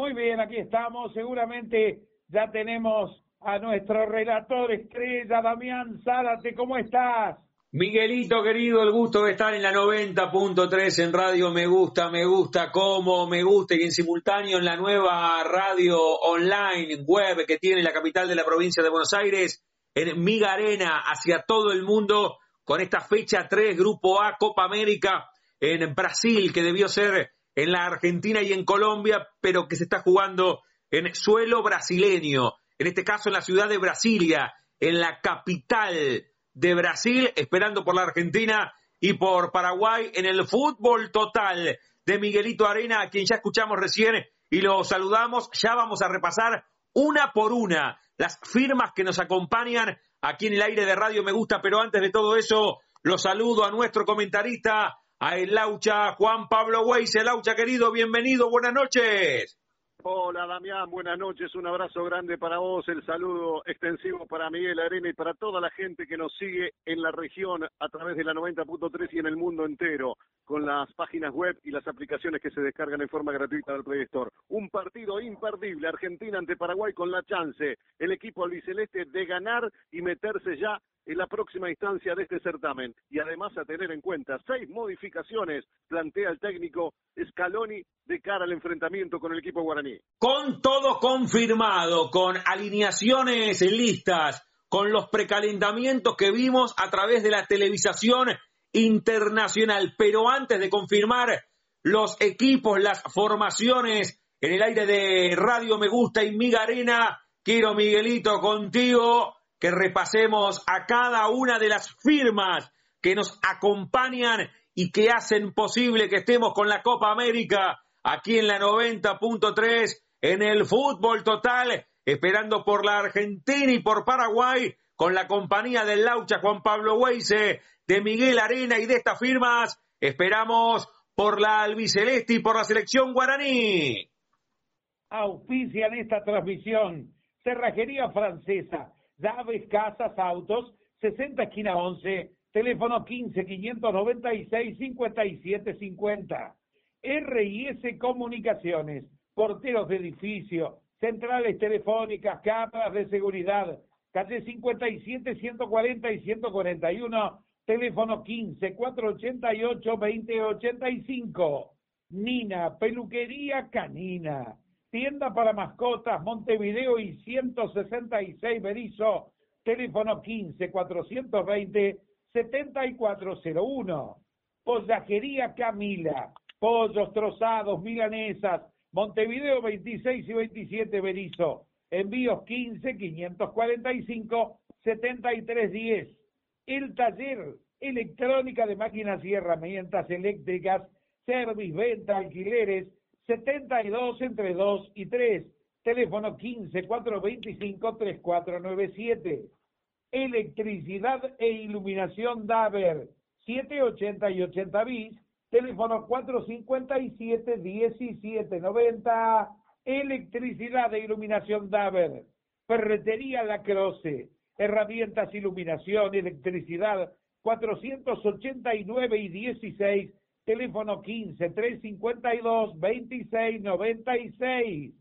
Muy bien, aquí estamos. Seguramente ya tenemos a nuestro relator estrella, Damián Zárate. ¿Cómo estás? Miguelito querido, el gusto de estar en la 90.3 en Radio Me Gusta, Me Gusta, como Me Gusta y en simultáneo en la nueva radio online web que tiene la capital de la provincia de Buenos Aires, en Miga Arena, hacia todo el mundo, con esta fecha 3, Grupo A, Copa América, en Brasil, que debió ser en la Argentina y en Colombia, pero que se está jugando en suelo brasileño, en este caso en la ciudad de Brasilia, en la capital de Brasil, esperando por la Argentina y por Paraguay en el fútbol total de Miguelito Arena, a quien ya escuchamos recién y lo saludamos. Ya vamos a repasar una por una las firmas que nos acompañan aquí en el aire de Radio Me Gusta, pero antes de todo eso, lo saludo a nuestro comentarista, a el Laucha Juan Pablo Weiss. Laucha querido, bienvenido, buenas noches. Hola Damián, buenas noches, un abrazo grande para vos, el saludo extensivo para Miguel Arena y para toda la gente que nos sigue en la región a través de la 90.3 y en el mundo entero, con las páginas web y las aplicaciones que se descargan en forma gratuita del Play Store. Un partido imperdible, Argentina ante Paraguay con la chance, el equipo albiceleste de ganar y meterse ya en la próxima instancia de este certamen. Y además a tener en cuenta seis modificaciones plantea el técnico Scaloni de cara al enfrentamiento con el equipo guaraní. Con todo confirmado, con alineaciones listas, con los precalentamientos que vimos a través de la televisación internacional. Pero antes de confirmar los equipos, las formaciones en el aire de Radio Me Gusta y Miga Arena, quiero Miguelito contigo que repasemos a cada una de las firmas que nos acompañan y que hacen posible que estemos con la Copa América aquí en la 90.3 en el fútbol total, esperando por la Argentina y por Paraguay con la compañía del Laucha Juan Pablo Weise, de Miguel Arena y de estas firmas, esperamos por la albiceleste y por la selección guaraní. Auspician esta transmisión Cerrajería Francesa llaves, casas, autos, 60 esquina 11, teléfono 15 596 57 50. RIS Comunicaciones, porteros de edificio, centrales telefónicas, cámaras de seguridad, calle 57 140 y 141, teléfono 15 488 2085. Nina, peluquería canina Tienda para mascotas, Montevideo y 166 Berizo, teléfono 15 420 7401. Pollajería Camila, pollos trozados, milanesas, Montevideo 26 y 27 Berizo. Envíos 15 545 7310. El taller electrónica de máquinas y herramientas eléctricas, service, venta, alquileres 72 entre 2 y 3. Teléfono 15 425 3497. Electricidad e iluminación Daver 780 y 80 bis. Teléfono 457 1790. Electricidad e iluminación Daver. Ferretería La Croce. Herramientas, iluminación, electricidad 489 y 16 teléfono 15 352 2696.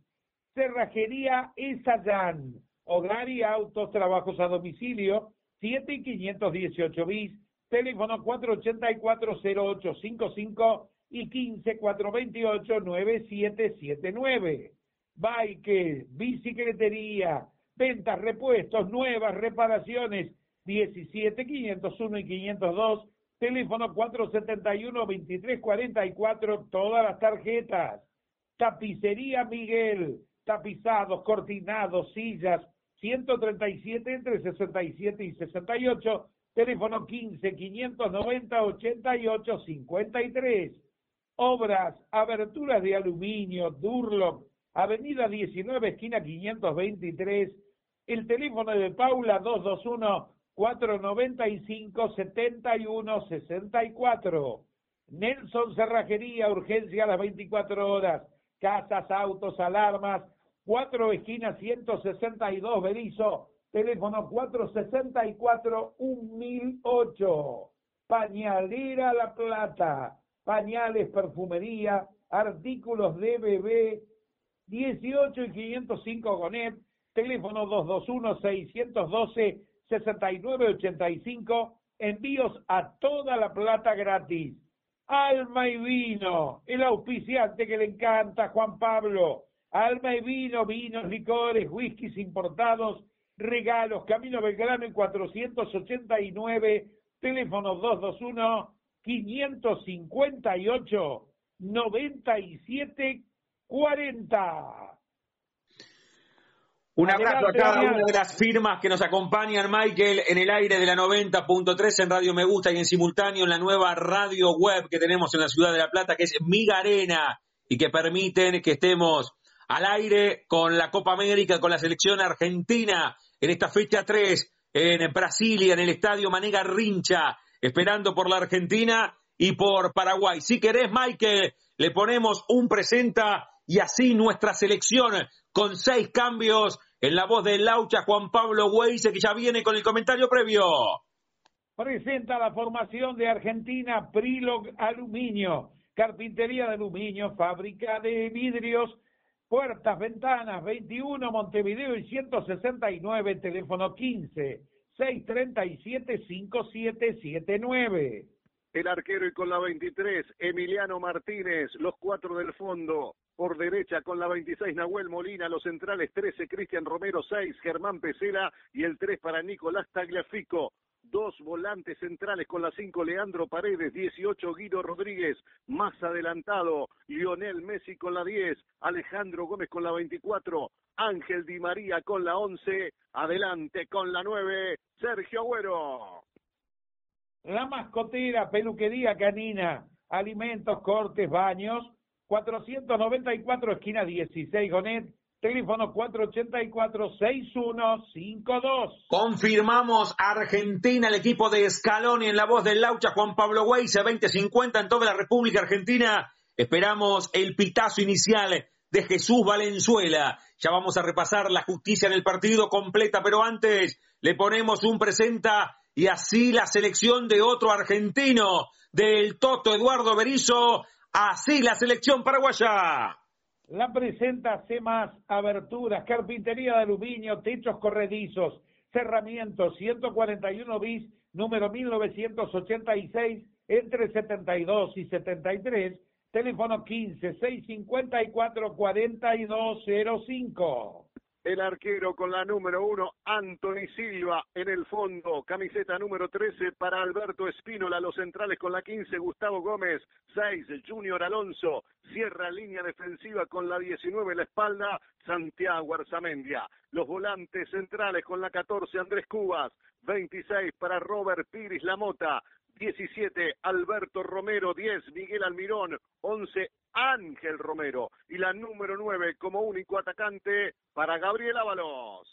Cerrajería Esayán, hogar y autos, trabajos a domicilio, 7 y 518 bis, teléfono 484-0855 y 15-428-9779. Bike, bicicletería, ventas, repuestos, nuevas reparaciones, 17 501 y 502 Teléfono 471-2344, todas las tarjetas. Tapicería Miguel, tapizados, cortinados, sillas, 137 entre 67 y 68. Teléfono 15 590 88 53. Obras, aberturas de aluminio, Durlock, Avenida 19, esquina 523. El teléfono de Paula 221 495 7164. Nelson Cerrajería, urgencia a las 24 horas. Casas, autos, alarmas. Cuatro esquinas 162 Berizo. Teléfono 464 1008. Pañalera La Plata. Pañales, perfumería, artículos de bebé, 18 y 505 Gonet, teléfono 221-612-6985, envíos a toda la plata gratis. Alma y vino, el auspiciante que le encanta Juan Pablo. Alma y vino, vinos, licores, whiskies importados, regalos, Camino Belgrano en 489, teléfono 221 558 9740. Un abrazo a cada una de las firmas que nos acompañan, Michael, en el aire de la 90.3 en Radio Me Gusta y en simultáneo en la nueva radio web que tenemos en la ciudad de La Plata, que es Migarena, y que permiten que estemos al aire con la Copa América, con la selección argentina en esta fecha 3 en Brasilia, en el estadio Manega Rincha, esperando por la Argentina y por Paraguay. Si querés, Michael, le ponemos un presenta y así nuestra selección con seis cambios en la voz de Laucha Juan Pablo Weise, que ya viene con el comentario previo. Presenta la formación de Argentina Prilog Aluminio, carpintería de aluminio, fábrica de vidrios, puertas, ventanas, 21 Montevideo y 169, teléfono 15 637 5779. El arquero y con la 23, Emiliano Martínez, los cuatro del fondo. Por derecha con la 26, Nahuel Molina, los centrales 13, Cristian Romero 6, Germán Pesela. Y el 3 para Nicolás Tagliafico. Dos volantes centrales con la 5, Leandro Paredes, 18, Guido Rodríguez, más adelantado, Lionel Messi con la 10, Alejandro Gómez con la 24, Ángel Di María con la 11, adelante con la 9, Sergio Agüero. La mascotera, peluquería canina, alimentos, cortes, baños, 494 esquina 16 Gonet, teléfono 484-6152. Confirmamos Argentina, el equipo de Scaloni en la voz del Laucha, Juan Pablo Weise, 2050 en toda la República Argentina. Esperamos el pitazo inicial de Jesús Valenzuela. Ya vamos a repasar la justicia en el partido completa, pero antes le ponemos un presenta y así la selección de otro argentino, del Toto Eduardo Berizo, así la selección paraguaya. La presenta C más aberturas, carpintería de aluminio, techos corredizos, cerramientos, 141 bis, número 1986, entre 72 y 73, teléfono 15 654 4205 el arquero con la número uno, Anthony Silva, en el fondo, camiseta número 13 para Alberto Espínola, los centrales con la 15, Gustavo Gómez, 6, Junior Alonso, cierra línea defensiva con la 19 en la espalda, Santiago Arzamendia, los volantes centrales con la 14, Andrés Cubas, 26 para Robert Piris Lamota, 17 Alberto Romero, 10 Miguel Almirón, 11 Ángel Romero y la número 9 como único atacante para Gabriel Ábalos.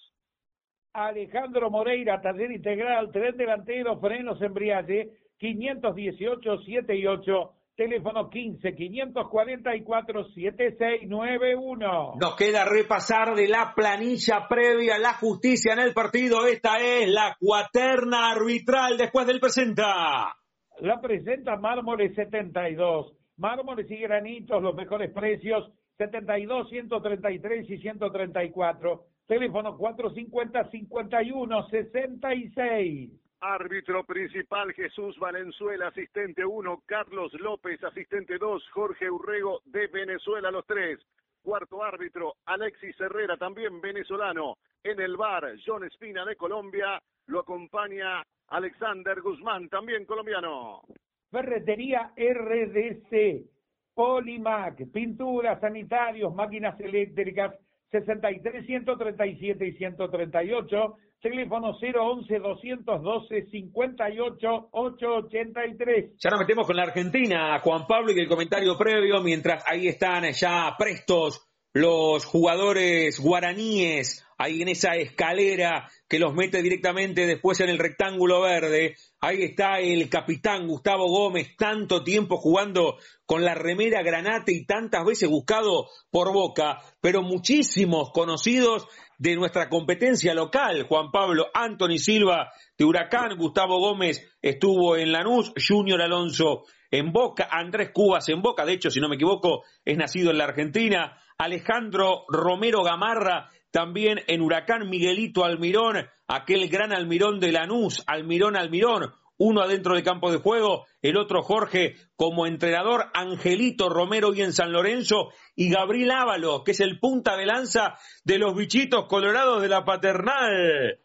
Alejandro Moreira, taller integral, tren delantero, frenos, embriague, 518 7 y 8, teléfono 15 544 7691. Nos queda repasar de la planilla previa la justicia en el partido. Esta es la cuaterna arbitral después del presenta. La presenta Mármoles 72 mármoles y granitos, los mejores precios, 72, 133 y 134. Teléfono 450-51-66. Árbitro principal Jesús Valenzuela, asistente 1, Carlos López, asistente 2, Jorge Urrego de Venezuela, los tres. Cuarto árbitro, Alexis Herrera, también venezolano. En el bar, John Espina de Colombia, lo acompaña Alexander Guzmán, también colombiano. Ferretería RDC, Polimac, pinturas, sanitarios, máquinas eléctricas, 63, 137 y 138, teléfono 011 212 58 883. Ya nos metemos con la Argentina, Juan Pablo, y el comentario previo, mientras ahí están ya prestos los jugadores guaraníes ahí en esa escalera que los mete directamente después en el rectángulo verde. Ahí está el capitán Gustavo Gómez, tanto tiempo jugando con la remera granate y tantas veces buscado por Boca, pero muchísimos conocidos de nuestra competencia local. Juan Pablo, Anthony Silva de Huracán, Gustavo Gómez estuvo en Lanús, Junior Alonso en Boca, Andrés Cubas en Boca, de hecho, si no me equivoco, es nacido en la Argentina, Alejandro Romero Gamarra, también en Huracán, Miguelito Almirón, aquel gran Almirón de Lanús, Almirón Almirón, uno adentro del campo de juego, el otro Jorge como entrenador, Angelito Romero y en San Lorenzo, y Gabriel Ávalo, que es el punta de lanza de los bichitos colorados de la paternal.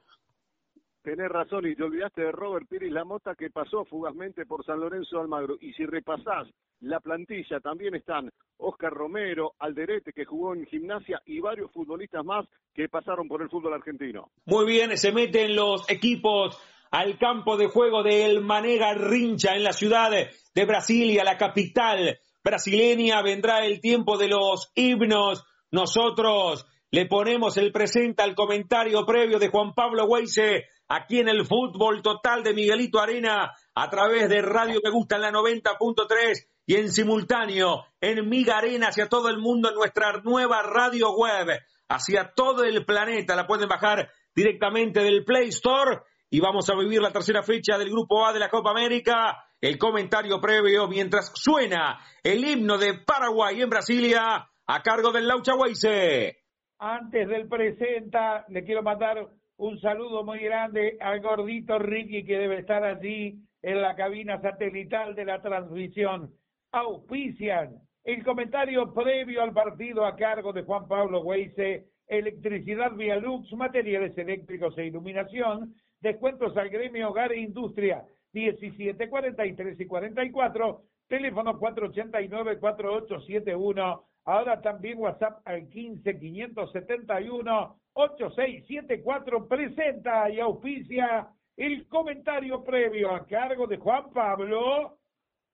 Tenés razón y te olvidaste de Robert Pires Lamota que pasó fugazmente por San Lorenzo de Almagro. Y si repasás la plantilla, también están Oscar Romero, Alderete que jugó en gimnasia y varios futbolistas más que pasaron por el fútbol argentino. Muy bien, se meten los equipos al campo de juego de El Manega Rincha en la ciudad de Brasilia, la capital brasileña. Vendrá el tiempo de los himnos. Nosotros le ponemos el presente al comentario previo de Juan Pablo Weise aquí en el fútbol total de Miguelito Arena a través de Radio Me Gusta en la 90.3 y en simultáneo en Miga Arena hacia todo el mundo en nuestra nueva radio web, hacia todo el planeta. La pueden bajar directamente del Play Store y vamos a vivir la tercera fecha del Grupo A de la Copa América. El comentario previo mientras suena el himno de Paraguay en Brasilia a cargo del Laucha Weise. Antes del presenta, le quiero mandar un saludo muy grande al gordito Ricky que debe estar allí en la cabina satelital de la transmisión. Auspician el comentario previo al partido a cargo de Juan Pablo Weise, Electricidad Vialux, Materiales Eléctricos e Iluminación, Descuentos al gremio Hogar e Industria 17, 43 y 44. Teléfono 489-4871. Ahora también WhatsApp al 15 571 8674. Presenta y auspicia el comentario previo a cargo de Juan Pablo.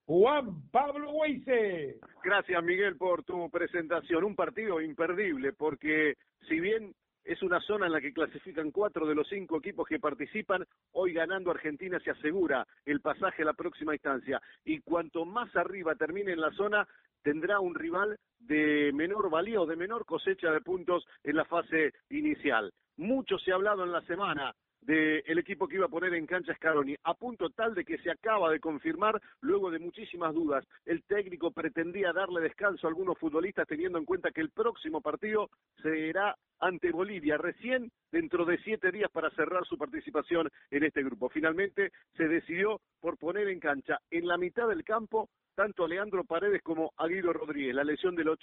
Juan Pablo Weise. Gracias, Miguel, por tu presentación. Un partido imperdible, porque si bien es una zona en la que clasifican cuatro de los cinco equipos que participan. Hoy ganando Argentina se asegura el pasaje a la próxima instancia. Y cuanto más arriba termine en la zona, tendrá un rival de menor valía o de menor cosecha de puntos en la fase inicial. Mucho se ha hablado en la semana del equipo que iba a poner en cancha Scaroni, a punto tal de que se acaba de confirmar luego de muchísimas dudas. El técnico pretendía darle descanso a algunos futbolistas teniendo en cuenta que el próximo partido será ante Bolivia, recién dentro de siete días para cerrar su participación en este grupo. Finalmente se decidió por poner en cancha en la mitad del campo tanto a Leandro Paredes como a Guido Rodríguez. La lesión de Lo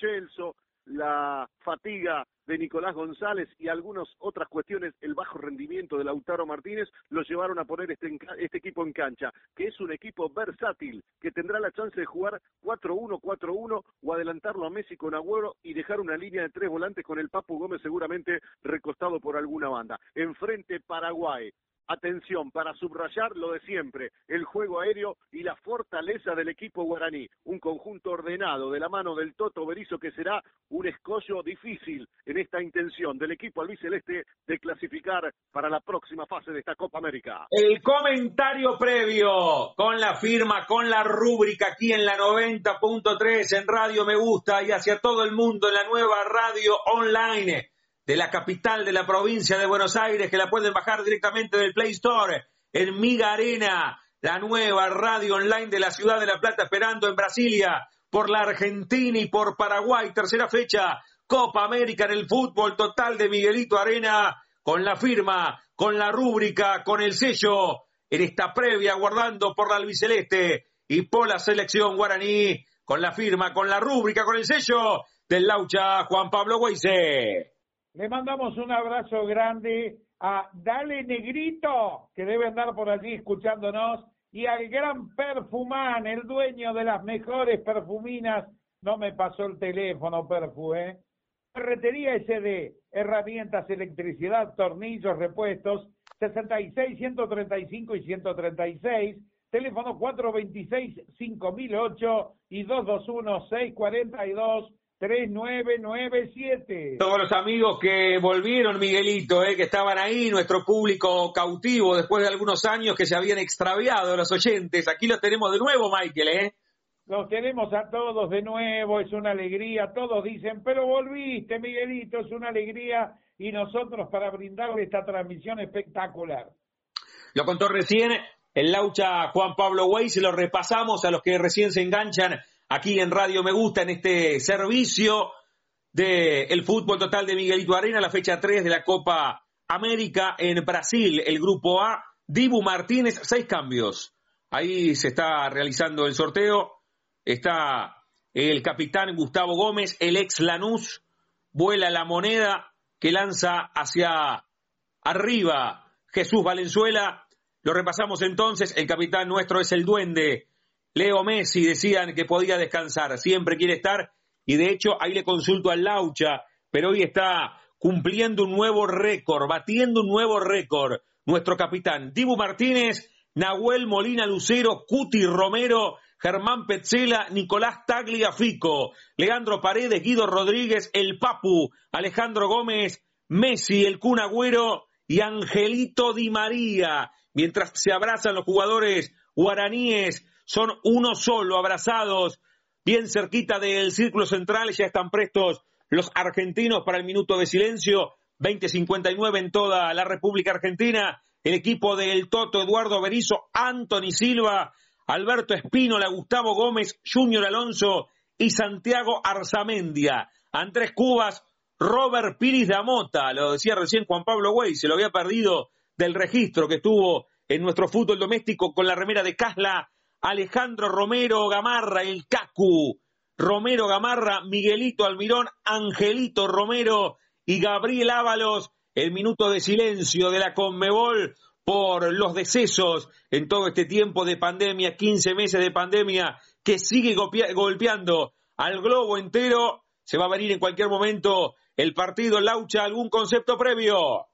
la fatiga de Nicolás González y algunas otras cuestiones, el bajo rendimiento de Lautaro Martínez, lo llevaron a poner este, este equipo en cancha, que es un equipo versátil, que tendrá la chance de jugar 4-1, 4-1 o adelantarlo a Messi con Agüero y dejar una línea de tres volantes con el Papu Gómez seguramente recostado por alguna banda. Enfrente Paraguay, Atención, para subrayar lo de siempre, el juego aéreo y la fortaleza del equipo guaraní. Un conjunto ordenado de la mano del Toto Berizo que será un escollo difícil en esta intención del equipo albiceleste de clasificar para la próxima fase de esta Copa América. El comentario previo con la firma, con la rúbrica aquí en la 90.3 en Radio Me Gusta y hacia todo el mundo en la nueva radio online de la capital de la provincia de Buenos Aires, que la pueden bajar directamente del Play Store, en Miga Arena, la nueva radio online de la ciudad de La Plata, esperando en Brasilia, por la Argentina y por Paraguay, tercera fecha, Copa América en el fútbol total de Miguelito Arena, con la firma, con la rúbrica, con el sello, en esta previa, guardando por la albiceleste y por la selección guaraní, con la firma, con la rúbrica, con el sello del Laucha Juan Pablo Weise. Le mandamos un abrazo grande a Dale Negrito, que debe andar por allí escuchándonos, y al gran Perfumán, el dueño de las mejores perfuminas. No me pasó el teléfono, Perfu, ¿eh? Ferretería SD, herramientas, electricidad, tornillos, repuestos, 66, 135 y 136, teléfono 426 5008 y 221 642 3997. Todos los amigos que volvieron, Miguelito, eh, que estaban ahí, nuestro público cautivo después de algunos años que se habían extraviado los oyentes. Aquí los tenemos de nuevo, Michael, ¿eh? Los tenemos a todos de nuevo, es una alegría. Todos dicen, pero volviste, Miguelito, es una alegría. Y nosotros para brindarle esta transmisión espectacular. Lo contó recién el Laucha Juan Pablo Güey, se lo repasamos a los que recién se enganchan aquí en Radio Me Gusta en este servicio del fútbol total de Miguelito Arena, la fecha 3 de la Copa América en Brasil, el grupo A, Dibu Martínez, seis cambios. Ahí se está realizando el sorteo. Está el capitán Gustavo Gómez, el ex Lanús, vuela la moneda que lanza hacia arriba Jesús Valenzuela. Lo repasamos entonces, el capitán nuestro es el duende. Leo Messi decían que podía descansar, siempre quiere estar y de hecho ahí le consulto al Laucha, pero hoy está cumpliendo un nuevo récord, batiendo un nuevo récord. Nuestro capitán Dibu Martínez, Nahuel Molina Lucero, Cuti Romero, Germán Petzela, Nicolás Tagliafico, Leandro Paredes, Guido Rodríguez, El Papu, Alejandro Gómez, Messi, el Kun Agüero y Angelito Di María. Mientras se abrazan los jugadores guaraníes, son uno solo, abrazados, bien cerquita del círculo central, ya están prestos los argentinos para el minuto de silencio, 20.59 en toda la República Argentina, el equipo del Toto Eduardo Berizo, Anthony Silva, Alberto Espínola, Gustavo Gómez, Junior Alonso y Santiago Arzamendia. Andrés Cubas, Robert Piris de Amota, lo decía recién Juan Pablo Güey, se lo había perdido del registro que estuvo en nuestro fútbol doméstico con la remera de Casla, Alejandro Romero Gamarra, el Cacu, Romero Gamarra, Miguelito Almirón, Angelito Romero y Gabriel Ábalos, el minuto de silencio de la Conmebol por los decesos en todo este tiempo de pandemia, 15 meses de pandemia que sigue golpeando al globo entero. Se va a venir en cualquier momento el partido Laucha, algún concepto previo.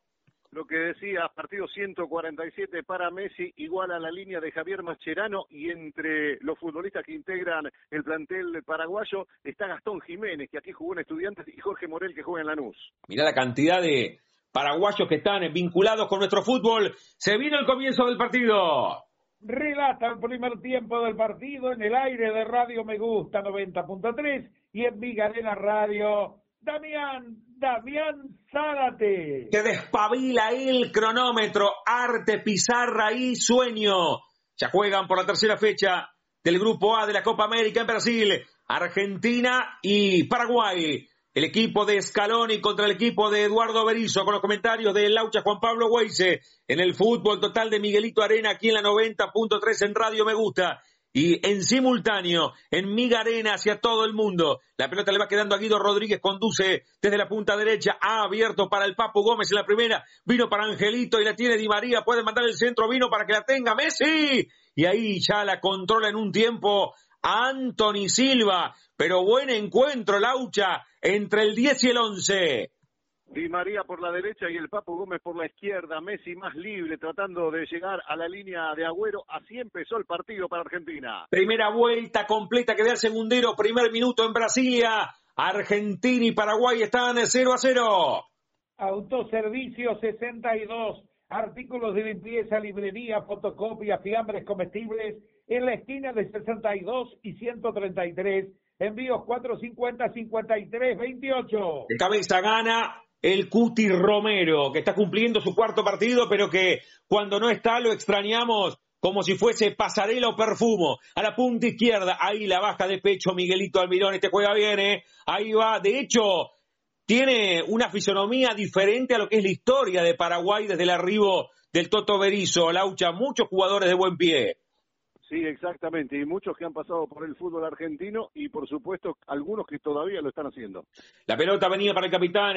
Lo que decía, partido 147 para Messi, igual a la línea de Javier Mascherano, y entre los futbolistas que integran el plantel paraguayo está Gastón Jiménez, que aquí jugó en Estudiantes, y Jorge Morel, que juega en Lanús. Mirá la cantidad de, paraguayos que están vinculados con nuestro fútbol. Se vino el comienzo del partido. Relata el primer tiempo del partido en el aire de Radio Me Gusta 90.3 y en Vigarena Radio. Damián, Damián Zárate. Que despabila el cronómetro, arte, pizarra y sueño. Ya juegan por la tercera fecha del Grupo A de la Copa América en Brasil, Argentina y Paraguay el equipo de Scaloni contra el equipo de Eduardo Berizo, con los comentarios de Laucha Juan Pablo Weise, en el fútbol total de Miguelito Arena, aquí en la 90.3 en Radio Me Gusta. Y en simultáneo, en Miga Arena hacia todo el mundo. La pelota le va quedando a Guido Rodríguez, conduce desde la punta derecha, ha abierto para el Papu Gómez en la primera, vino para Angelito y la tiene Di María, puede mandar el centro, vino para que la tenga Messi. Y ahí ya la controla en un tiempo Anthony Silva, pero buen encuentro, Laucha, entre el 10 y el 11. Di María por la derecha y el Papo Gómez por la izquierda, Messi más libre tratando de llegar a la línea de Agüero. Así empezó el partido para Argentina. Primera vuelta completa que da el segundero, primer minuto en Brasilia. Argentina y Paraguay están 0 a 0. Autoservicio 62, artículos de limpieza, librería, fotocopia, fiambres comestibles en la esquina de 62 y 133. Envíos 450-53-28. De cabeza gana el Cuti Romero, que está cumpliendo su cuarto partido, pero que cuando no está lo extrañamos como si fuese pasarela o perfumo. A la punta izquierda, ahí la baja de pecho Miguelito Almirón, este juega bien, ¿eh? Ahí va, de hecho, tiene una fisonomía diferente a lo que es la historia de Paraguay desde el arribo del Toto Berizo, Laucha, muchos jugadores de buen pie. Sí, exactamente, y muchos que han pasado por el fútbol argentino y por supuesto algunos que todavía lo están haciendo. La pelota venía para el capitán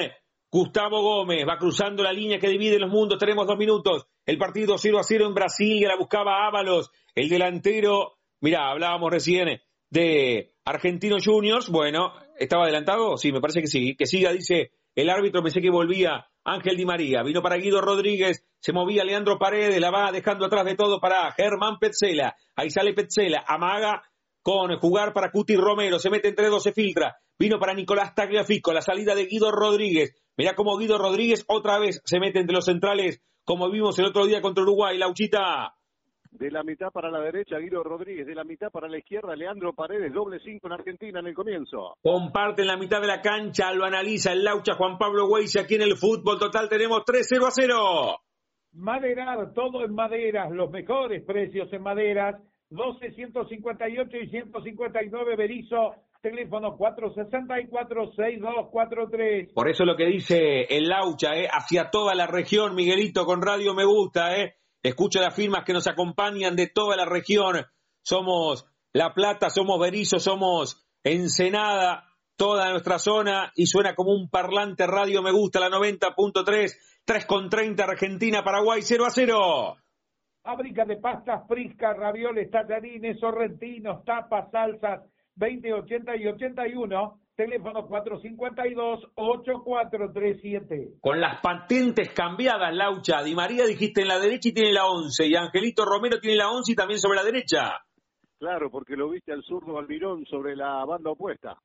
Gustavo Gómez, va cruzando la línea que divide los mundos, tenemos dos minutos, el partido 0 a 0 en Brasil, la buscaba Ábalos, el delantero, mira, hablábamos recién de Argentinos Juniors, bueno, ¿estaba adelantado? Sí, me parece que sí, que siga, dice el árbitro, pensé que volvía Ángel Di María, vino para Guido Rodríguez, se movía Leandro Paredes, la va dejando atrás de todo para Germán Petzela. Ahí sale Petzela, amaga con jugar para Cuti Romero, se mete entre dos, se filtra. Vino para Nicolás Tagliafico, la salida de Guido Rodríguez. Mirá cómo Guido Rodríguez otra vez se mete entre los centrales, como vimos el otro día contra Uruguay. Lauchita. De la mitad para la derecha, Guido Rodríguez. De la mitad para la izquierda, Leandro Paredes. Doble cinco en Argentina en el comienzo. Comparten la mitad de la cancha. Lo analiza el Laucha Juan Pablo Weiss aquí en el fútbol total. Tenemos 3-0 a 0. Maderar, todo en maderas, los mejores precios en maderas, 12, 158 y 159 Berizo, teléfono 464-6243. Por eso lo que dice el Laucha, ¿eh? hacia toda la región, Miguelito, con Radio Me Gusta, ¿eh? escucha las firmas que nos acompañan de toda la región. Somos La Plata, somos Berizo, somos Ensenada, toda nuestra zona, y suena como un parlante Radio Me Gusta, la 90.3 3 con 30 Argentina, Paraguay 0 a 0. Fábrica de pastas friscas, ravioles, tallarines, sorrentinos, tapas, salsas, 20, 80 y 81. Teléfono 452-8437. Con las patentes cambiadas, Laucha. Di María dijiste en la derecha y tiene la 11. Y Angelito Romero tiene la 11 y también sobre la derecha. Claro, porque lo viste al zurdo Almirón sobre la banda opuesta.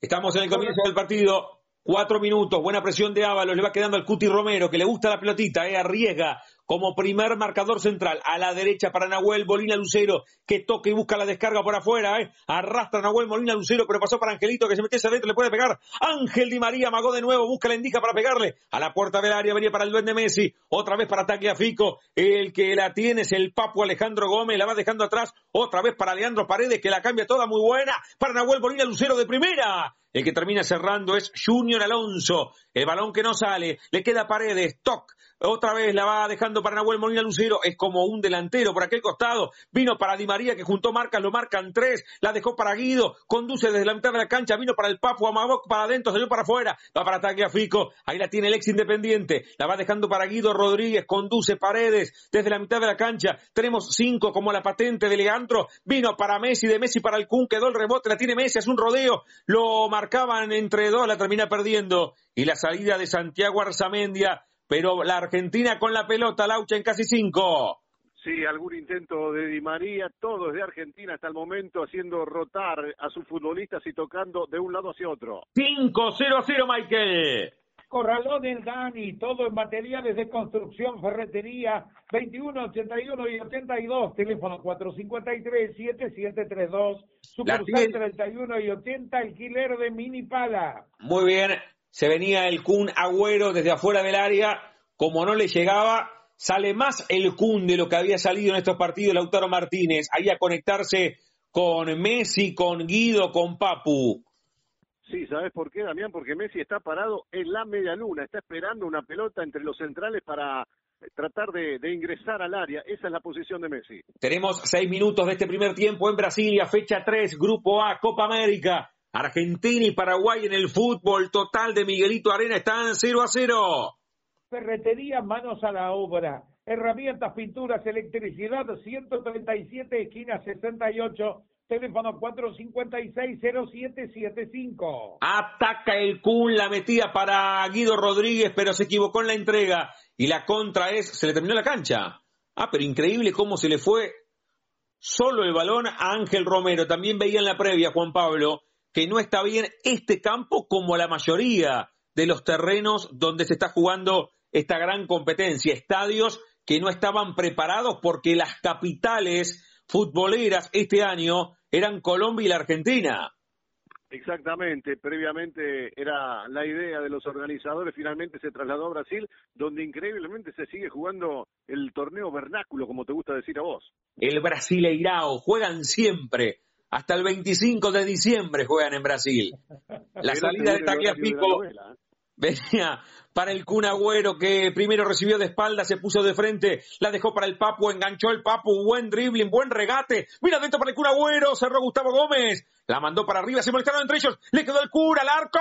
Estamos en el comienzo del partido. Cuatro minutos, buena presión de Ábalos, le va quedando al Cuti Romero, que le gusta la pelotita, eh, arriesga como primer marcador central. A la derecha para Nahuel Molina Lucero, que toca y busca la descarga por afuera. Eh. Arrastra Nahuel Molina Lucero, pero pasó para Angelito, que se mete hacia adentro, le puede pegar. Ángel Di María magó de nuevo, busca la indica para pegarle. A la puerta del área venía para el duende Messi. Otra vez para Fico, El que la tiene es el Papo Alejandro Gómez, la va dejando atrás. Otra vez para Leandro Paredes, que la cambia toda muy buena. Para Nahuel Molina Lucero de primera. El que termina cerrando es Junior Alonso. El balón que no sale. Le queda Paredes. Toc. Otra vez la va dejando para Nahuel Molina Lucero. Es como un delantero por aquel costado. Vino para Di María que juntó marcas, lo marcan tres. La dejó para Guido. Conduce desde la mitad de la cancha. Vino para el Papu Amaboc para adentro, salió para afuera. Va para Fico. Ahí la tiene el ex independiente. La va dejando para Guido Rodríguez. Conduce Paredes desde la mitad de la cancha. Tenemos cinco como la patente de Leandro. Vino para Messi, de Messi para el Kun. Quedó el rebote. La tiene Messi. Es un rodeo. Lo marcaban entre dos. La termina perdiendo. Y la salida de Santiago Arzamendia pero la Argentina con la pelota, Laucha en casi cinco. Sí, algún intento de Di María, todos de Argentina hasta el momento haciendo rotar a sus futbolistas y tocando de un lado hacia otro. 5-0 a 0, Michael. Corralón el Dani, todo en materiales de construcción, ferretería, 21, 81 y 82, teléfono 453-7732, sucursal 31 y 80, alquiler de mini pala. Muy bien, se venía el Kun Agüero desde afuera del área, como no le llegaba, sale más el Kun de lo que había salido en estos partidos Lautaro Martínez, ahí a conectarse con Messi, con Guido, con Papu. Sí, ¿sabes por qué, Damián? Porque Messi está parado en la media luna, está esperando una pelota entre los centrales para tratar de, de, ingresar al área. Esa es la posición de Messi. Tenemos seis minutos de este primer tiempo en Brasilia, fecha 3, Grupo A, Copa América. Argentina y Paraguay en el fútbol total de Miguelito Arena están 0 a 0. Ferretería, manos a la obra. Herramientas, pinturas, electricidad, 137, esquina 68, teléfono 456-0775. Ataca el Kun, la metía para Guido Rodríguez, pero se equivocó en la entrega. Y la contra es, se le terminó la cancha. Ah, pero increíble cómo se le fue solo el balón a Ángel Romero. También veía en la previa, Juan Pablo, que no está bien este campo como la mayoría de los terrenos donde se está jugando esta gran competencia, estadios que no estaban preparados porque las capitales futboleras este año eran Colombia y la Argentina. Exactamente, previamente era la idea de los organizadores, finalmente se trasladó a Brasil, donde increíblemente se sigue jugando el torneo vernáculo, como te gusta decir a vos. El Brasileirao, juegan siempre, hasta el 25 de diciembre juegan en Brasil. La salida de Tagliafico ¿eh? venía para el Kun Agüero que primero recibió de espalda, se puso de frente, la dejó para el Papu, enganchó el Papu, buen dribbling, buen regate, mira dentro para el Kun Agüero, cerró Gustavo Gómez, la mandó para arriba, se molestaron entre ellos, le quedó el Kun al arco,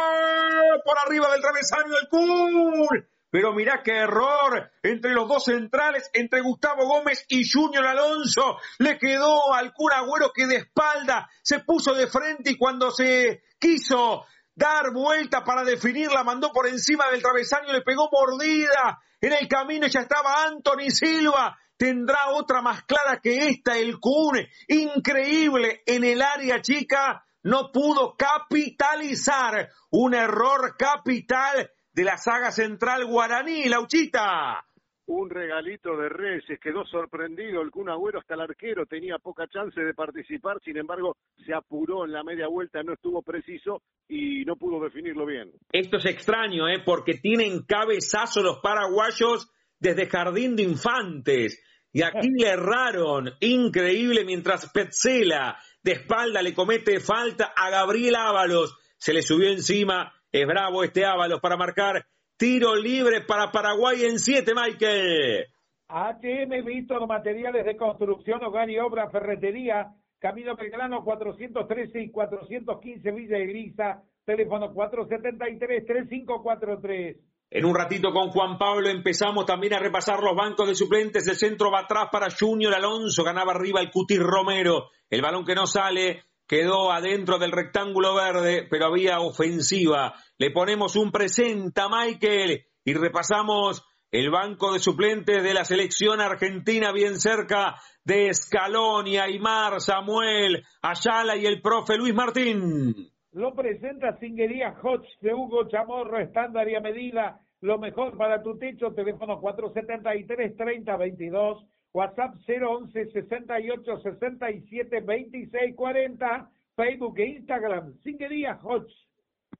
por arriba del travesaño del Kun, pero mirá qué error entre los dos centrales, entre Gustavo Gómez y Junior Alonso. Le quedó al cura Agüero que de espalda se puso de frente y cuando se quiso dar vuelta para definirla, mandó por encima del travesaño, le pegó mordida. En el camino ya estaba Anthony Silva. Tendrá otra más clara que esta, el Cune. Increíble en el área chica. No pudo capitalizar un error capital de la saga central guaraní, Lauchita. Un regalito de Reyes, quedó sorprendido el Kun Agüero, hasta el arquero tenía poca chance de participar, sin embargo se apuró en la media vuelta, no estuvo preciso y no pudo definirlo bien. Esto es extraño, ¿eh? porque tienen cabezazo los paraguayos desde Jardín de Infantes. Y aquí le erraron, increíble, mientras Petzela de espalda le comete falta a Gabriel Ábalos. Se le subió encima, es bravo este Ábalos para marcar tiro libre para Paraguay en siete, Michael. ATM Víctor, materiales de construcción, hogar y obra, ferretería, Camino Belgrano 413 y 415 Villa Elisa, teléfono 473-3543. En un ratito con Juan Pablo empezamos también a repasar los bancos de suplentes. El centro va atrás para Junior Alonso, ganaba arriba el Cuti Romero. El balón que no sale quedó adentro del rectángulo verde, pero había ofensiva. Le ponemos un presenta, Michael, y repasamos el banco de suplentes de la selección argentina bien cerca de Scaloni, Aymar, Samuel, Ayala y el profe Luis Martín. Lo presenta Singuería Hodge de Hugo Chamorro, estándar y a medida. Lo mejor para tu techo, teléfono 473-3022, WhatsApp 011 68 67 26 40, Facebook e Instagram, Singuería Hodge.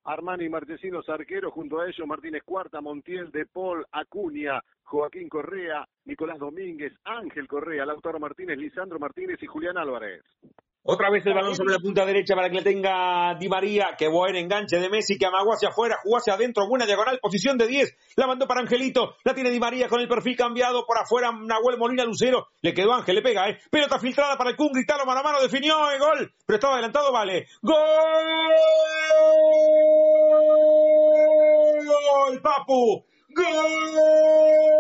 Armani Martesinos arquero, junto a ellos Martínez Cuarta, Montiel, De Paul, Acuña, Joaquín Correa, Nicolás Domínguez, Ángel Correa, Lautaro Martínez, Lisandro Martínez y Julián Álvarez. Otra vez el balón sobre la punta derecha para que le tenga Di María. Qué buen enganche de Messi que amagó hacia afuera, jugó hacia adentro. Buena diagonal, posición de 10. La mandó para Angelito. La tiene Di María con el perfil cambiado. Por afuera, Nahuel Molina Lucero. Le quedó Ángel, le pega, ¿eh? Pelota filtrada para el Kun. Gritalo mano a mano, definió el gol. Pero estaba adelantado, vale. ¡Gol! ¡Gol, Papu! ¡Gol!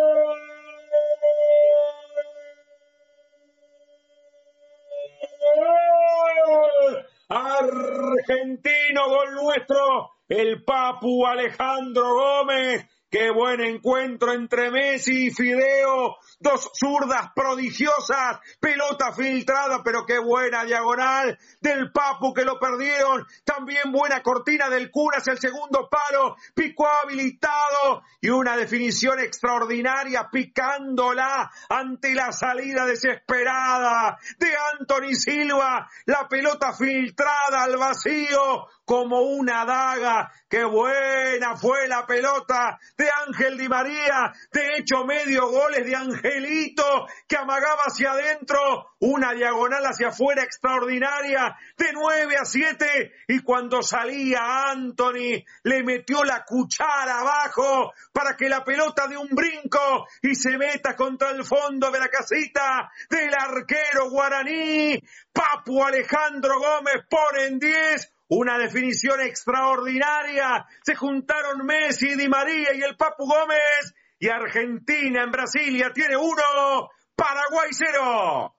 Argentino, gol nuestro, el Papu Alejandro Gómez. Qué buen encuentro entre Messi y Fideo. Dos zurdas prodigiosas, pelota filtrada, pero qué buena diagonal del Papu que lo perdieron, también buena cortina del Cura hacia el segundo palo, picó habilitado y una definición extraordinaria picándola ante la salida desesperada de Anthony Silva, la pelota filtrada al vacío como una daga, qué buena fue la pelota de Ángel Di María, de hecho medio goles de Angelito que amagaba hacia adentro, una diagonal hacia afuera extraordinaria, de 9 a 7, y cuando salía Anthony, le metió la cuchara abajo para que la pelota de un brinco y se meta contra el fondo de la casita del arquero guaraní. Papu Alejandro Gómez pone en 10 una definición extraordinaria. Se juntaron Messi, Di María y el Papu Gómez y Argentina en Brasilia tiene uno, Paraguay cero.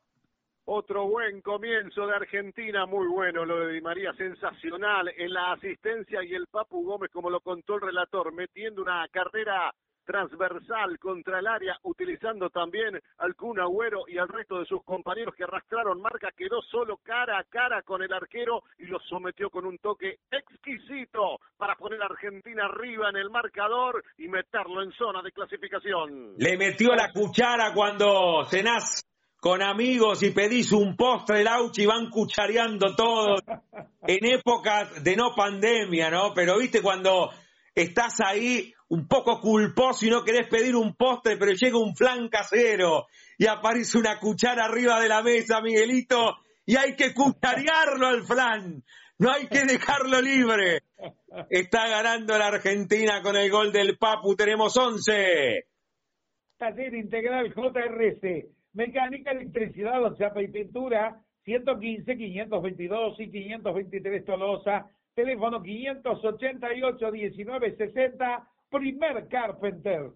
Otro buen comienzo de Argentina, muy bueno lo de Di María, sensacional en la asistencia y el Papu Gómez, como lo contó el relator, metiendo una carrera transversal contra el área, utilizando también al Kun Agüero y al resto de sus compañeros que arrastraron marca, quedó solo cara a cara con el arquero y lo sometió con un toque exquisito para poner a Argentina arriba en el marcador y meterlo en zona de clasificación. Le metió la cuchara cuando cenás con amigos y pedís un postre, Lauchi, y van cuchareando todos en épocas de no pandemia, ¿no? Pero viste cuando estás ahí un poco culposo y no querés pedir un postre, pero llega un flan casero y aparece una cuchara arriba de la mesa, Miguelito, y hay que cucharearlo al flan. No hay que dejarlo libre. Está ganando la Argentina con el gol del Papu. Tenemos 11. Taller Integral JRC. Mecánica, electricidad, chapa y pintura. 115, 522 y 523 Tolosa. Teléfono 588 1960 primer Carpenter.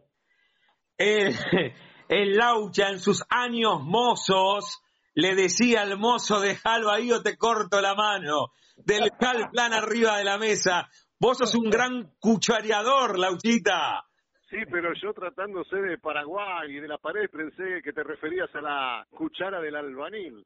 El, Laucha en sus años mozos le decía al mozo, déjalo ahí o te corto la mano. Del cal plan arriba de la mesa. Vos sos un gran cuchareador, Lauchita. Sí, pero yo tratándose de Paraguay y de la pared pensé que te referías a la cuchara del albanil.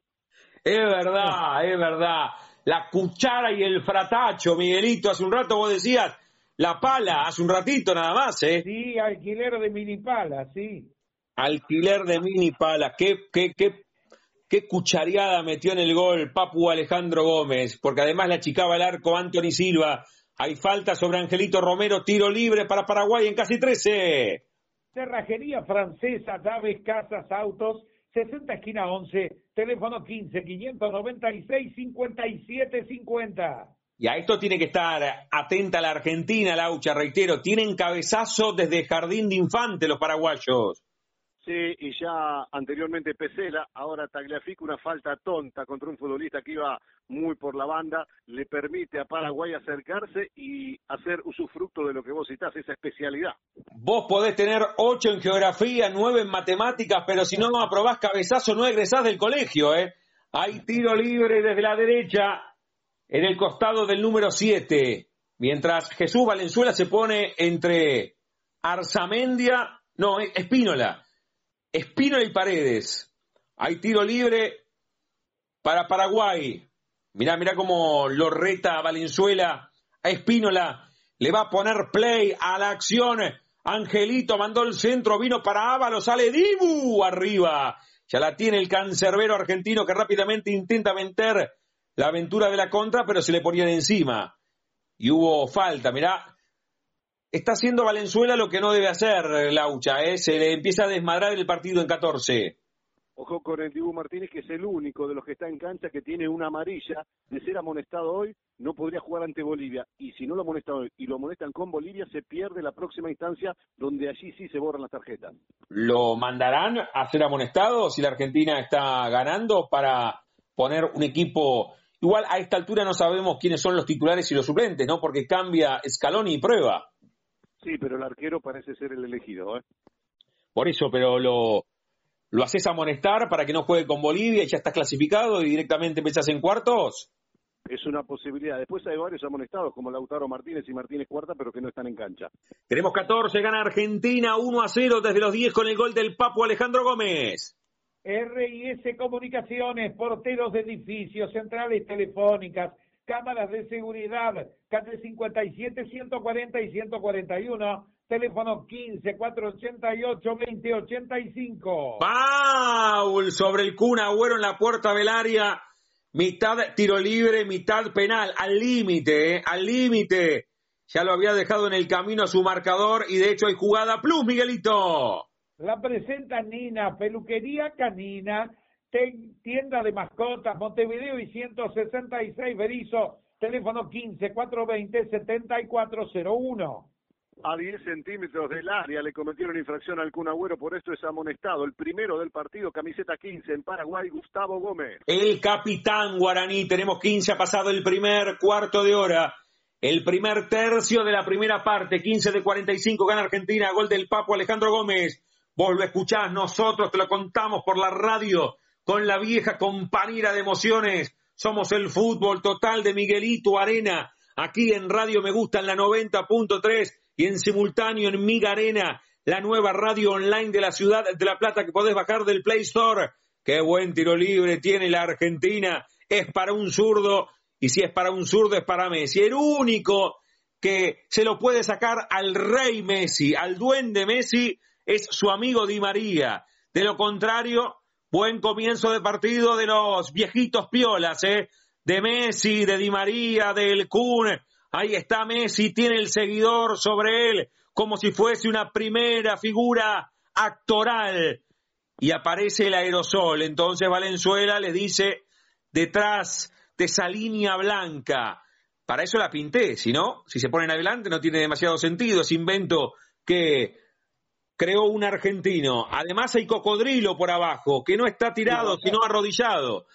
Es verdad, es verdad. La cuchara y el fratacho, Miguelito, hace un rato vos decías, la pala, hace un ratito nada más, ¿eh? Sí, alquiler de mini pala, sí. Alquiler de mini pala. Qué, qué, qué, qué cuchareada metió en el gol Papu Alejandro Gómez, porque además la achicaba el arco Anthony Silva. Hay falta sobre Angelito Romero, tiro libre para Paraguay en casi 13. Cerrajería Francesa, llaves, casas, autos, 60 esquina 11, teléfono 15 596 57 50. Y a esto tiene que estar atenta la Argentina, Laucha, reitero, tienen cabezazo desde Jardín de Infante los paraguayos. Sí, y ya anteriormente Pesela, ahora Tagliafico, una falta tonta contra un futbolista que iba muy por la banda, le permite a Paraguay acercarse y hacer usufructo de lo que vos citás, esa especialidad. Vos podés tener ocho en geografía, nueve en matemáticas, pero si no aprobás cabezazo no egresás del colegio, ¿eh? Hay tiro libre desde la derecha, en el costado del número siete, mientras Jesús Valenzuela se pone entre Arzamendia, no, Espínola Espino y Paredes. Hay tiro libre para Paraguay. Mirá, mirá cómo lo reta Valenzuela a Espínola. Le va a poner play a la acción. Angelito mandó el centro, vino para Ávalo, sale Dibu arriba. Ya la tiene el cancerbero argentino que rápidamente intenta meter la aventura de la contra, pero se le ponían encima. Y hubo falta, mirá, está haciendo Valenzuela lo que no debe hacer, Laucha, ¿eh? se le empieza a desmadrar el partido en 14. Ojo con el Dibu Martínez, que es el único de los que está en cancha que tiene una amarilla. De ser amonestado hoy, no podría jugar ante Bolivia. Y si no lo amonestan hoy y lo amonestan con Bolivia, se pierde la próxima instancia donde allí sí se borran las tarjetas. ¿Lo mandarán a ser amonestado si la Argentina está ganando para poner un equipo? Igual a esta altura no sabemos quiénes son los titulares y los suplentes, ¿no? Porque cambia Scaloni y prueba. Sí, pero el arquero parece ser el elegido. ¿eh? Por eso, pero lo, lo haces amonestar para que no juegue con Bolivia y ya estás clasificado y directamente empezás en cuartos. Es una posibilidad. Después hay varios amonestados como Lautaro Martínez y Martínez Cuarta, pero que no están en cancha. Tenemos 14, gana Argentina 1 a 0 desde los 10 con el gol del Papo Alejandro Gómez. RIS Comunicaciones, porteros de edificios, centrales telefónicas, cámaras de seguridad, calle 57, 140 y 141, teléfono 15 488 2085. Paul sobre el cuna, Agüero en la puerta del área, mitad tiro libre, mitad penal, al límite, eh, al límite. Ya lo había dejado en el camino a su marcador y de hecho hay jugada plus, Miguelito. La presenta Nina, peluquería canina tienda de mascotas, Montevideo y 166 Berizo, teléfono 15 420 7401. A 10 centímetros del área le cometieron infracción al Cunagüero, por esto es amonestado. El primero del partido, camiseta 15 en Paraguay, Gustavo Gómez. El capitán guaraní, tenemos 15, ha pasado el primer cuarto de hora. El primer tercio de la primera parte, 15 de 45, gana Argentina, gol del Papo Alejandro Gómez. Vos lo escuchás, nosotros te lo contamos por la radio con la vieja compañera de emociones. Somos el fútbol total de Miguelito Arena, aquí en Radio Me Gusta en la 90.3 y en simultáneo en Miga Arena, la nueva radio online de la ciudad de La Plata que podés bajar del Play Store. Qué buen tiro libre tiene la Argentina. Es para un zurdo y si es para un zurdo es para Messi. El único que se lo puede sacar al rey Messi, al duende Messi, es su amigo Di María. De lo contrario, Buen comienzo de partido de los viejitos piolas, ¿eh? De Messi, de Di María, del Kun. Ahí está Messi, tiene el seguidor sobre él, como si fuese una primera figura actoral. Y aparece el aerosol. Entonces Valenzuela le dice, detrás de esa línea blanca, para eso la pinté, si no, si se ponen adelante no tiene demasiado sentido, ese invento que creó un argentino. Además hay cocodrilo por abajo, que no está tirado, sino arrodillado.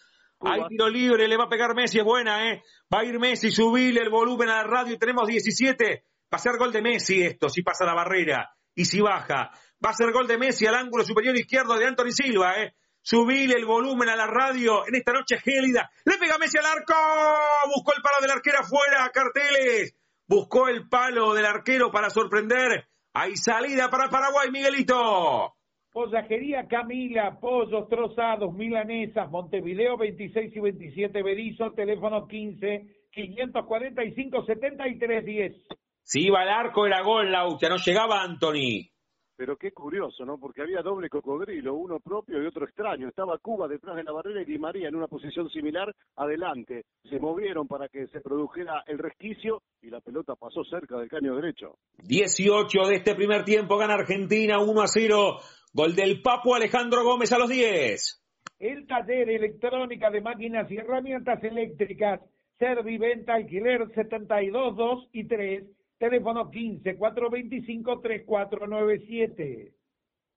Hay tiro libre, le va a pegar Messi, es buena, ¿eh? Va a ir Messi, subirle el volumen a la radio y tenemos 17. Va a ser gol de Messi esto, si pasa la barrera y si baja. Va a ser gol de Messi al ángulo superior izquierdo de Anthony Silva, ¿eh? Subirle el volumen a la radio en esta noche gélida. Le pega Messi al arco. Buscó el palo del arquero afuera, carteles. Buscó el palo del arquero para sorprender hay salida para Paraguay, Miguelito. Pollajería Camila, pollos trozados, milanesas, Montevideo 26 y 27 Berizo, teléfono 15 545 73 10. Si iba al arco era gol, Laucha, no llegaba Anthony. Pero qué curioso, ¿no? Porque había doble cocodrilo, uno propio y otro extraño. Estaba Cuba detrás de la barrera y Di María en una posición similar adelante. Se movieron para que se produjera el resquicio y la pelota pasó cerca del caño derecho. 18 de este primer tiempo gana Argentina 1 a 0. Gol del Papo Alejandro Gómez a los 10. El taller electrónica de máquinas y herramientas eléctricas, Serviventa Alquiler 72 2 y 3 Teléfono 15 425 3497.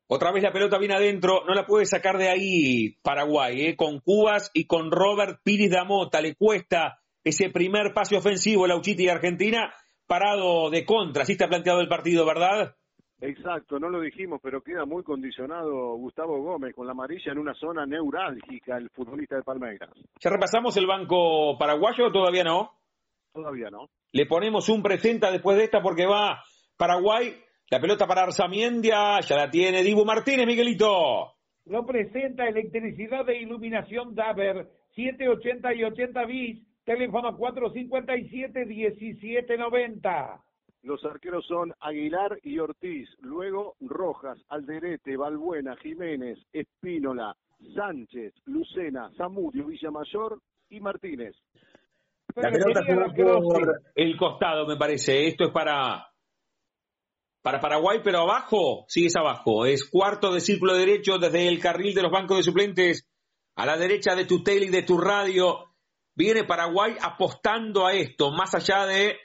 Otra vez la pelota viene adentro, no la puede sacar de ahí Paraguay, ¿eh? con Cubas y con Robert Pires Damota. Le cuesta ese primer pase ofensivo Lauchiti y Argentina, parado de contra. Así está planteado el partido, ¿verdad? Exacto, no lo dijimos, pero queda muy condicionado Gustavo Gómez con la amarilla en una zona neurálgica, el futbolista de Palmeiras. ¿Ya repasamos el banco paraguayo o todavía no? Todavía no. Le ponemos un presenta después de esta porque va Paraguay, la pelota para Arzamendia, ya la tiene Dibu Martínez, Miguelito. Lo presenta electricidad de iluminación Daver, 780 y 80 bis, teléfono 457-1790. Los arqueros son Aguilar y Ortiz, luego Rojas, Alderete, Balbuena, Jiménez, Espínola, Sánchez, Lucena, Zamudio, Villamayor y Martínez. La pelota por el costado, me parece. Esto es para, para Paraguay, pero abajo, sí es abajo. Es cuarto de círculo derecho desde el carril de los bancos de suplentes a la derecha de tu tele y de tu radio. Viene Paraguay apostando a esto, más allá de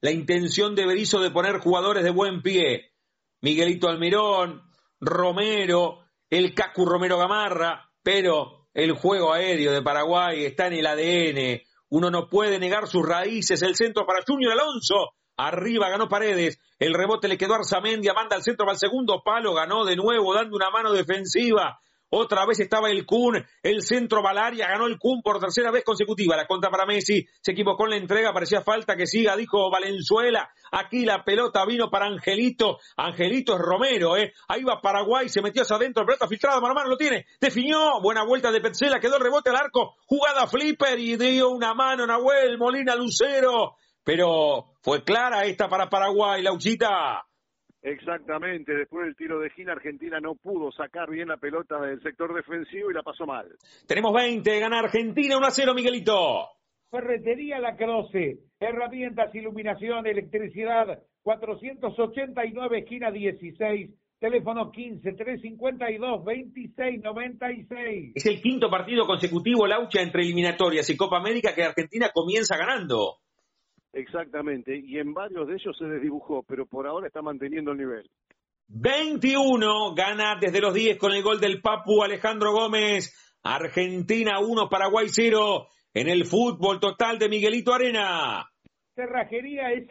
la intención de Berizzo de poner jugadores de buen pie. Miguelito Almirón, Romero, el Cacu Romero Gamarra, pero el juego aéreo de Paraguay está en el ADN uno no puede negar sus raíces. El centro para Junior Alonso. Arriba ganó Paredes. El rebote le quedó a Arzamendia. Manda al centro para el segundo palo. Ganó de nuevo dando una mano defensiva. Otra vez estaba el Kun, el centro Valaria, ganó el Kun por tercera vez consecutiva. La contra para Messi, se equivocó en la entrega, parecía falta que siga, dijo Valenzuela. Aquí la pelota vino para Angelito. Angelito es Romero, ¿eh? Ahí va Paraguay, se metió hacia adentro, pelota filtrada, mano a mano lo tiene. Definió, buena vuelta de Petzela, quedó rebote al arco, jugada flipper y dio una mano Nahuel Molina Lucero. Pero fue clara esta para Paraguay, Lauchita. Exactamente, después del tiro de Gina, Argentina no pudo sacar bien la pelota del sector defensivo y la pasó mal. Tenemos 20, gana Argentina 1 a 0, Miguelito. Ferretería La Croce, herramientas, iluminación, electricidad, 489, esquina 16, teléfono 15 352 2696. Es el quinto partido consecutivo, Laucha, entre eliminatorias y Copa América que Argentina comienza ganando. Exactamente, y en varios de ellos se desdibujó, pero por ahora está manteniendo el nivel. 21 gana desde los 10 con el gol del Papu Alejandro Gómez. Argentina 1, Paraguay 0 en el fútbol total de Miguelito Arena. Cerrajería es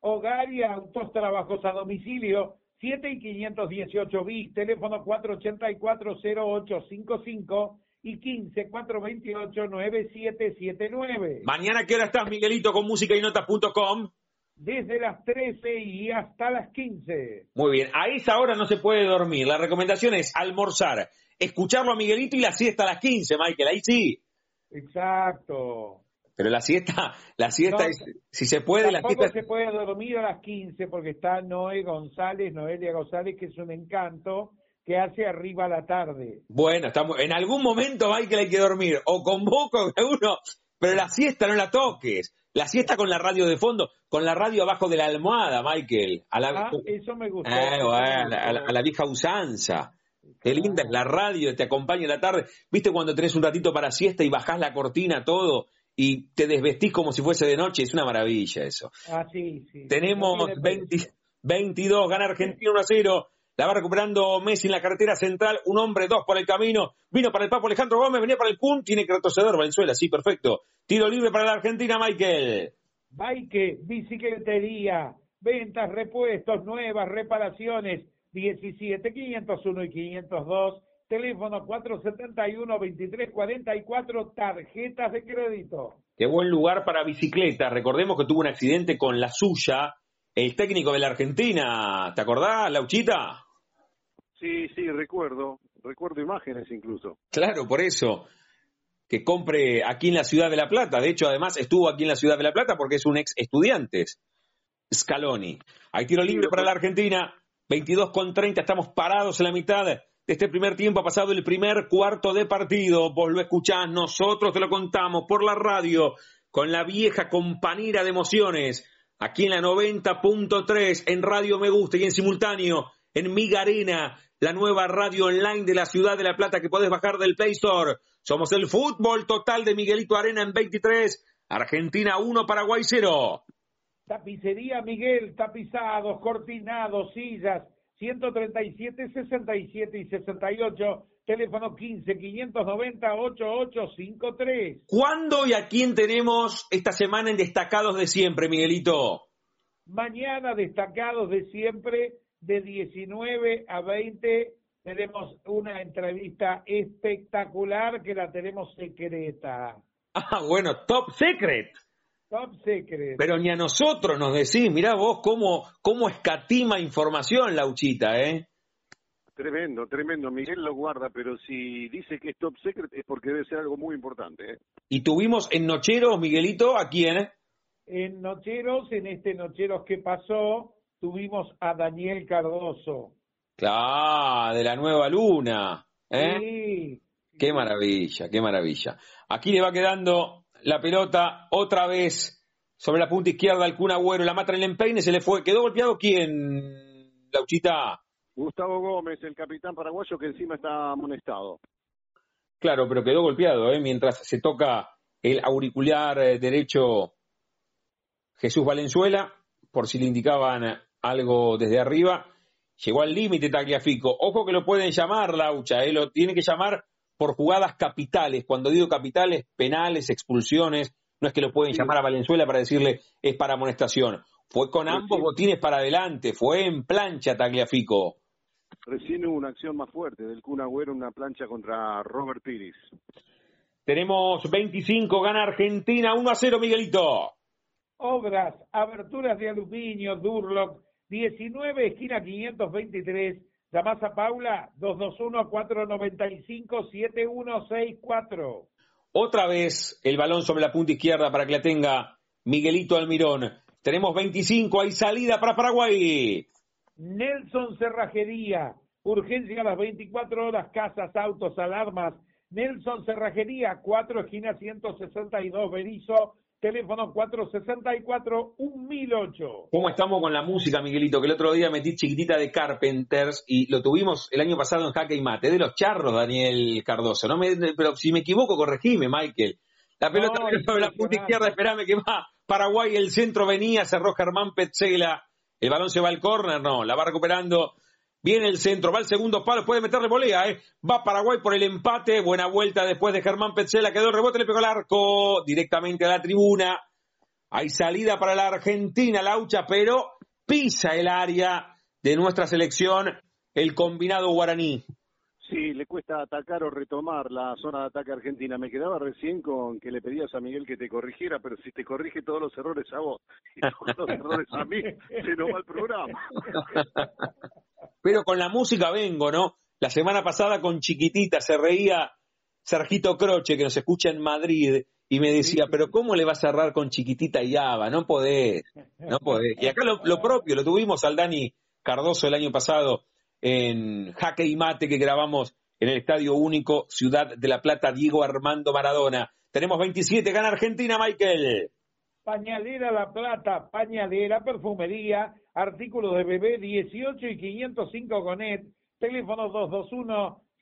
hogar y autos trabajos a domicilio, 7 y 518 bis, teléfono 484-0855 y 15 428 9779. Mañana, ¿qué hora estás, Miguelito, con música y notas.com? Desde las 13 y hasta las 15. Muy bien, a esa hora no se puede dormir. La recomendación es almorzar, escucharlo a Miguelito y la siesta a las 15, Michael, ahí sí. Exacto. Pero la siesta, la siesta, es, si se puede, la siesta... se puede dormir a las 15 porque está Noé González, Noelia González, que es un encanto que hace arriba a la tarde. Bueno, estamos, en algún momento que hay que dormir, o con convoco a uno, pero la siesta no la toques. La siesta con la radio de fondo, con la radio abajo de la almohada, Michael. A la, ah, eso me gustó. Eh, a, la, vieja usanza. Qué linda es la radio, te acompaña en la tarde. ¿Viste cuando tenés un ratito para siesta y bajás la cortina, todo, y te desvestís como si fuese de noche? Es una maravilla eso. Ah, sí, sí. Tenemos 22, gana Argentina 1 a 0. La va recuperando Messi en la carretera central. Un hombre, dos por el camino. Vino para el Papo Alejandro Gómez, venía para el Kun. Tiene que retroceder Valenzuela. Sí, perfecto. Tiro libre para la Argentina, Michael. Bike, bicicletería, ventas, repuestos, nuevas, reparaciones. 17, 501 y 502. Teléfono 471-2344. Tarjetas de crédito. Qué buen lugar para bicicleta. Recordemos que tuvo un accidente con la suya el técnico de la Argentina, ¿te acordás, Lauchita? Sí, sí, recuerdo, recuerdo imágenes incluso. Claro, por eso, que compre aquí en la ciudad de La Plata, de hecho además estuvo aquí en la ciudad de La Plata porque es un ex estudiante, Scaloni. Hay tiro libre para la Argentina, 22 con 30, estamos parados en la mitad de este primer tiempo. Ha pasado el primer cuarto de partido. Vos lo escuchás, nosotros te lo contamos por la radio, con la vieja compañera de emociones, aquí en la 90.3, en Radio Me Gusta y en simultáneo en Migarena, la nueva radio online de la ciudad de La Plata que podés bajar del Play Store. Somos el fútbol total de Miguelito Arena en 23, Argentina 1, Paraguay 0. Tapicería Miguel, tapizados, cortinados, sillas, 137, 67 y 68, teléfono 15 590 8853. ¿Cuándo y a quién tenemos esta semana en Destacados de Siempre, Miguelito? Mañana Destacados de Siempre, de 19 a 20, tenemos una entrevista espectacular que la tenemos secreta. Ah, bueno, top secret. Top secret. Pero ni a nosotros nos decís, mirá vos cómo, cómo escatima información la Uchita, ¿eh? Tremendo, tremendo. Miguel lo guarda, pero si dice que es top secret es porque debe ser algo muy importante. ¿eh? Y tuvimos en Nocheros, Miguelito, ¿a quién? En Nocheros, en este Nocheros que pasó, tuvimos a Daniel Cardoso. Claro, de la nueva luna. ¿eh? Sí. Qué maravilla, qué maravilla. Aquí le va quedando la pelota otra vez sobre la punta izquierda al Kun Agüero, la mata en el empeine, se le fue. ¿Quedó golpeado quién, Lauchita? Gustavo Gómez, el capitán paraguayo que encima está amonestado. Claro, pero quedó golpeado, ¿eh? mientras se toca el auricular eh, derecho Jesús Valenzuela, por si le indicaban algo desde arriba. Llegó al límite Tagliafico. Ojo que lo pueden llamar, Laucha, ¿eh? lo tiene que llamar por jugadas capitales. Cuando digo capitales, penales, expulsiones. No es que lo pueden llamar a Valenzuela para decirle es para amonestación. Fue con ambos botines para adelante, fue en plancha Tagliafico. Recién hubo una acción más fuerte del Kun Agüero, una plancha contra Robert Piris. Tenemos 25, gana Argentina 1 a 0, Miguelito. Obras, aberturas de aluminio, Durlock, 19, esquina 523. Llamás a Paula 221-495-7164. Otra vez el balón sobre la punta izquierda para que la tenga Miguelito Almirón. Tenemos 25, hay salida para Paraguay. Nelson Cerrajería, urgencia a las 24 horas, casas, autos, alarmas. Nelson Cerrajería, 4 esquinas 162, Berizo, teléfono 464-1008. ¿Cómo estamos con la música, Miguelito? Que el otro día metí chiquitita de Carpenters y lo tuvimos el año pasado en Jaque y Mate. De los charros, Daniel Cardoso. No me, pero si me equivoco, corregime, Michael. La pelota no, sobre la punta izquierda, esperame que va. Paraguay, el centro venía, cerró Germán Petzela. El balón se va al córner, no, la va recuperando Viene el centro, va el segundo palo, puede meterle volea, ¿eh? Va Paraguay por el empate, buena vuelta después de Germán Petzela, quedó el rebote, le pegó el arco directamente a la tribuna. Hay salida para la Argentina, Laucha, pero pisa el área de nuestra selección el combinado guaraní. Sí, le cuesta atacar o retomar la zona de ataque argentina. Me quedaba recién con que le pedías a Miguel que te corrigiera, pero si te corrige todos los errores a vos y todos los errores a mí, se nos va el programa. Pero con la música vengo, ¿no? La semana pasada con Chiquitita se reía Sergito Croce, que nos escucha en Madrid, y me decía, pero ¿cómo le va a cerrar con Chiquitita y Ava? No podés, no podés. Y acá lo, lo propio, lo tuvimos al Dani Cardoso el año pasado en Jaque y Mate que grabamos en el Estadio Único Ciudad de la Plata, Diego Armando Maradona. Tenemos 27, gana Argentina, Michael. Pañalera La Plata, pañalera, perfumería, artículos de bebé 18 y 505 Gonet, teléfono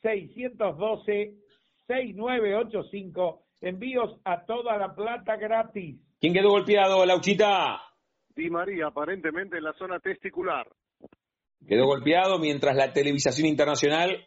221-612-6985, envíos a toda La Plata gratis. ¿Quién quedó golpeado, Lauchita? Di María, aparentemente en la zona testicular. Quedó golpeado mientras la televisación internacional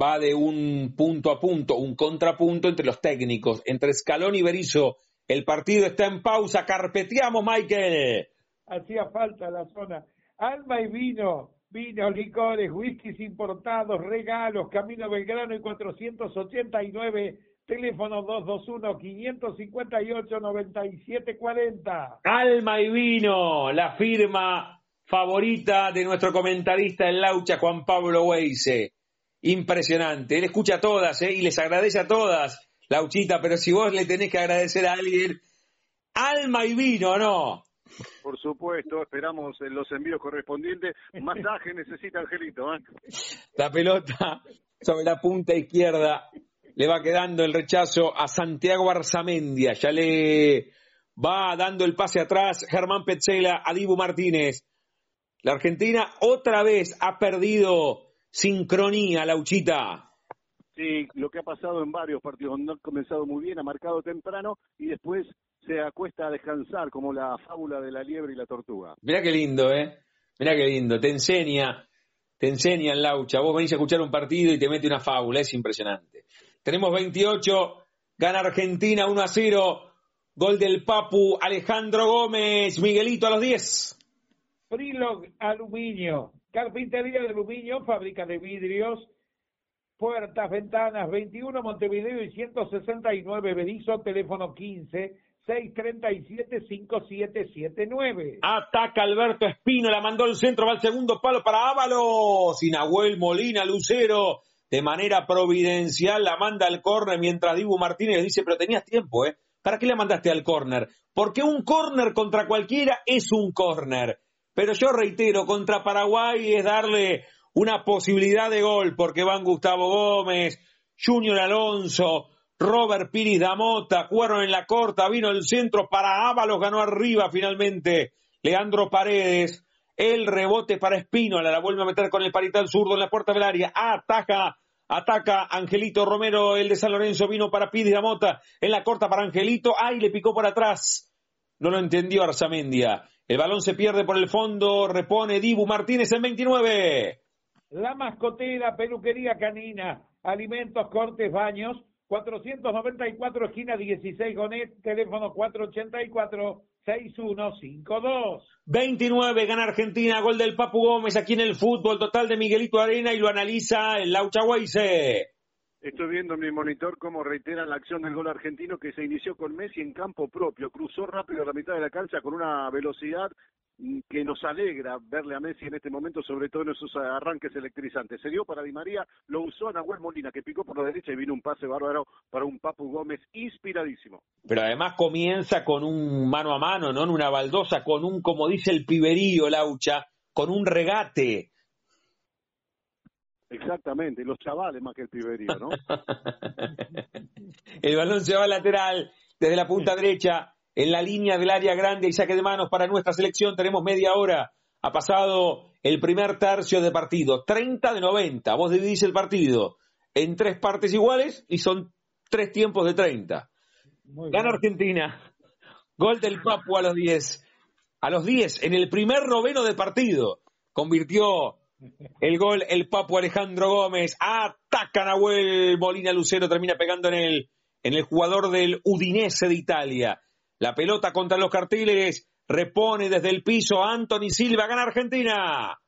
va de un punto a punto, un contrapunto entre los técnicos, entre Escalón y Berizzo. El partido está en pausa, carpeteamos, Michael. Hacía falta la zona. Alma y vino, vino, licores, whiskies importados, regalos, Camino Belgrano y 489, teléfono 221-558-9740. Alma y vino, la firma favorita de nuestro comentarista en Laucha, Juan Pablo Weise. Impresionante. Él escucha a todas ¿eh? y les agradece a todas, Lauchita, pero si vos le tenés que agradecer a alguien, alma y vino, ¿no? Por supuesto, esperamos los envíos correspondientes. Masaje necesita Angelito. ¿eh? La pelota sobre la punta izquierda le va quedando el rechazo a Santiago Arzamendia. Ya le va dando el pase atrás Germán Petzela a Dibu Martínez. La Argentina otra vez ha perdido sincronía, Lauchita. Sí, lo que ha pasado en varios partidos. No ha comenzado muy bien, ha marcado temprano y después se acuesta a descansar, como la fábula de la liebre y la tortuga. Mirá qué lindo, ¿eh? Mirá qué lindo. Te enseña, te enseña en Laucha. Vos venís a escuchar un partido y te mete una fábula. Es impresionante. Tenemos 28, gana Argentina 1 a 0. Gol del Papu, Alejandro Gómez, Miguelito a los 10. Frilog Aluminio, carpintería de aluminio, fábrica de vidrios, puertas, ventanas, 21 Montevideo y 169 Berizo, teléfono 15 637-5779. Ataca Alberto Espino, la mandó el centro, va al segundo palo para Ábalos. Y Nahuel Molina, Lucero, de manera providencial, la manda al córner mientras Dibu Martínez dice, pero tenías tiempo, ¿eh? ¿Para qué la mandaste al córner? Porque un córner contra cualquiera es un córner. Pero yo reitero, contra Paraguay es darle una posibilidad de gol, porque van Gustavo Gómez, Junior Alonso, Robert Piris Damota, jugaron en la corta, vino el centro para Ábalos, ganó arriba finalmente Leandro Paredes, el rebote para Espino, la vuelve a meter con el parital zurdo en la puerta del área, ataca, ataca Angelito Romero, el de San Lorenzo vino para Piris Damota, en la corta para Angelito, ay, le picó por atrás, no lo entendió Arzamendia, el balón se pierde por el fondo, repone Dibu Martínez en 29. La mascotera, peluquería canina, alimentos, cortes, baños, 494 esquina 16 Gonet, teléfono 484 6152. 29 gana Argentina, gol del Papu Gómez aquí en el fútbol total de Miguelito Arena y lo analiza el Laucha Estoy viendo en mi monitor cómo reiteran la acción del gol argentino que se inició con Messi en campo propio. Cruzó rápido a la mitad de la cancha con una velocidad que nos alegra verle a Messi en este momento, sobre todo en esos arranques electrizantes. Se dio para Di María, lo usó a Nahuel Molina, que picó por la derecha y vino un pase bárbaro para un Papu Gómez inspiradísimo. Pero además comienza con un mano a mano, ¿no? En una baldosa, con un, como dice el piberío, Laucha, con un regate. Exactamente, los chavales más que el piberío, ¿no? el balón se va al lateral, desde la punta derecha, en la línea del área grande y saque de manos para nuestra selección. Tenemos media hora. Ha pasado el primer tercio de partido. 30 de 90. Vos dividís el partido en tres partes iguales y son tres tiempos de 30. Gana Argentina. Gol del Papu a los 10. A los 10, en el primer noveno de partido, convirtió el gol el Papu Alejandro Gómez. Ataca Nahuel Molina Lucero, termina pegando en el, en el jugador del Udinese de Italia. La pelota contra los cartiles. Repone desde el piso Anthony Silva. Gana Argentina.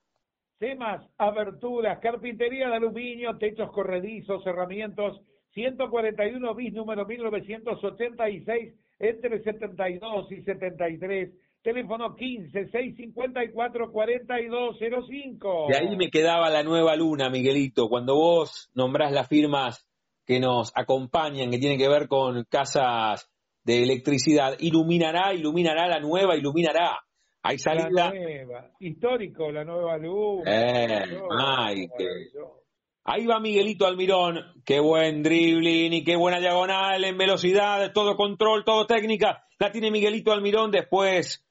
Temas, aberturas, carpintería de aluminio, techos corredizos, herramientas. 141 bis número 1986 entre 72 y 73. Teléfono 15 654 4205. De ahí me quedaba la nueva luna, Miguelito. Cuando vos nombrás las firmas que nos acompañan, que tienen que ver con casas de electricidad, iluminará, iluminará la nueva, iluminará. Hay salida. La nueva. Histórico, la nueva luz. Eh, Ahí va Miguelito Almirón. Qué buen dribbling y qué buena diagonal en velocidad, todo control, todo técnica. La tiene Miguelito Almirón. Después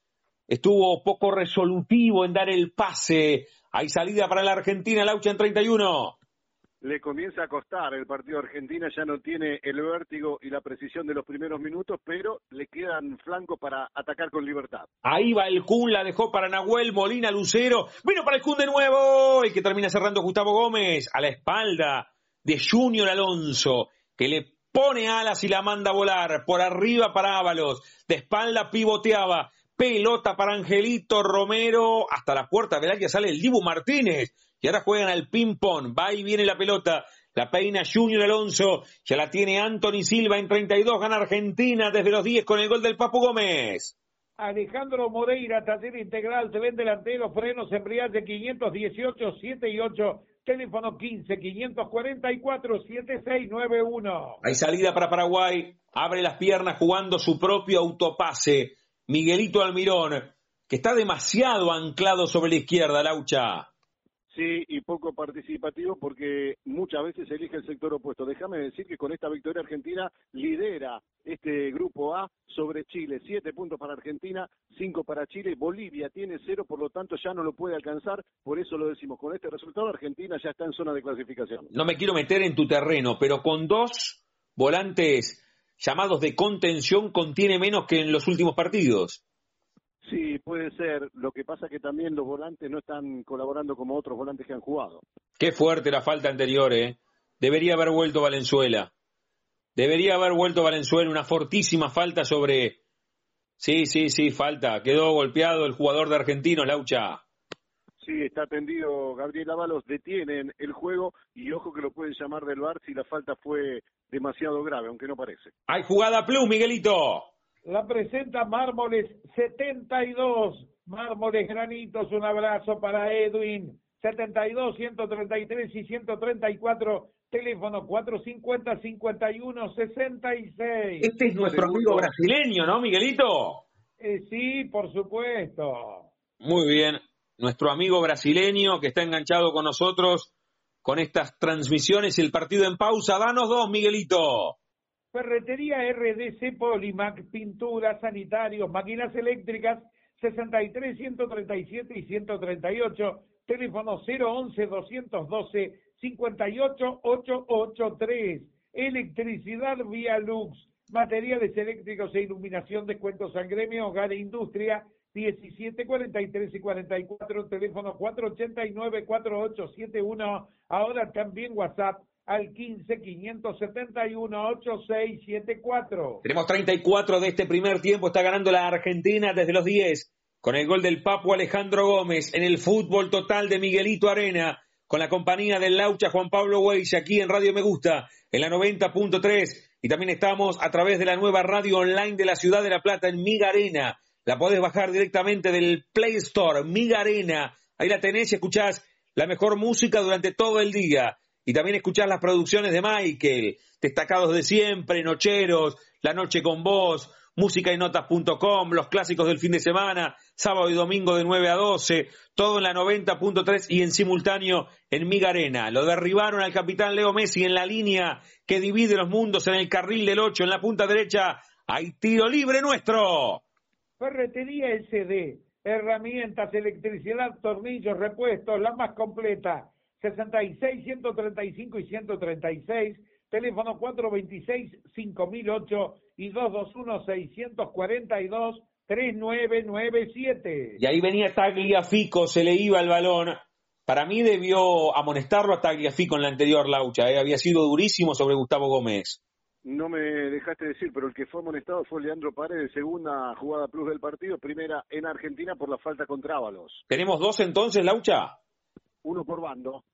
estuvo poco resolutivo en dar el pase. Hay salida para la Argentina, Laucha en 31 le comienza a costar. El partido Argentina ya no tiene el vértigo y la precisión de los primeros minutos, pero le quedan flanco para atacar con libertad. Ahí va el Kun, la dejó para Nahuel Molina Lucero. Vino para el Kun de nuevo. El que termina cerrando Gustavo Gómez a la espalda de Junior Alonso, que le pone alas y la manda a volar. Por arriba para Ábalos. De espalda pivoteaba. Pelota para Angelito Romero. Hasta la puerta del área sale el Dibu Martínez y ahora juegan al ping-pong. Va y viene la pelota. La peina Junior Alonso. Ya la tiene Anthony Silva en 32. Gana Argentina desde los 10 con el gol del Papu Gómez. Alejandro Moreira, taller integral, se ven delantero, frenos, embriague 518, 7 y 8, teléfono 15, 544, 7691. Hay salida para Paraguay, abre las piernas jugando su propio autopase. Miguelito Almirón que está demasiado anclado sobre la izquierda, Laucha. Sí, y poco participativo porque muchas veces elige el sector opuesto. Déjame decir que con esta victoria Argentina lidera este grupo A sobre Chile. Siete puntos para Argentina, cinco para Chile. Bolivia tiene cero, por lo tanto ya no lo puede alcanzar. Por eso lo decimos, con este resultado Argentina ya está en zona de clasificación. No me quiero meter en tu terreno, pero con dos volantes llamados de contención contiene menos que en los últimos partidos. Sí, puede ser. Lo que pasa es que también los volantes no están colaborando como otros volantes que han jugado. Qué fuerte la falta anterior, ¿eh? Debería haber vuelto Valenzuela. Debería haber vuelto Valenzuela. Una fortísima falta sobre. Sí, sí, sí, falta. Quedó golpeado el jugador de Argentinos, Laucha. Sí, está atendido Gabriel Ábalos, detienen el juego y ojo que lo pueden llamar del bar si la falta fue demasiado grave, aunque no parece. Hay jugada plus, Miguelito la presenta Mármoles 72. Mármoles Granitos, un abrazo para Edwin. 72, 133 y 134. Teléfono 450-51-66. Este es nuestro amigo brasileño, ¿no, Miguelito? Eh, sí, por supuesto. Muy bien. Nuestro amigo brasileño que está enganchado con nosotros con estas transmisiones. El partido en pausa. Danos dos, Miguelito. Ferretería RDC Polimac, pinturas, sanitarios, máquinas eléctricas, 63, 137 y 138, teléfono 011 212 58883, electricidad vía Lux, materiales eléctricos e iluminación, descuentos al gremio, hogar e industria, 17, 43 y 44, teléfono 489 4871, ahora también WhatsApp al 15 571 8674. Tenemos 34 de este primer tiempo, está ganando la Argentina desde los 10 con el gol del Papo Alejandro Gómez en el fútbol total de Miguelito Arena con la compañía del Laucha Juan Pablo Weiss aquí en Radio Me Gusta en la 90.3 y también estamos a través de la nueva radio online de la ciudad de La Plata en Miga Arena. La podés bajar directamente del Play Store, Miga Arena. Ahí la tenés y escuchás la mejor música durante todo el día y también escuchar las producciones de Michael, destacados de siempre, Nocheros, La Noche con Vos, música y notas.com, los clásicos del fin de semana, sábado y domingo de 9 a 12, todo en la 90.3 y en simultáneo en Migarena. Lo derribaron al capitán Leo Messi en la línea que divide los mundos en el carril del 8, en la punta derecha. Hay tiro libre nuestro. Ferretería SD, herramientas, electricidad, tornillos, repuestos, la más completa 66 135 y 136, teléfono 426 5008 y 221 642 3997. Y ahí venía Tagliafico, se le iba el balón. Para mí debió amonestarlo a Tagliafico en la anterior laucha, ¿eh? había sido durísimo sobre Gustavo Gómez. No me dejaste decir, pero el que fue amonestado fue Leandro Paredes, segunda jugada plus del partido, primera en Argentina por la falta contra Ábalos. ¿Tenemos dos entonces, Laucha? Uno por bando.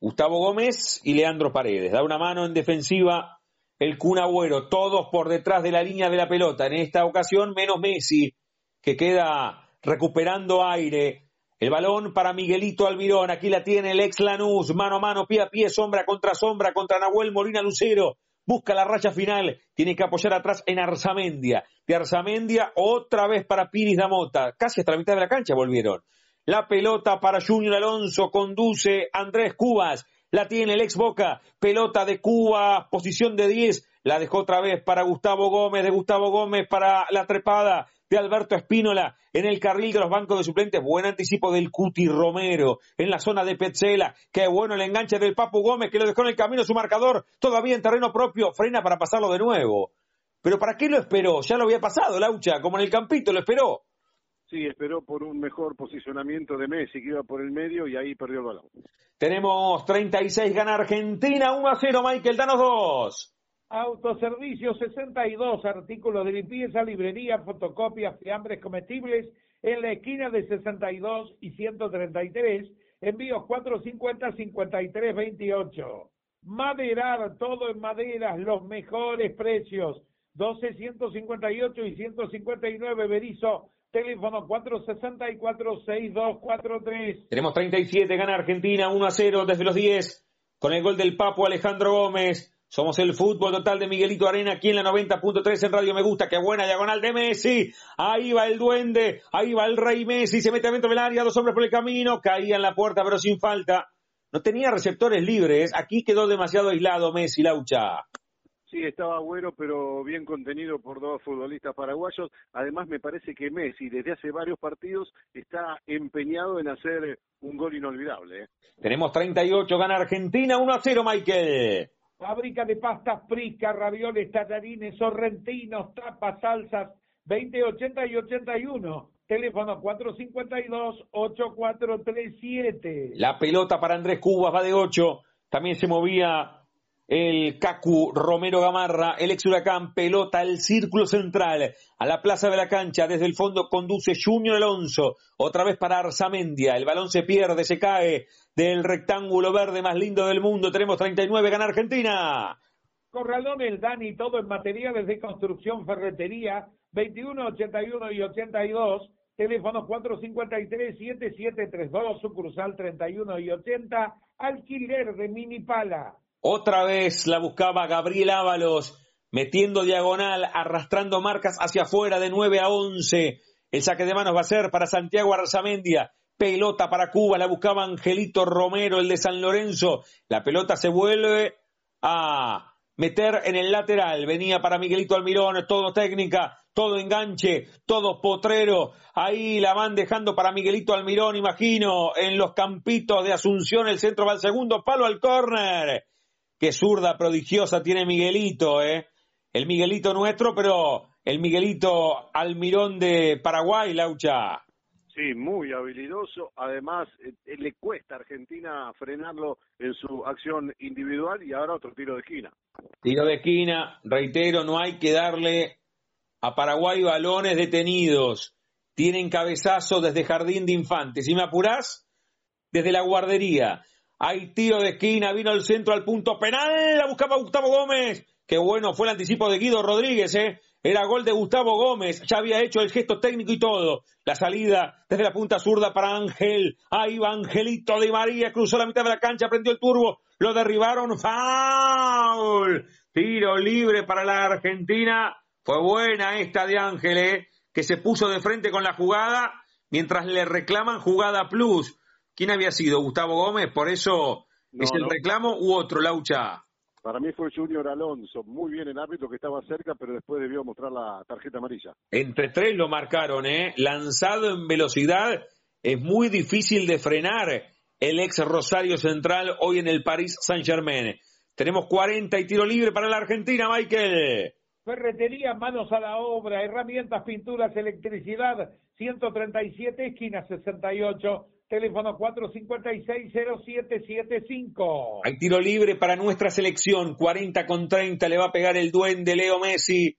Gustavo Gómez y Leandro Paredes. Da una mano en defensiva el Kun Agüero, todos por detrás de la línea de la pelota. En esta ocasión, menos Messi, que queda recuperando aire. El balón para Miguelito Almirón. Aquí la tiene el ex Lanús. Mano a mano, pie a pie, sombra contra sombra contra Nahuel Molina Lucero. Busca la raya final. Tiene que apoyar atrás en Arzamendia. De Arzamendia, otra vez para Piris Damota. Casi hasta la mitad de la cancha volvieron. La pelota para Junior Alonso, conduce Andrés Cubas, la tiene el ex Boca, pelota de Cuba, posición de 10, la dejó otra vez para Gustavo Gómez, de Gustavo Gómez para la trepada de Alberto Espínola en el carril de los bancos de suplentes, buen anticipo del Cuti Romero en la zona de Petzela, qué bueno el enganche del Papu Gómez que lo dejó en el camino su marcador, todavía en terreno propio, frena para pasarlo de nuevo. Pero ¿para qué lo esperó? Ya lo había pasado, Laucha, como en el campito lo esperó. Sí, esperó por un mejor posicionamiento de Messi, que iba por el medio y ahí perdió el balón. Tenemos 36, gana Argentina, 1 a 0, Michael, danos dos. Autoservicio 62, artículos de limpieza, librería, fotocopias, fiambres comestibles, en la esquina de 62 y 133, envíos 450-5328. Maderar, todo en maderas, los mejores precios, 12, 158 y 159, Berizo, Teléfono 464-6243. Tenemos 37, gana Argentina 1 a 0 desde los 10. Con el gol del Papo Alejandro Gómez. Somos el fútbol total de Miguelito Arena aquí en la 90.3 en Radio Me Gusta. Qué buena diagonal de Messi. Ahí va el duende. Ahí va el rey Messi. Se mete dentro del área. Dos hombres por el camino. Caía en la puerta pero sin falta. No tenía receptores libres. Aquí quedó demasiado aislado Messi, Laucha. Sí, estaba bueno, pero bien contenido por dos futbolistas paraguayos. Además, me parece que Messi, desde hace varios partidos, está empeñado en hacer un gol inolvidable. ¿eh? Tenemos 38, gana Argentina, 1 a 0, Michael. Fábrica de pastas friscas, ravioles, tallarines, sorrentinos, tapas, salsas, 20, 80 y 81. Teléfono 452-8437. La pelota para Andrés Cubas va de 8. También se movía el Cacu Romero Gamarra, el ex huracán, pelota al círculo central, a la plaza de la cancha, desde el fondo conduce Junior Alonso, otra vez para Arzamendia, el balón se pierde, se cae del rectángulo verde más lindo del mundo, tenemos 39, gana Argentina. Corralón, el Dani, todo en materiales de construcción, ferretería, 21, 81 y 82, teléfono 453-7732, sucursal 31 y 80, alquiler de mini pala. Otra vez la buscaba Gabriel Ábalos, metiendo diagonal, arrastrando marcas hacia afuera de 9 a 11. El saque de manos va a ser para Santiago Arzamendia. Pelota para Cuba, la buscaba Angelito Romero, el de San Lorenzo. La pelota se vuelve a meter en el lateral. Venía para Miguelito Almirón, todo técnica, todo enganche, todo potrero. Ahí la van dejando para Miguelito Almirón, imagino, en los campitos de Asunción. El centro va al segundo palo al córner. Qué zurda prodigiosa tiene Miguelito, ¿eh? El Miguelito nuestro, pero el Miguelito Almirón de Paraguay, Laucha. Sí, muy habilidoso. Además, eh, le cuesta a Argentina frenarlo en su acción individual y ahora otro tiro de esquina. Tiro de esquina, reitero, no hay que darle a Paraguay balones detenidos. Tienen cabezazo desde Jardín de Infantes. Si me apurás, desde la guardería. Hay tiro de esquina, vino el centro al punto penal, la buscaba Gustavo Gómez. Qué bueno fue el anticipo de Guido Rodríguez, ¿eh? Era gol de Gustavo Gómez, ya había hecho el gesto técnico y todo. La salida desde la punta zurda para Ángel. Ahí va Angelito de María, cruzó la mitad de la cancha, prendió el turbo, lo derribaron, foul. Tiro libre para la Argentina. Fue buena esta de Ángel, ¿eh? que se puso de frente con la jugada mientras le reclaman jugada plus. ¿Quién había sido? Gustavo Gómez, por eso es el reclamo u otro, Laucha. Para mí fue Junior Alonso, muy bien el árbitro que estaba cerca, pero después debió mostrar la tarjeta amarilla. Entre tres lo marcaron, ¿eh? Lanzado en velocidad, es muy difícil de frenar el ex Rosario Central hoy en el París Saint-Germain. Tenemos 40 y tiro libre para la Argentina, Michael. Ferretería, manos a la obra, herramientas, pinturas, electricidad, 137, esquina 68 teléfono 456-0775. Hay tiro libre para nuestra selección, 40 con 30, le va a pegar el duende Leo Messi.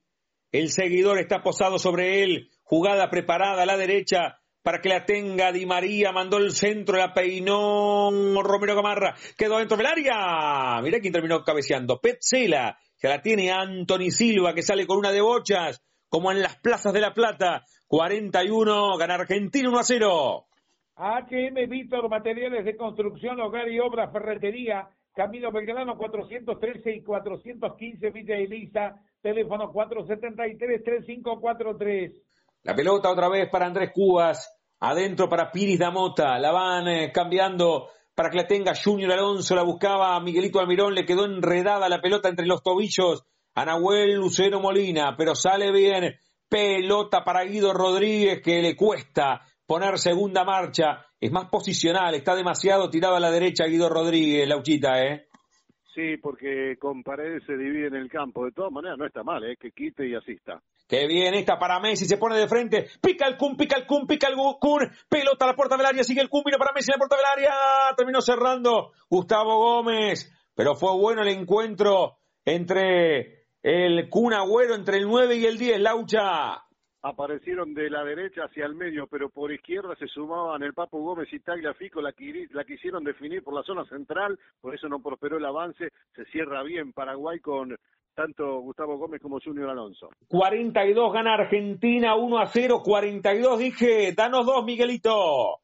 El seguidor está posado sobre él, jugada preparada a la derecha para que la tenga Di María, mandó el centro, la peinó Romero Gamarra, quedó dentro del área. Mira quién terminó cabeceando, Petzela, que la tiene Anthony Silva, que sale con una de bochas, como en las plazas de La Plata. 41, gana Argentina 1 a 0. HM Víctor, materiales de construcción, hogar y obra, ferretería, Camino Belgrano 413 y 415 Villa Elisa, teléfono 473-3543. La pelota otra vez para Andrés Cubas, adentro para Piris Damota, la van eh, cambiando para que la tenga Junior Alonso, la buscaba Miguelito Almirón, le quedó enredada la pelota entre los tobillos a Nahuel Lucero Molina, pero sale bien, pelota para Guido Rodríguez que le cuesta poner segunda marcha, es más posicional, está demasiado tirado a la derecha Guido Rodríguez, Lauchita, ¿eh? Sí, porque con Paredes se divide en el campo. De todas maneras, no está mal, ¿eh? Que quite y asista. Qué bien, esta para Messi, se pone de frente, pica el Kun, pica el Kun, pica el Kun, pelota a la puerta del área, sigue el Kun, vino para Messi en la puerta del área, terminó cerrando Gustavo Gómez, pero fue bueno el encuentro entre el Kun Agüero, entre el 9 y el 10, Laucha aparecieron de la derecha hacia el medio, pero por izquierda se sumaban el Papo Gómez y Tagliafico, la, la quisieron definir por la zona central, por eso no prosperó el avance, se cierra bien Paraguay con tanto Gustavo Gómez como Junior Alonso. 42 gana Argentina, 1 a 0, 42 dije, danos dos Miguelito.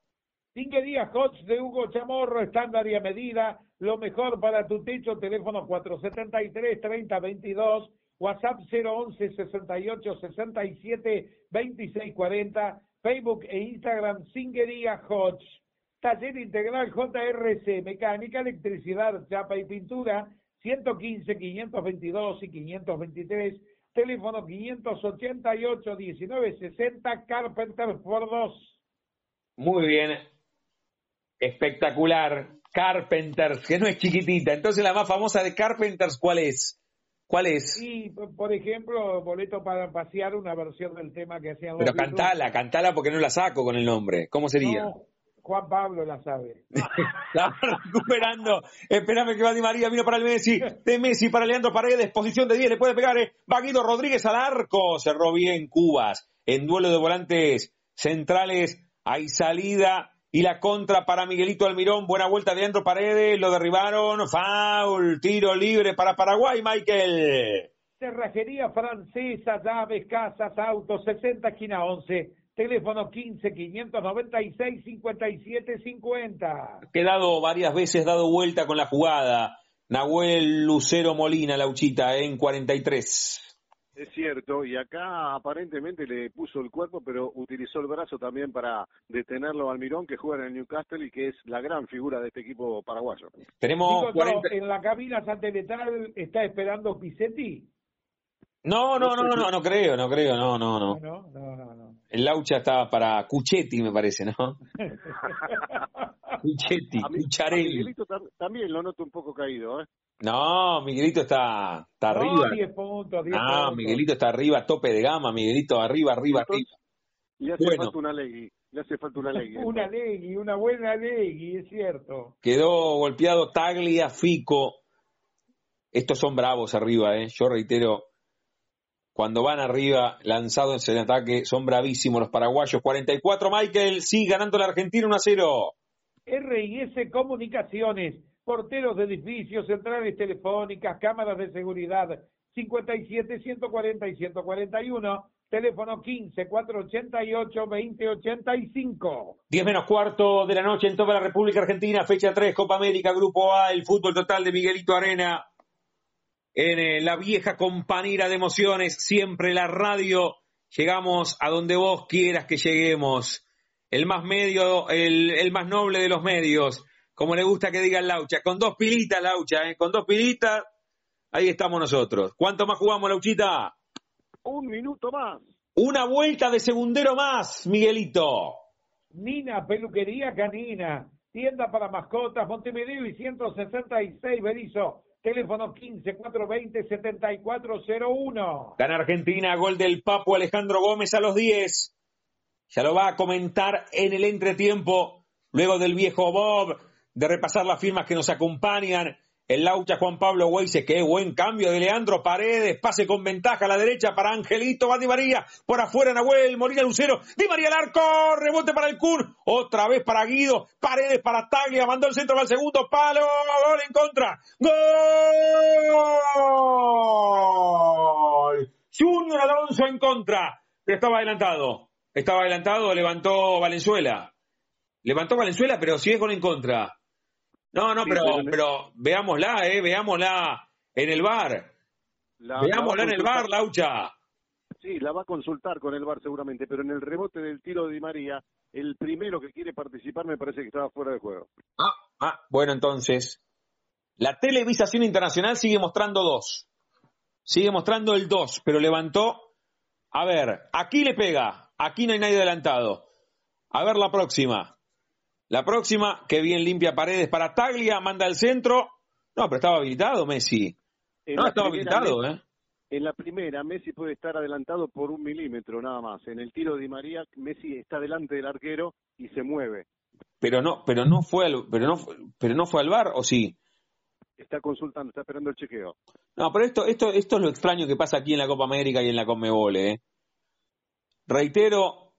Tinguería Hotch de Hugo Chamorro, estándar y a medida, lo mejor para tu techo, teléfono 473-3022, WhatsApp 011 68 67 26 40, Facebook e Instagram Singuería Hodge. Taller Integral JRC, mecánica, electricidad, chapa y pintura, 115, 522 y 523, teléfono 588 1960, Carpenter por 2. Muy bien, espectacular. Carpenters, que no es chiquitita. Entonces la más famosa de Carpenters, ¿cuál es? ¿Cuál es? Y, por ejemplo, boleto para pasear, una versión del tema que hacían Pero cantala, cantala porque no la saco con el nombre. ¿Cómo sería? Juan Pablo la sabe. Estaba recuperando. Espérame que va Di María, vino para el Messi. De Messi para Leandro Paredes. Posición de 10, le puede pegar. Eh. Va Guido Rodríguez al arco. Cerró bien Cubas. En duelo de volantes centrales hay salida y la contra para Miguelito Almirón. Buena vuelta de Leandro Paredes. Lo derribaron. Foul. Tiro libre para Paraguay, Michael. Cerrajería francesa, llaves, casas, autos, 60 esquina 11 teléfono 15 596 57 50. Ha quedado varias veces dado vuelta con la jugada. Nahuel Lucero Molina, Lauchita, en 43. Es cierto, y acá aparentemente le puso el cuerpo, pero utilizó el brazo también para detenerlo al Mirón, que juega en el Newcastle y que es la gran figura de este equipo paraguayo. Tenemos en la cabina satelital está esperando Pisetti. No, no, no, no, no, creo, no creo, no, no, no. No, no, no. El Laucha estaba para Cuchetti, me parece, ¿no? Cuchetti, Cucharelli. Miguelito también lo noto un poco caído, ¿eh? No, Miguelito está, está arriba. 10 puntos, 10 ah, Miguelito está arriba, tope de gama, Miguelito arriba, arriba, arriba. Le hace falta una legui, le hace falta una legui. una legui, una buena legui, es cierto. Quedó golpeado Taglia, Fico. Estos son bravos arriba, ¿eh? Yo reitero, cuando van arriba, lanzados en el ataque, son bravísimos los paraguayos. 44, Michael, sí, ganando la Argentina 1 a 0. RIS Comunicaciones, porteros de edificios, centrales telefónicas, cámaras de seguridad, 57 140 y 141, teléfono 15 488 2085. 10 menos cuarto de la noche en toda la República Argentina, fecha 3, Copa América, Grupo A, el fútbol total de Miguelito Arena en eh, la vieja compañera de emociones, siempre la radio. Llegamos a donde vos quieras que lleguemos. El más medio, el, más noble de los medios, como le gusta que diga Laucha. Con dos pilitas, Laucha, ¿eh? con dos pilitas, ahí estamos nosotros. ¿Cuánto más jugamos, Lauchita? Un minuto más. Una vuelta de segundero más, Miguelito. Nina, peluquería canina, tienda para mascotas, Montevideo y 166 Berizo teléfono 15 420 7401. Gana Argentina, gol del Papo Alejandro Gómez a los 10. Ya lo va a comentar en el entretiempo, luego del viejo Bob, de repasar las firmas que nos acompañan. El Laucha Juan Pablo Weise, qué buen cambio de Leandro Paredes, pase con ventaja a la derecha para Angelito, va Di María, por afuera Nahuel, Molina Lucero, Di María al arco, rebote para el Kun, otra vez para Guido, Paredes para Taglia, mandó el centro para el segundo palo, gol en contra, gol, Junior Alonso en contra, estaba adelantado, estaba adelantado, levantó Valenzuela, levantó Valenzuela, pero si es gol en contra, no, no, pero, pero veámosla, eh, veámosla en el bar. veámosla en el bar, Laucha. Sí, la va a consultar con el bar seguramente, pero en el rebote del tiro de Di María, el primero que quiere participar me parece que estaba fuera de juego. Ah, ah, bueno, entonces, la televisación internacional sigue mostrando dos. Sigue mostrando el dos, pero levantó. A ver, aquí le pega, aquí no hay nadie adelantado. A ver la próxima. La próxima, que bien limpia paredes para Taglia, manda al centro. No, pero estaba habilitado Messi. no, estaba habilitado, ¿eh? En la primera, Messi puede estar adelantado por un milímetro nada más. En el tiro de María, Messi está delante del arquero y se mueve. Pero no, pero no fue al, pero no, pero no fue al bar, ¿o sí? Está consultando, está esperando el chequeo. No, pero esto, esto, esto es lo extraño que pasa aquí en la Copa América y en la Conmebol, ¿eh? Reitero,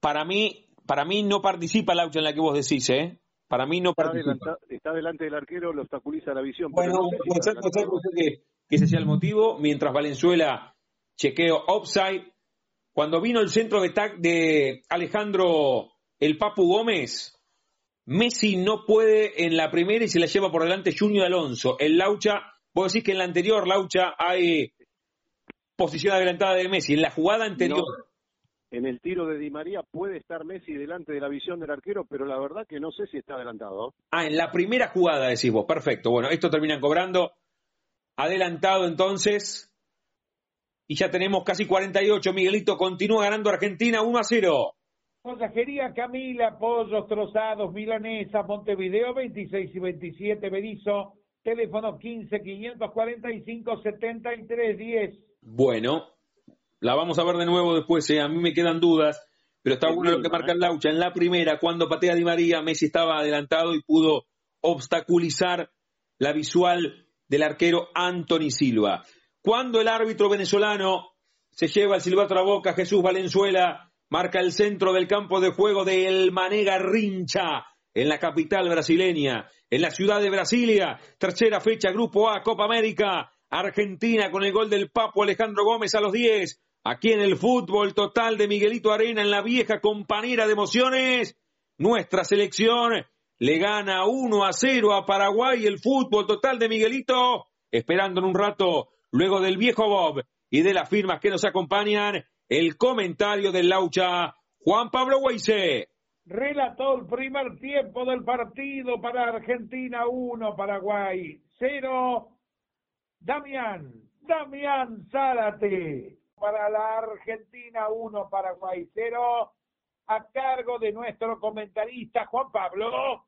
para mí para mí no participa Laucha en la que vos decís, ¿eh? Para mí no está participa. está delante del arquero, lo obstaculiza la visión. Bueno, puede ser, que, ese sea el motivo, mientras Valenzuela chequeo offside. Cuando vino el centro de, de Alejandro el Papu Gómez, Messi no puede en la primera y se la lleva por delante Junior Alonso. El Laucha, vos decís que en la anterior Laucha hay posición adelantada de Messi. En la jugada anterior. En el tiro de Di María puede estar Messi delante de la visión del arquero, pero la verdad que no sé si está adelantado. Ah, en la primera jugada decís vos. Perfecto. Bueno, esto terminan cobrando. Adelantado entonces. Y ya tenemos casi 48. Miguelito continúa ganando Argentina 1 a 0. Consejería Camila, pollos trozados, milanesa, Montevideo 26 y 27, Berizo, teléfono 15 545 73 10. Bueno, la vamos a ver de nuevo después, eh. a mí me quedan dudas, pero está bueno lo que marca el ¿eh? Laucha. En la primera, cuando patea Di María, Messi estaba adelantado y pudo obstaculizar la visual del arquero Anthony Silva. Cuando el árbitro venezolano se lleva el silbato a la boca, Jesús Valenzuela marca el centro del campo de juego de El Manega Rincha, en la capital brasileña, en la ciudad de Brasilia, tercera fecha, Grupo A, Copa América, Argentina con el gol del Papo Alejandro Gómez a los 10, aquí en el fútbol total de Miguelito Arena, en la vieja compañera de emociones, nuestra selección le gana 1 a 0 a Paraguay, el fútbol total de Miguelito, esperando en un rato, luego del viejo Bob y de las firmas que nos acompañan, el comentario del Laucha, Juan Pablo Weise. Relató el primer tiempo del partido para Argentina 1, Paraguay 0. Damián, Damián Zárate para la Argentina 1, Paraguay 0, a cargo de nuestro comentarista Juan Pablo.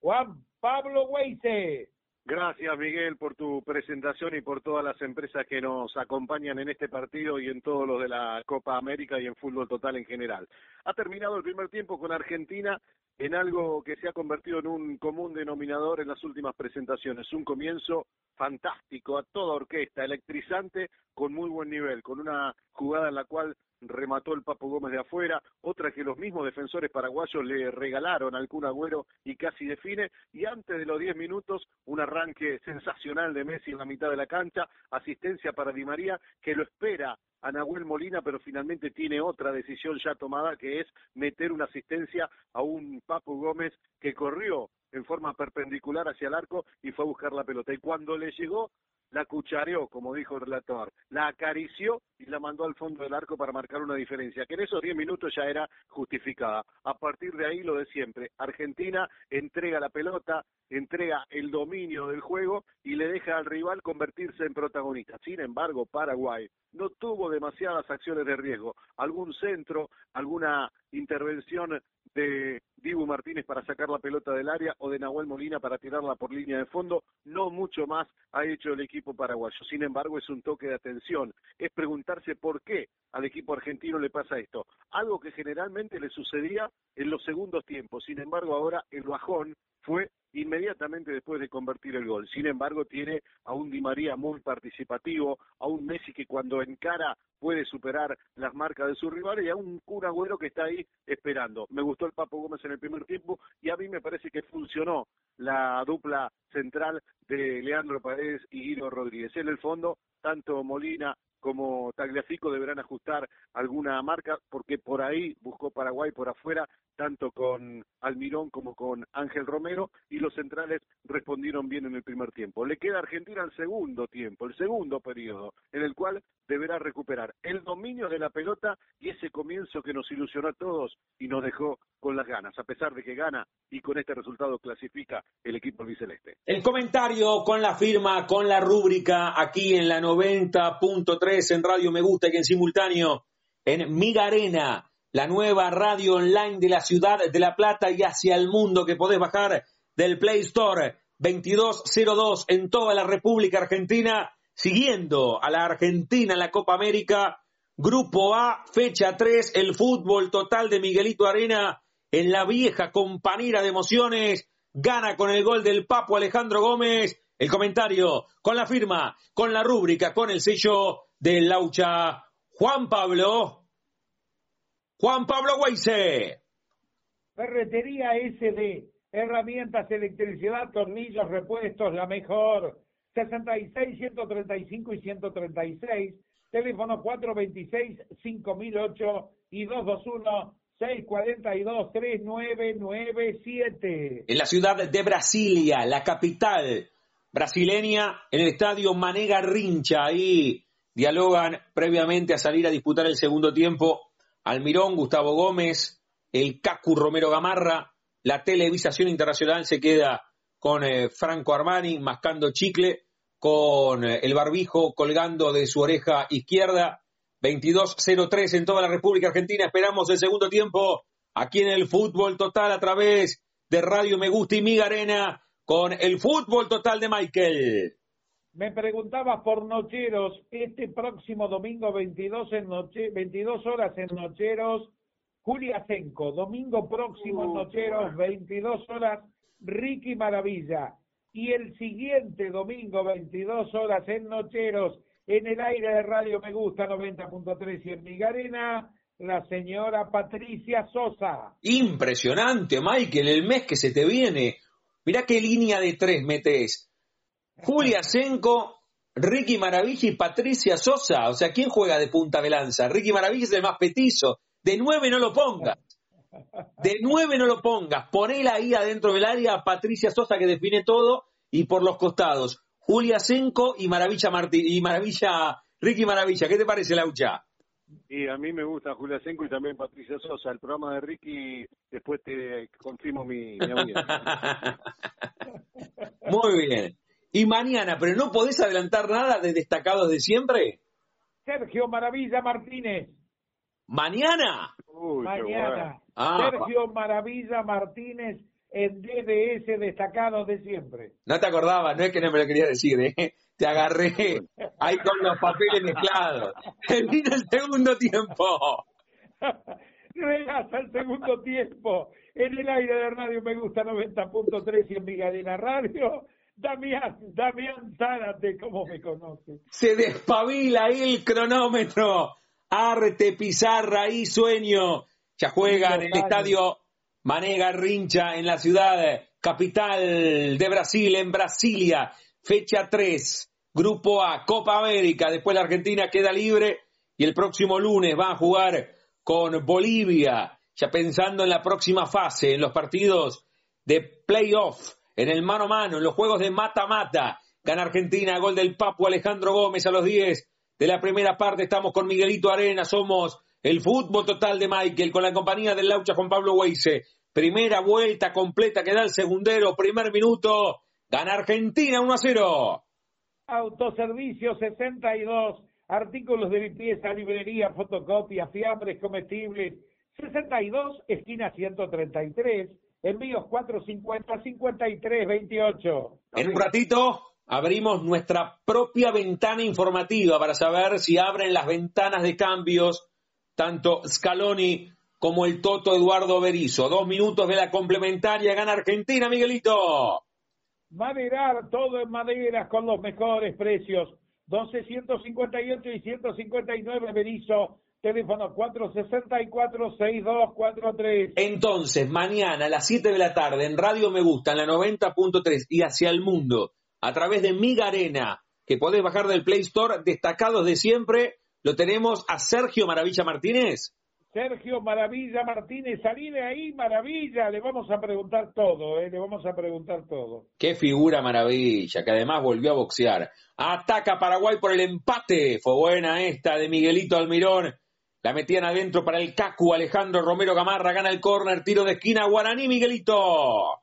Juan Pablo Weise. Gracias, Miguel, por tu presentación y por todas las empresas que nos acompañan en este partido y en todos los de la Copa América y en fútbol total en general. Ha terminado el primer tiempo con Argentina en algo que se ha convertido en un común denominador en las últimas presentaciones. Un comienzo fantástico, a toda orquesta, electrizante, con muy buen nivel, con una jugada en la cual remató el Papo Gómez de afuera, otra que los mismos defensores paraguayos le regalaron al Kun Agüero y casi define, y antes de los 10 minutos un arranque sensacional de Messi en la mitad de la cancha, asistencia para Di María que lo espera a Nahuel Molina, pero finalmente tiene otra decisión ya tomada, que es meter una asistencia a un Papo Gómez que corrió en forma perpendicular hacia el arco y fue a buscar la pelota. Y cuando le llegó, la cuchareó, como dijo el relator, la acarició y la mandó al fondo del arco para marcar una diferencia, que en esos 10 minutos ya era justificada. A partir de ahí lo de siempre. Argentina entrega la pelota, entrega el dominio del juego y le deja al rival convertirse en protagonista. Sin embargo, Paraguay no tuvo demasiadas acciones de riesgo. Algún centro, alguna intervención de Dibu Martínez para sacar la pelota del área o de Nahuel Molina para tirarla por línea de fondo, no mucho más ha hecho el equipo paraguayo. Sin embargo, es un toque de atención, es preguntarse por qué al equipo argentino le pasa esto. Algo que generalmente le sucedía en los segundos tiempos. Sin embargo, ahora el bajón fue inmediatamente después de convertir el gol. Sin embargo, tiene a un Di María muy participativo, a un Messi que cuando encara puede superar las marcas de su rival y a un Cura Agüero que está ahí esperando. Me gustó el Papo Gómez en el primer tiempo y a mí me parece que funcionó la dupla central de Leandro Paredes y Guido Rodríguez. En el fondo, tanto Molina como Tagliafico deberán ajustar alguna marca porque por ahí buscó Paraguay por afuera tanto con Almirón como con Ángel Romero y los centrales respondieron bien en el primer tiempo. Le queda a Argentina el segundo tiempo, el segundo periodo, en el cual deberá recuperar el dominio de la pelota y ese comienzo que nos ilusionó a todos y nos dejó con las ganas, a pesar de que gana y con este resultado clasifica el equipo biceleste. El comentario con la firma, con la rúbrica aquí en la 90.3 en Radio Me Gusta y en simultáneo en Migarena la nueva radio online de la ciudad de La Plata y hacia el mundo que podés bajar del Play Store 2202 en toda la República Argentina, siguiendo a la Argentina en la Copa América. Grupo A, fecha 3, el fútbol total de Miguelito Arena en la vieja compañera de emociones. Gana con el gol del Papo Alejandro Gómez. El comentario con la firma, con la rúbrica, con el sello del Laucha Juan Pablo Juan Pablo Guayce. Ferretería SD, herramientas, electricidad, tornillos, repuestos, la mejor. 66, 135 y 136. Teléfono 426, 5008 y 221 642-3997. En la ciudad de Brasilia, la capital brasileña, en el estadio Manega Rincha, ahí dialogan previamente a salir a disputar el segundo tiempo Almirón, Gustavo Gómez, el Cacu Romero Gamarra, la televisación internacional se queda con eh, Franco Armani mascando chicle, con eh, el barbijo colgando de su oreja izquierda. 22-03 en toda la República Argentina. Esperamos el segundo tiempo aquí en el Fútbol Total a través de Radio Me Gusta y Miga Arena con el Fútbol Total de Michael. Me preguntaba por Nocheros, este próximo domingo 22, en noche, 22 horas en Nocheros, Julia Senco, domingo próximo en Nocheros, 22 horas, Ricky Maravilla. Y el siguiente domingo, 22 horas en Nocheros, en el aire de Radio Me Gusta 90.3 y en Migarena, la señora Patricia Sosa. Impresionante, Michael, el mes que se te viene. Mirá qué línea de tres metes. Julia Senco, Ricky Maravilla y Patricia Sosa. O sea, ¿quién juega de punta de lanza? Ricky Maravilla es el más petizo. De nueve no lo pongas. De nueve no lo pongas. Ponela ahí adentro del área a Patricia Sosa que define todo y por los costados. Julia Senco y Maravilla Martí y Maravilla, Ricky Maravilla. ¿Qué te parece, Laucha? Y a mí me gusta Julia Senco y también Patricia Sosa. El programa de Ricky, después te confirmo mi, mi Muy bien. Y mañana, pero no podés adelantar nada de destacados de siempre. Sergio Maravilla Martínez. ¿Mañana? mañana. Ah, Sergio Maravilla Martínez en DDS destacados de siempre. No te acordabas, no es que no me lo quería decir, ¿eh? Te agarré ahí con los papeles mezclados. Vino el segundo tiempo. Regasa el segundo tiempo. En el aire de radio me gusta 90.3 y en Migadina Radio Damián, Damián Zárate, ¿cómo me conoce? Se despabila ahí el cronómetro. Arte, pizarra y sueño. Ya juega en el estadio Manega Rincha en la ciudad capital de Brasil, en Brasilia. Fecha 3, Grupo A, Copa América. Después la Argentina queda libre y el próximo lunes va a jugar con Bolivia. Ya pensando en la próxima fase, en los partidos de playoff en el mano a mano, en los juegos de mata-mata. Gana Argentina, gol del Papu Alejandro Gómez a los 10 de la primera parte. Estamos con Miguelito Arena, somos el fútbol total de Michael con la compañía del Laucha Juan Pablo Weise. Primera vuelta completa que da el segundero, primer minuto. Gana Argentina 1 a 0. Autoservicio 62, artículos de limpieza, librería, fotocopia, fiambres comestibles. 62, esquina 133 Envíos 450-5328. En un ratito abrimos nuestra propia ventana informativa para saber si abren las ventanas de cambios tanto Scaloni como el Toto Eduardo Berizo. Dos minutos de la complementaria, gana Argentina, Miguelito. Maderar, todo en maderas con los mejores precios. 12, 158 y 159 Berizo Teléfono 464-6243. Entonces, mañana a las 7 de la tarde en Radio Me Gusta, en la 90.3 y hacia el mundo, a través de Miga Arena, que podés bajar del Play Store, destacados de siempre, lo tenemos a Sergio Maravilla Martínez. Sergio Maravilla Martínez, salí de ahí, Maravilla, le vamos a preguntar todo, ¿eh? le vamos a preguntar todo. Qué figura Maravilla, que además volvió a boxear. Ataca Paraguay por el empate, fue buena esta de Miguelito Almirón la metían adentro para el Cacu. Alejandro Romero Gamarra gana el córner. Tiro de esquina. Guaraní, Miguelito.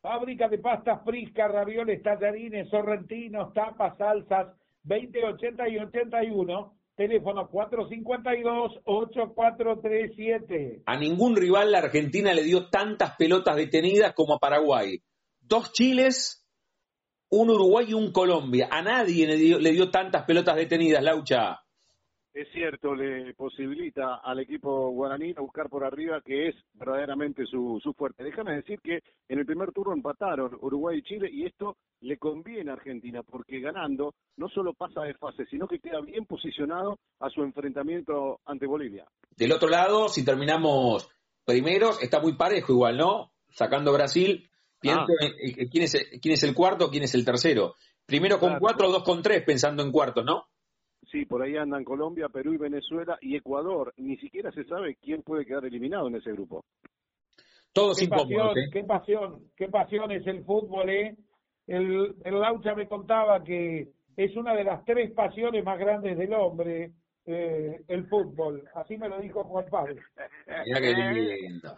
Fábrica de pastas friscas, ravioles, tallarines, sorrentinos, tapas, salsas. 20, 80 y 81. Teléfono 452-8437. A ningún rival la Argentina le dio tantas pelotas detenidas como a Paraguay. Dos Chiles, un Uruguay y un Colombia. A nadie le dio, le dio tantas pelotas detenidas, Laucha es cierto, le posibilita al equipo guaraní a buscar por arriba, que es verdaderamente su, su fuerte. Déjame decir que en el primer turno empataron Uruguay y Chile y esto le conviene a Argentina porque ganando no solo pasa de fase, sino que queda bien posicionado a su enfrentamiento ante Bolivia. Del otro lado, si terminamos primeros, está muy parejo igual, ¿no? Sacando Brasil, pienso ah. quién, es, quién es el cuarto, quién es el tercero. Primero con cuatro, dos con tres, pensando en cuartos, ¿no? Sí, por ahí andan Colombia, Perú y Venezuela y Ecuador. Ni siquiera se sabe quién puede quedar eliminado en ese grupo. Todos qué pasión, ¿eh? qué pasión, qué pasión es el fútbol, ¿eh? El, el Laucha me contaba que es una de las tres pasiones más grandes del hombre, eh, el fútbol. Así me lo dijo Juan Pablo. Mirá qué lindo.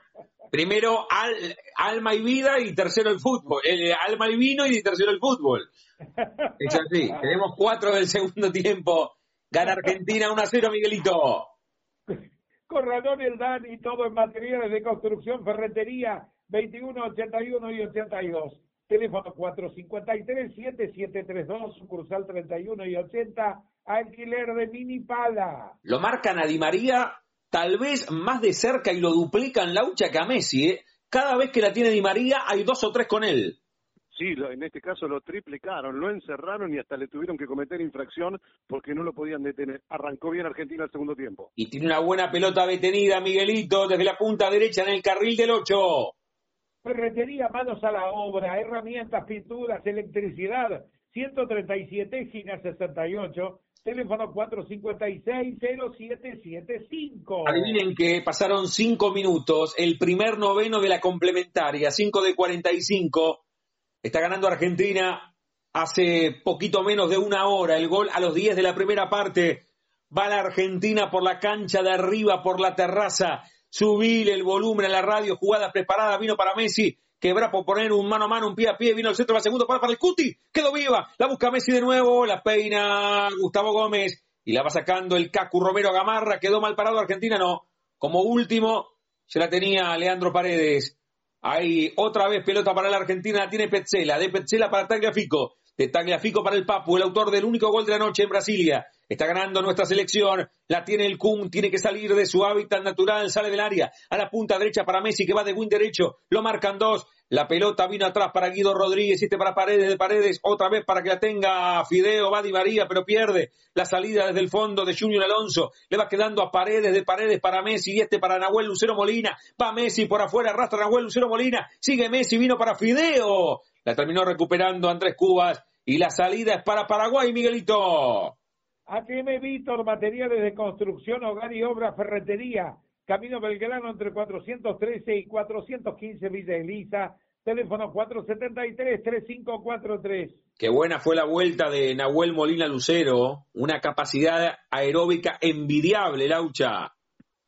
Primero al- alma y vida y tercero el fútbol. Eh, alma y vino y tercero el fútbol. Es así. Tenemos cuatro del segundo tiempo. Gana Argentina 1 a 0, Miguelito. Corredor el Dani, todo en materiales de construcción, ferretería 21, 81 y 82. Teléfono 453-7732, sucursal 31 y 80, alquiler de mini pala. Lo marcan a Di María tal vez más de cerca y lo duplican Laucha que a Messi. ¿eh? Cada vez que la tiene Di María hay dos o tres con él. Sí, lo- en este caso lo triplicaron, lo encerraron y hasta le tuvieron que cometer infracción porque no lo podían detener. Arrancó bien Argentina al segundo tiempo. Y tiene una buena pelota detenida Miguelito desde la punta derecha en el carril del 8. Ferretería, manos a la obra, herramientas, pinturas, electricidad, 137, esquina 68, teléfono 456-0775. Adivinen que pasaron cinco minutos, el primer noveno de la complementaria, 5 de 45. Está ganando Argentina hace poquito menos de una hora. El gol a los 10 de la primera parte. Va la Argentina por la cancha de arriba, por la terraza. Subile el volumen a la radio, jugada preparada, vino para Messi. Quebra por poner un mano a mano, un pie a pie, vino el centro, va segundo para, para el Cuti, quedó viva, la busca Messi de nuevo, la peina Gustavo Gómez y la va sacando el Cacu Romero Gamarra, quedó mal parado Argentina, no. Como último, se la tenía Leandro Paredes. Ahí otra vez pelota para la Argentina, la tiene Petzela, de Petzela para Tagliafico, de Tagliafico para el Papu, el autor del único gol de la noche en Brasilia. Está ganando nuestra selección, la tiene el Kun, tiene que salir de su hábitat natural, sale del área, a la punta derecha para Messi que va de win derecho, lo marcan dos, la pelota vino atrás para Guido Rodríguez, este para Paredes de Paredes, otra vez para que la tenga Fideo, va Di María, pero pierde la salida desde el fondo de Junior Alonso, le va quedando a Paredes de Paredes para Messi y este para Nahuel Lucero Molina, va Messi por afuera, arrastra a Nahuel Lucero Molina, sigue Messi, vino para Fideo, la terminó recuperando Andrés Cubas y la salida es para Paraguay, Miguelito. ATM Víctor, materiales de construcción, hogar y obra, ferretería, Camino Belgrano entre 413 y 415 Villa Elisa, teléfono 473-3543. Qué buena fue la vuelta de Nahuel Molina Lucero, una capacidad aeróbica envidiable, Laucha.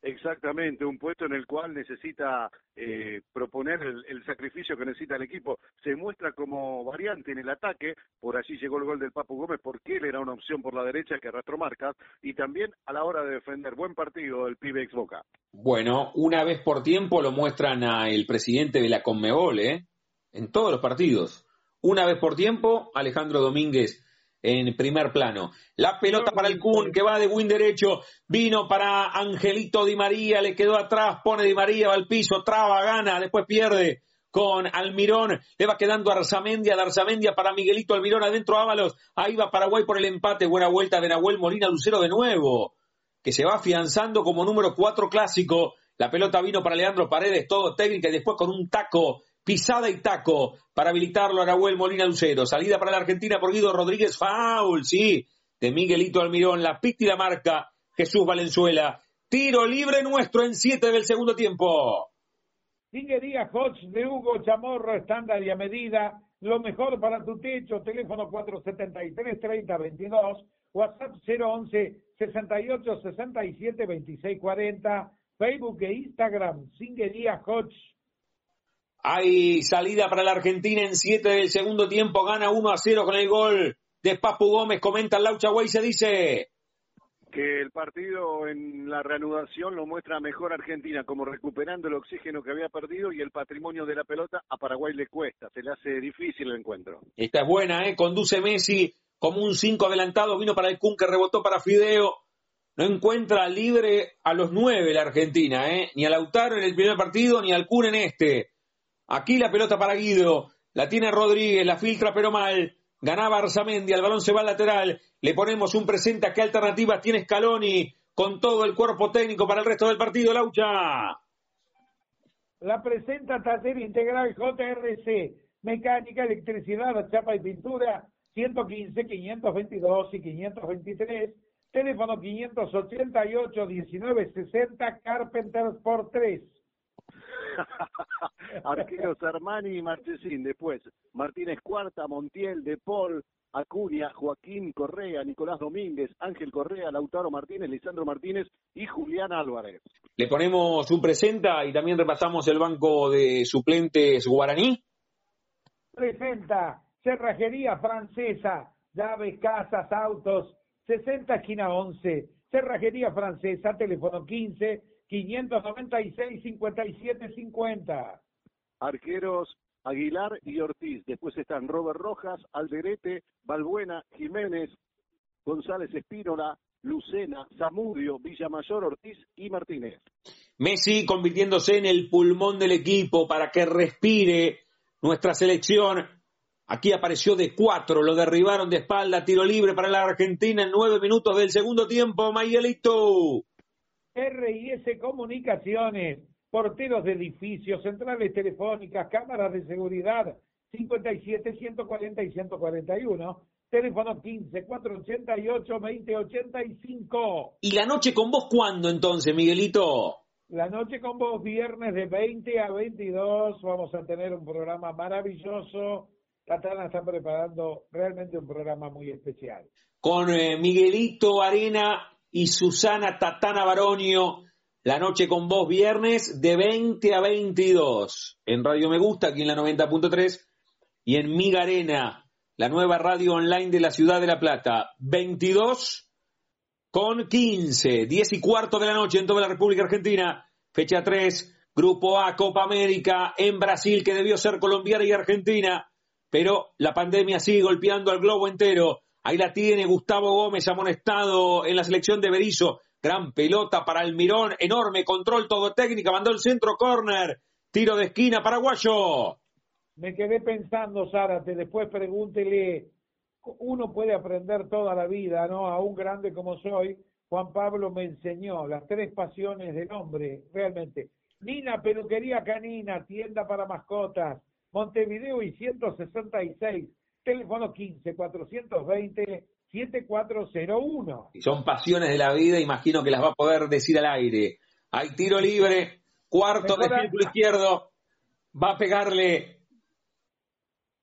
Exactamente, un puesto en el cual necesita eh, proponer el, el sacrificio que necesita el equipo. Se muestra como variante en el ataque, por allí llegó el gol del Papu Gómez, porque él era una opción por la derecha que arrastró marcas, y también a la hora de defender. Buen partido del pibe ex Boca. Bueno, una vez por tiempo lo muestran a el presidente de la Conmebol, ¿eh? En todos los partidos. Una vez por tiempo, Alejandro Domínguez en primer plano. La pelota para el Kun que va de win derecho, vino para Angelito Di María, le quedó atrás, pone Di María, va al piso, traba, gana, después pierde con Almirón, le va quedando Arzamendia, de Arzamendia para Miguelito Almirón, adentro Ábalos, ahí va Paraguay por el empate, buena vuelta de Nahuel Molina Lucero de nuevo, que se va afianzando como número cuatro clásico, la pelota vino para Leandro Paredes, todo técnica y después con un taco pisada y taco para habilitarlo a Nahuel Molina Lucero. Salida para la Argentina por Guido Rodríguez, foul, sí, de Miguelito Almirón, la la marca, Jesús Valenzuela. Tiro libre nuestro en siete del segundo tiempo. Siguería Hodge de Hugo Chamorro, estándar y a medida, lo mejor para tu techo, teléfono 473-3022, WhatsApp 011 68 67 26 40, Facebook e Instagram, Singuería Hodge. Hay salida para la Argentina en 7 del segundo tiempo, gana 1 a 0 con el gol de Papu Gómez, comenta Laucha Guay, se dice que el partido en la reanudación lo muestra mejor Argentina, como recuperando el oxígeno que había perdido y el patrimonio de la pelota a Paraguay le cuesta, se le hace difícil el encuentro. Esta es buena, ¿eh? conduce Messi como un 5 adelantado, vino para el Kun que rebotó para Fideo, no encuentra libre a los 9 la Argentina, ¿eh? ni a Lautaro en el primer partido, ni al Kun en este. Aquí la pelota para Guido, la tiene Rodríguez, la filtra pero mal, ganaba Arzamendi, el balón se va al lateral, le ponemos un presente a qué alternativas tiene Scaloni con todo el cuerpo técnico para el resto del partido, Laucha. La presenta Taller Integral JRC, mecánica, electricidad, chapa y pintura, 115, 522 y 523, Teléfono 588-1960, Carpenters por 3. Arqueros Armani y Marchesín. Después, Martínez Cuarta, Montiel, De Paul, Acuña, Joaquín Correa, Nicolás Domínguez, Ángel Correa, Lautaro Martínez, Lisandro Martínez y Julián Álvarez. Le ponemos un presenta y también repasamos el banco de suplentes guaraní. Presenta Cerrajería Francesa, llaves, casas, autos, 60 esquina 11. Cerrajería Francesa, teléfono 15 596 5750. Arqueros Aguilar y Ortiz. Después están Robert Rojas, Alderete, Balbuena, Jiménez, González Espínola, Lucena, Zamudio, Villamayor, Ortiz y Martínez. Messi convirtiéndose en el pulmón del equipo para que respire nuestra selección. Aquí apareció de cuatro, lo derribaron de espalda, tiro libre para la Argentina en nueve minutos del segundo tiempo, Mayelito. RIS Comunicaciones, porteros de edificios, centrales telefónicas, cámaras de seguridad, 57, 140 y 141. Teléfono 15 488 2085. ¿Y la noche con vos cuándo entonces, Miguelito? La noche con vos, viernes de 20 a 22, vamos a tener un programa maravilloso. Tatana está preparando realmente un programa muy especial. Con eh, Miguelito Arena y Susana Tatana Baronio, la noche con vos, viernes de 20 a 22. En Radio Me Gusta, aquí en la 90.3, y en Miga Arena, la nueva radio online de la ciudad de La Plata. 22 con 15, 10 y cuarto de la noche en toda la República Argentina. Fecha 3, Grupo A, Copa América, en Brasil, que debió ser colombiana y argentina, pero la pandemia sigue golpeando al globo entero. Ahí la tiene Gustavo Gómez amonestado en la selección de Berizo. Gran pelota para Almirón, enorme control todo técnica, mandó el centro corner, tiro de esquina paraguayo. Me quedé pensando, Zárate, después pregúntele uno puede aprender toda la vida, ¿no? A un grande como soy, Juan Pablo me enseñó las tres pasiones del hombre, realmente. Nina, peluquería canina, tienda para mascotas, Montevideo y 166, teléfono 15 420 7401. Y son pasiones de la vida, imagino que las va a poder decir al aire. Hay tiro libre, cuarto de círculo izquierdo, va a pegarle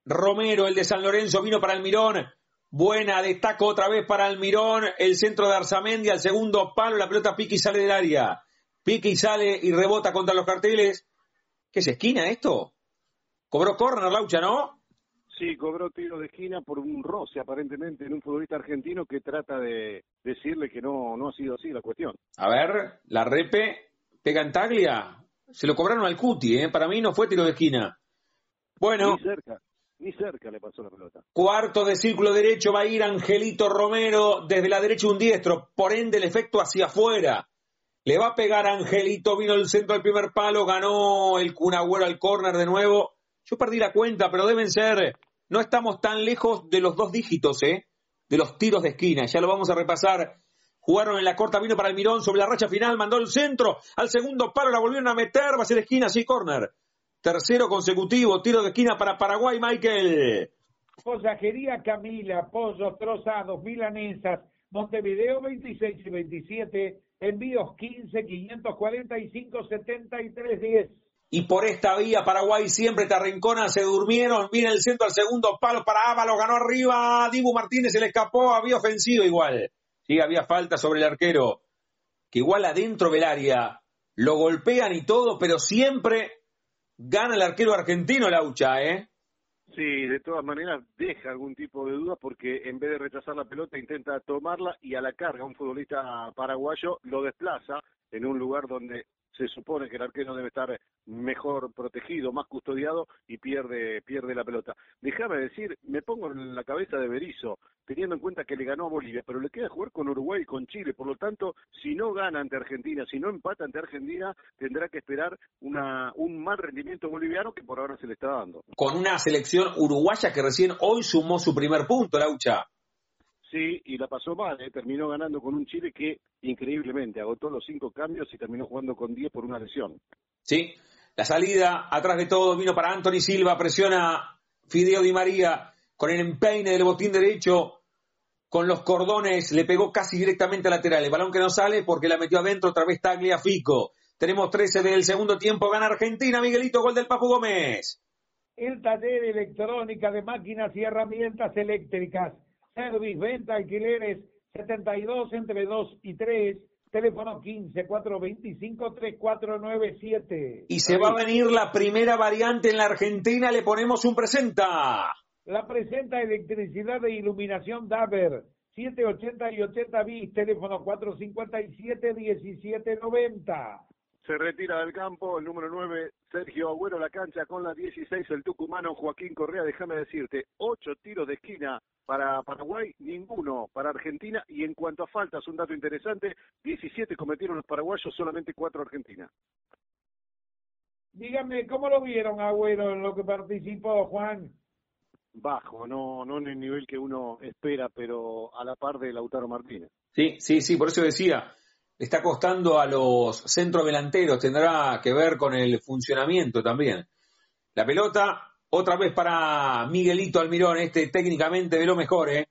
Romero, el de San Lorenzo, vino para Almirón. Buena, destaco otra vez para Almirón. El centro de Arzamendi al segundo palo. La pelota pique y sale del área. Pique y sale y rebota contra los carteles. ¿Qué es esquina esto? Cobró córner, Laucha, ¿no? Sí, cobró tiro de esquina por un roce aparentemente en un futbolista argentino que trata de decirle que no, no ha sido así la cuestión. A ver, la repe pega en taglia. Se lo cobraron al Cuti, ¿eh? Para mí no fue tiro de esquina. Bueno. Ni cerca. Ni cerca le pasó la pelota. Cuarto de círculo derecho va a ir Angelito Romero desde la derecha un diestro, por ende el efecto hacia afuera. Le va a pegar Angelito, vino el centro del primer palo, ganó el Cunagüero al córner de nuevo. Yo perdí la cuenta, pero deben ser, no estamos tan lejos de los dos dígitos, ¿eh? De los tiros de esquina, ya lo vamos a repasar. Jugaron en la corta, vino para el Mirón sobre la racha final, mandó el centro, al segundo palo la volvieron a meter, va a ser esquina, sí, córner. Tercero consecutivo, tiro de esquina para Paraguay, Michael. Posajería Camila, pollos trozados, milanesas, Montevideo 26 y 27, envíos 15 545 73 10. Y por esta vía Paraguay siempre te arrincona, se durmieron, viene el centro al segundo palo para Ávalo, ganó arriba, Dibu Martínez se le escapó, había ofensivo igual. Sí, había falta sobre el arquero, que igual adentro del área lo golpean y todo, pero siempre gana el arquero argentino Laucha, ¿eh? Sí, de todas maneras deja algún tipo de duda porque en vez de rechazar la pelota intenta tomarla y a la carga un futbolista paraguayo lo desplaza en un lugar donde se supone que el arquero debe estar mejor protegido, más custodiado y pierde, pierde la pelota. Déjame decir, me pongo en la cabeza de Berizzo, teniendo en cuenta que le ganó a Bolivia, pero le queda jugar con Uruguay y con Chile, por lo tanto, si no gana ante Argentina, si no empata ante Argentina, tendrá que esperar una, un mal rendimiento boliviano que por ahora se le está dando. Con una selección uruguaya que recién hoy sumó su primer punto, Laucha. Sí, y la pasó mal, ¿eh? terminó ganando con un Chile que increíblemente agotó los cinco cambios y terminó jugando con diez por una lesión. Sí, la salida atrás de todo vino para Anthony Silva, presiona Fideo Di María con el empeine del botín derecho. con los cordones, le pegó casi directamente a lateral. El balón que no sale porque la metió adentro, otra vez Tagliafico. Tenemos 13 del segundo tiempo, gana Argentina, Miguelito, gol del Papu Gómez. El taller electrónica de máquinas y herramientas eléctricas. Service, venta, alquileres, 72 entre 2 y 3. Teléfono 15 425 3497. Y se va a venir la primera variante en la Argentina, le ponemos un presenta. La presenta electricidad e iluminación Daver. 780 y 80 bis, teléfono 457-1790. Se retira del campo el número 9, Sergio Agüero, la cancha con la 16, el tucumano Joaquín Correa. Déjame decirte, 8 tiros de esquina para Paraguay, ninguno para Argentina. Y en cuanto a faltas, un dato interesante, 17 cometieron los paraguayos, solamente 4 Argentina. Dígame, ¿cómo lo vieron Agüero en lo que participó, Juan? bajo, no, no en el nivel que uno espera, pero a la par de Lautaro Martínez. Sí, sí, sí, por eso decía, está costando a los centrodelanteros, tendrá que ver con el funcionamiento también. La pelota, otra vez para Miguelito Almirón, este técnicamente de lo mejor, ¿eh?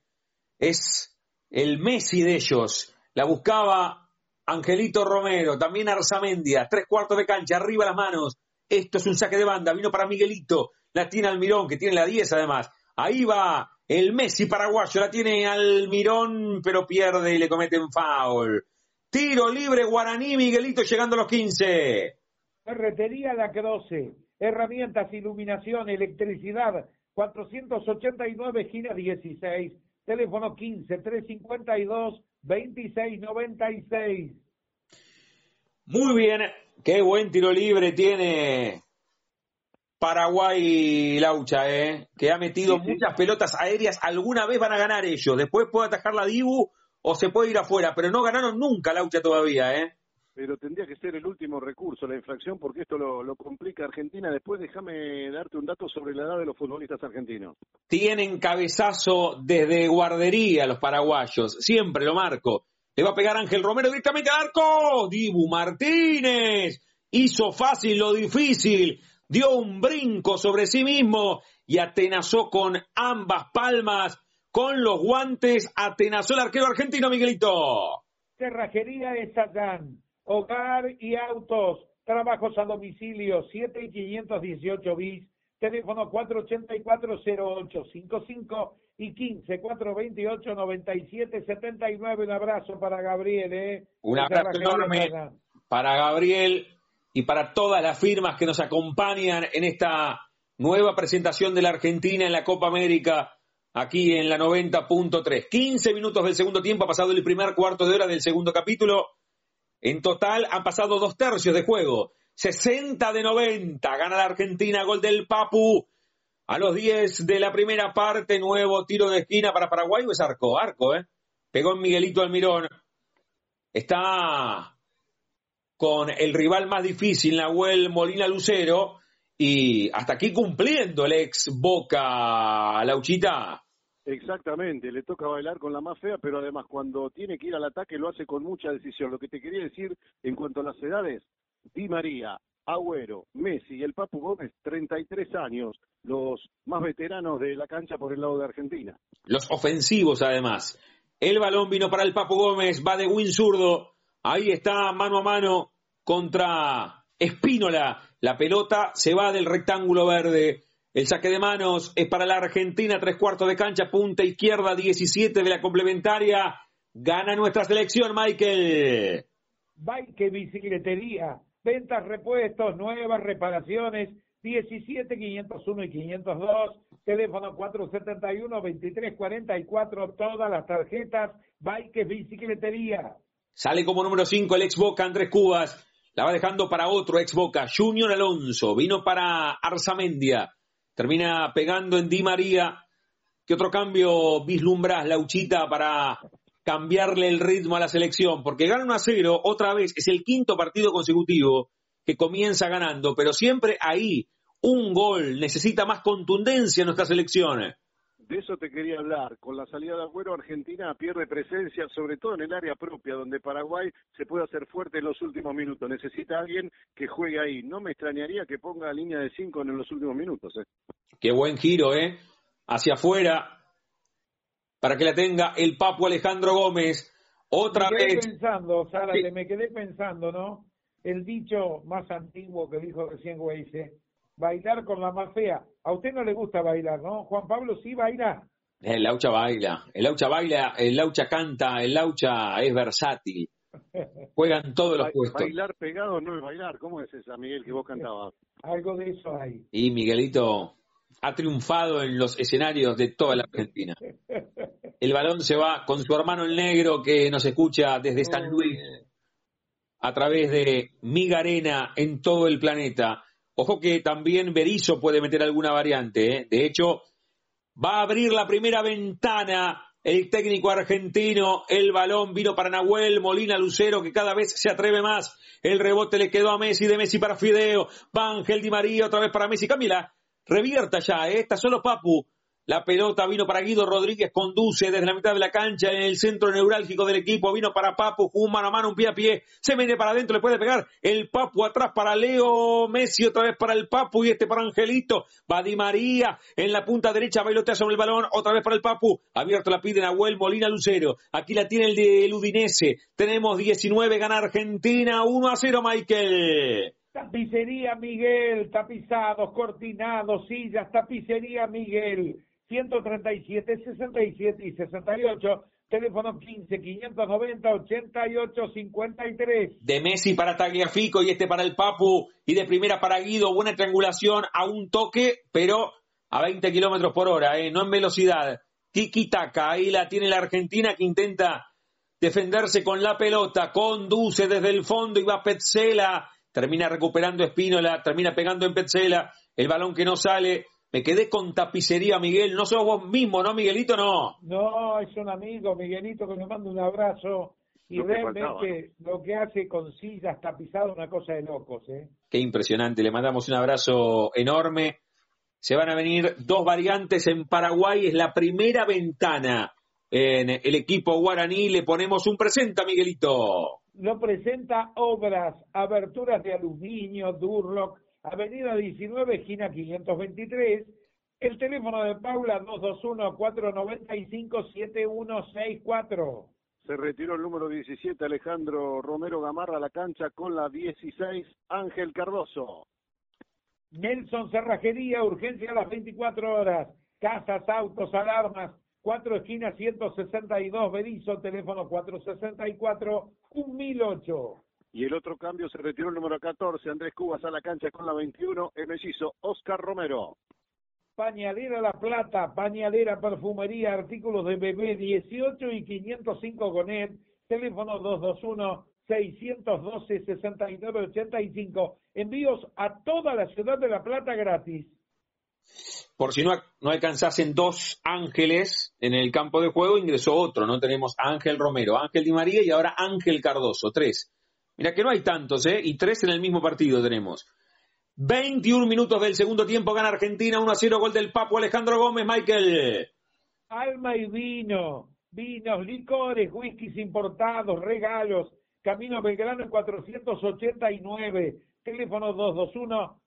es el Messi de ellos. La buscaba Angelito Romero, también Arzamendia, tres cuartos de cancha, arriba las manos. Esto es un saque de banda, vino para Miguelito, la tiene Almirón, que tiene la 10 además. Ahí va el Messi paraguayo, la tiene Almirón, pero pierde y le cometen foul. Tiro libre Guaraní, Miguelito llegando a los 15. Ferretería La Croce, herramientas, iluminación, electricidad, 489 esquina 16, teléfono 15 352 2696. Muy bien, qué buen tiro libre tiene Paraguay Laucha, ¿eh? que ha metido muchas pelotas aéreas. Alguna vez van a ganar ellos. Después puede atajar la Dibu o se puede ir afuera, pero no ganaron nunca Laucha todavía. ¿eh? Pero tendría que ser el último recurso, la infracción, porque esto lo, lo complica Argentina. Después déjame darte un dato sobre la edad de los futbolistas argentinos. Tienen cabezazo desde guardería los paraguayos. Siempre lo marco. Le va a pegar Ángel Romero directamente al arco. Dibu Martínez hizo fácil lo difícil dio un brinco sobre sí mismo y atenazó con ambas palmas, con los guantes, atenazó el arquero argentino Miguelito. Cerrajería de Satán, hogar y autos, trabajos a domicilio, 7 y 518 bis, teléfono 484-0855 y 15-428-9779. Un abrazo para Gabriel, ¿eh? Un abrazo enorme para Gabriel y para todas las firmas que nos acompañan en esta nueva presentación de la Argentina en la Copa América aquí en la 90.3. 15 minutos del segundo tiempo, ha pasado el primer cuarto de hora del segundo capítulo. En total han pasado dos tercios de juego. 60 de 90. Gana la Argentina, gol del Papu. A los 10 de la primera parte, nuevo tiro de esquina para Paraguay. Es arco, arco, ¿eh? Pegó en Miguelito Almirón. Está con el rival más difícil, Nahuel Molina Lucero, y hasta aquí cumpliendo el ex Boca Lauchita. Exactamente, le toca bailar con la más fea, pero además cuando tiene que ir al ataque lo hace con mucha decisión. Lo que te quería decir en cuanto a las edades, Di María, Agüero, Messi y el Papu Gómez, 33 años, los más veteranos de la cancha por el lado de Argentina. Los ofensivos además. El balón vino para el Papu Gómez, va de win zurdo, Ahí está mano a mano contra Espínola. La pelota se va del rectángulo verde. El saque de manos es para la Argentina, tres cuartos de cancha, punta izquierda, 17 de la complementaria. Gana nuestra selección, Michael. Bike Bicicletería, ventas, repuestos, nuevas reparaciones, 17, 501 y 502, teléfono 471, 2344, todas las tarjetas, Bike Bicicletería. Sale como número 5 el ex Boca Andrés Cubas. La va dejando para otro ex Boca, Junior Alonso. Vino para Arzamendia. Termina pegando en Di María. ¿Qué otro cambio vislumbras, Lauchita, para cambiarle el ritmo a la selección? Porque gana 1 a 0, otra vez, es el quinto partido consecutivo que comienza ganando, pero siempre ahí un gol necesita más contundencia en nuestra selección. De eso te quería hablar. Con la salida de Agüero, Argentina pierde presencia, sobre todo en el área propia, donde Paraguay se puede hacer fuerte en los últimos minutos. Necesita alguien que juegue ahí. No me extrañaría que ponga línea de cinco en los últimos minutos. ¿eh? Qué buen giro, ¿eh? Hacia afuera. para que la tenga el Papu Alejandro Gómez. Otra me quedé vez. pensando, Sara, Sí. que me quedé pensando, ¿no? El dicho más antiguo que dijo recién Weise, bailar con la más fea. A usted no le gusta bailar, ¿no? Juan Pablo sí baila. El Laucha baila, el Laucha baila, el Laucha canta, el Laucha es versátil. Juegan todos los puestos. Bailar pegado no es bailar. ¿Cómo es esa, Miguel, que vos cantabas? Algo de eso hay. Y Miguelito ha triunfado en los escenarios de toda la Argentina. El balón se va con su hermano el negro que nos escucha desde San Luis a través de Miga Arena en todo el planeta. Ojo que también Berizzo puede meter alguna variante. ¿eh? De hecho, va a abrir la primera ventana el técnico argentino. El balón vino para Nahuel Molina Lucero, que cada vez se atreve más. El rebote le quedó a Messi, de Messi para Fideo. Va Ángel Di María, otra vez para Messi. Camila, revierta ya, ¿eh? está solo Papu. La pelota vino para Guido Rodríguez, conduce desde la mitad de la cancha en el centro neurálgico del equipo, vino para Papu, un mano a mano, un pie a pie, se mete para adentro, le puede pegar el Papu atrás para Leo Messi, otra vez para el Papu y este para Angelito, va Di María en la punta derecha, bailotea sobre el balón, otra vez para el Papu, abierto la pide Nahuel Molina Lucero, aquí la tiene el de Udinese, tenemos 19, gana Argentina, 1 a 0 Michael. Tapicería Miguel, tapizados, cortinados, sillas, tapicería Miguel, 137, 67 y 68, teléfono 15 590 88 53. de Messi para Tagliafico y este para el Papu y de primera para Guido, buena triangulación a un toque, pero a 20 kilómetros por hora, ¿eh? no en velocidad. Tiki Taka, ahí la tiene la Argentina que intenta defenderse con la pelota, conduce desde el fondo y va Petzela, termina recuperando Espínola, termina pegando en Petzela, el balón que no sale. Me quedé con tapicería, Miguel. No sos vos mismo, ¿no, Miguelito? No. No, es un amigo, Miguelito, que me manda un abrazo. Y Lo que realmente lo que hace con sillas tapizadas, una cosa de locos, ¿eh? Qué impresionante. Le mandamos un abrazo enorme. Se van a venir dos variantes en Paraguay. Es la primera ventana en el equipo guaraní. Le ponemos un presenta, Miguelito. Lo presenta obras, aberturas de aluminio, Durlock, Avenida 19, esquina 523. El teléfono de Paula 221-495-7164. Se retiró el número 17, Alejandro Romero Gamarra, a la cancha con la 16, Ángel Cardoso. Nelson Cerrajería, urgencia a las 24 horas. Casas, autos, alarmas. Cuatro esquinas 162, Berizo, teléfono 464 1008. Y el otro cambio se retiró el número 14, Andrés Cubas a la cancha con la 21, el mellizo Oscar Romero. Pañalera La Plata, pañalera, perfumería, artículos de bebé 18 y 505 Gonet, teléfono 221-612-6985. Envíos a toda la ciudad de La Plata gratis. Por si no, no alcanzasen dos ángeles en el campo de juego, ingresó otro. No tenemos Ángel Romero, Ángel Di María y ahora Ángel Cardoso. Tres. Mira que no hay tantos, ¿eh? Y tres en el mismo partido tenemos. 21 minutos del segundo tiempo, gana Argentina 1 a 0, gol del Papo Alejandro Gómez, Michael. Alma y vino, vinos, licores, whiskies importados, regalos. Camino Belgrano en 489, teléfono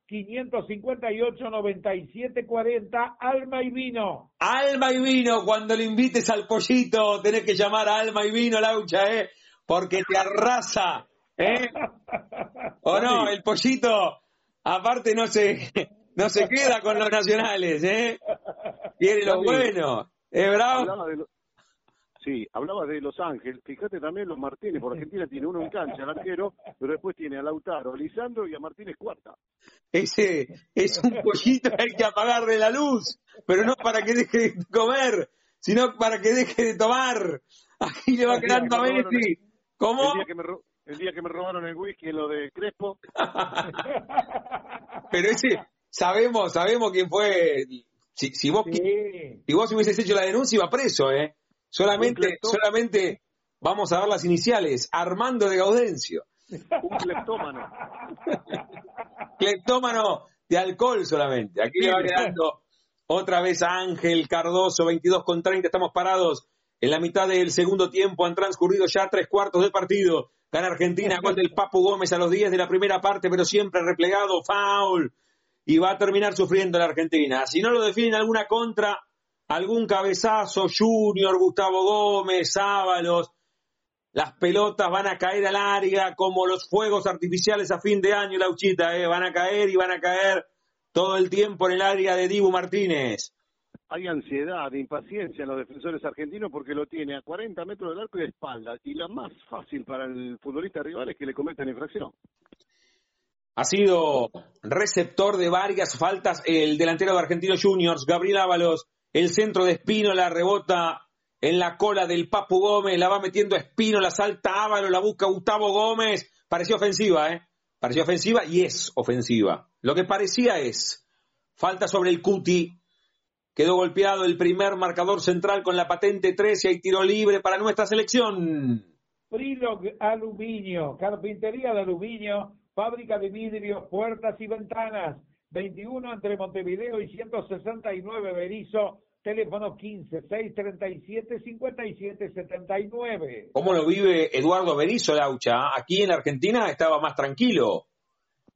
221-558-9740, Alma y vino. Alma y vino, cuando le invites al pollito, tenés que llamar a Alma y vino, Laucha, ¿eh? Porque te arrasa, ¿eh? ¿O no? El pollito, aparte no se, no se queda con los nacionales, ¿eh? Quiere lo bueno. ¿Es bravo? De Sí, hablaba de Los Ángeles. Fíjate también los Martínez, por Argentina tiene uno en cancha, el arquero, pero después tiene a Lautaro, a Lisandro y a Martínez cuarta. Ese es un pollito que hay que apagarle la luz, pero no para que deje de comer, sino para que deje de tomar. Aquí le va quedando a Messi. ¿Cómo? El día que me, ro- el día que me robaron el whisky en lo de Crespo, Pero ese, sabemos, sabemos quién fue. Si, si vos, Sí. si vos hubieses hecho la denuncia, iba preso, ¿eh? Solamente, solamente vamos a ver las iniciales. Armando de Gaudencio. un cleptómano. Cleptómano de alcohol solamente. Aquí le va quedando otra vez a Ángel Cardoso, 22 con 30. Estamos parados en la mitad del segundo tiempo. Han transcurrido ya tres cuartos del partido. Gana Argentina, gol del Papu Gómez a los 10 de la primera parte, pero siempre replegado, foul. Y va a terminar sufriendo la Argentina. Si no lo definen alguna contra, algún cabezazo, Junior, Gustavo Gómez, Ábalos, las pelotas van a caer al área como los fuegos artificiales a fin de año, Lauchita, ¿eh? van a caer y van a caer todo el tiempo en el área de Dibu Martínez. Hay ansiedad, impaciencia en los defensores argentinos porque lo tiene a 40 metros del arco y de espalda. Y la más fácil para el futbolista rival es que le cometan infracción. Ha sido receptor de varias faltas el delantero de Argentinos Juniors, Gabriel Ábalos. El centro de Espino la rebota en la cola del Papu Gómez, la va metiendo Espino, la salta Ábalos, la busca Gustavo Gómez. Pareció ofensiva, ¿eh? Pareció ofensiva y es ofensiva. Lo que parecía es falta sobre el Cuti. Quedó golpeado el primer marcador central con la patente 13 y tiro libre para nuestra selección. Frilog Aluminio, carpintería de aluminio, fábrica de vidrios, puertas y ventanas. 21 entre Montevideo y 169 Berizo, teléfono 15 637 57 79. ¿Cómo lo vive Eduardo Berizo, Laucha? Aquí en Argentina estaba más tranquilo.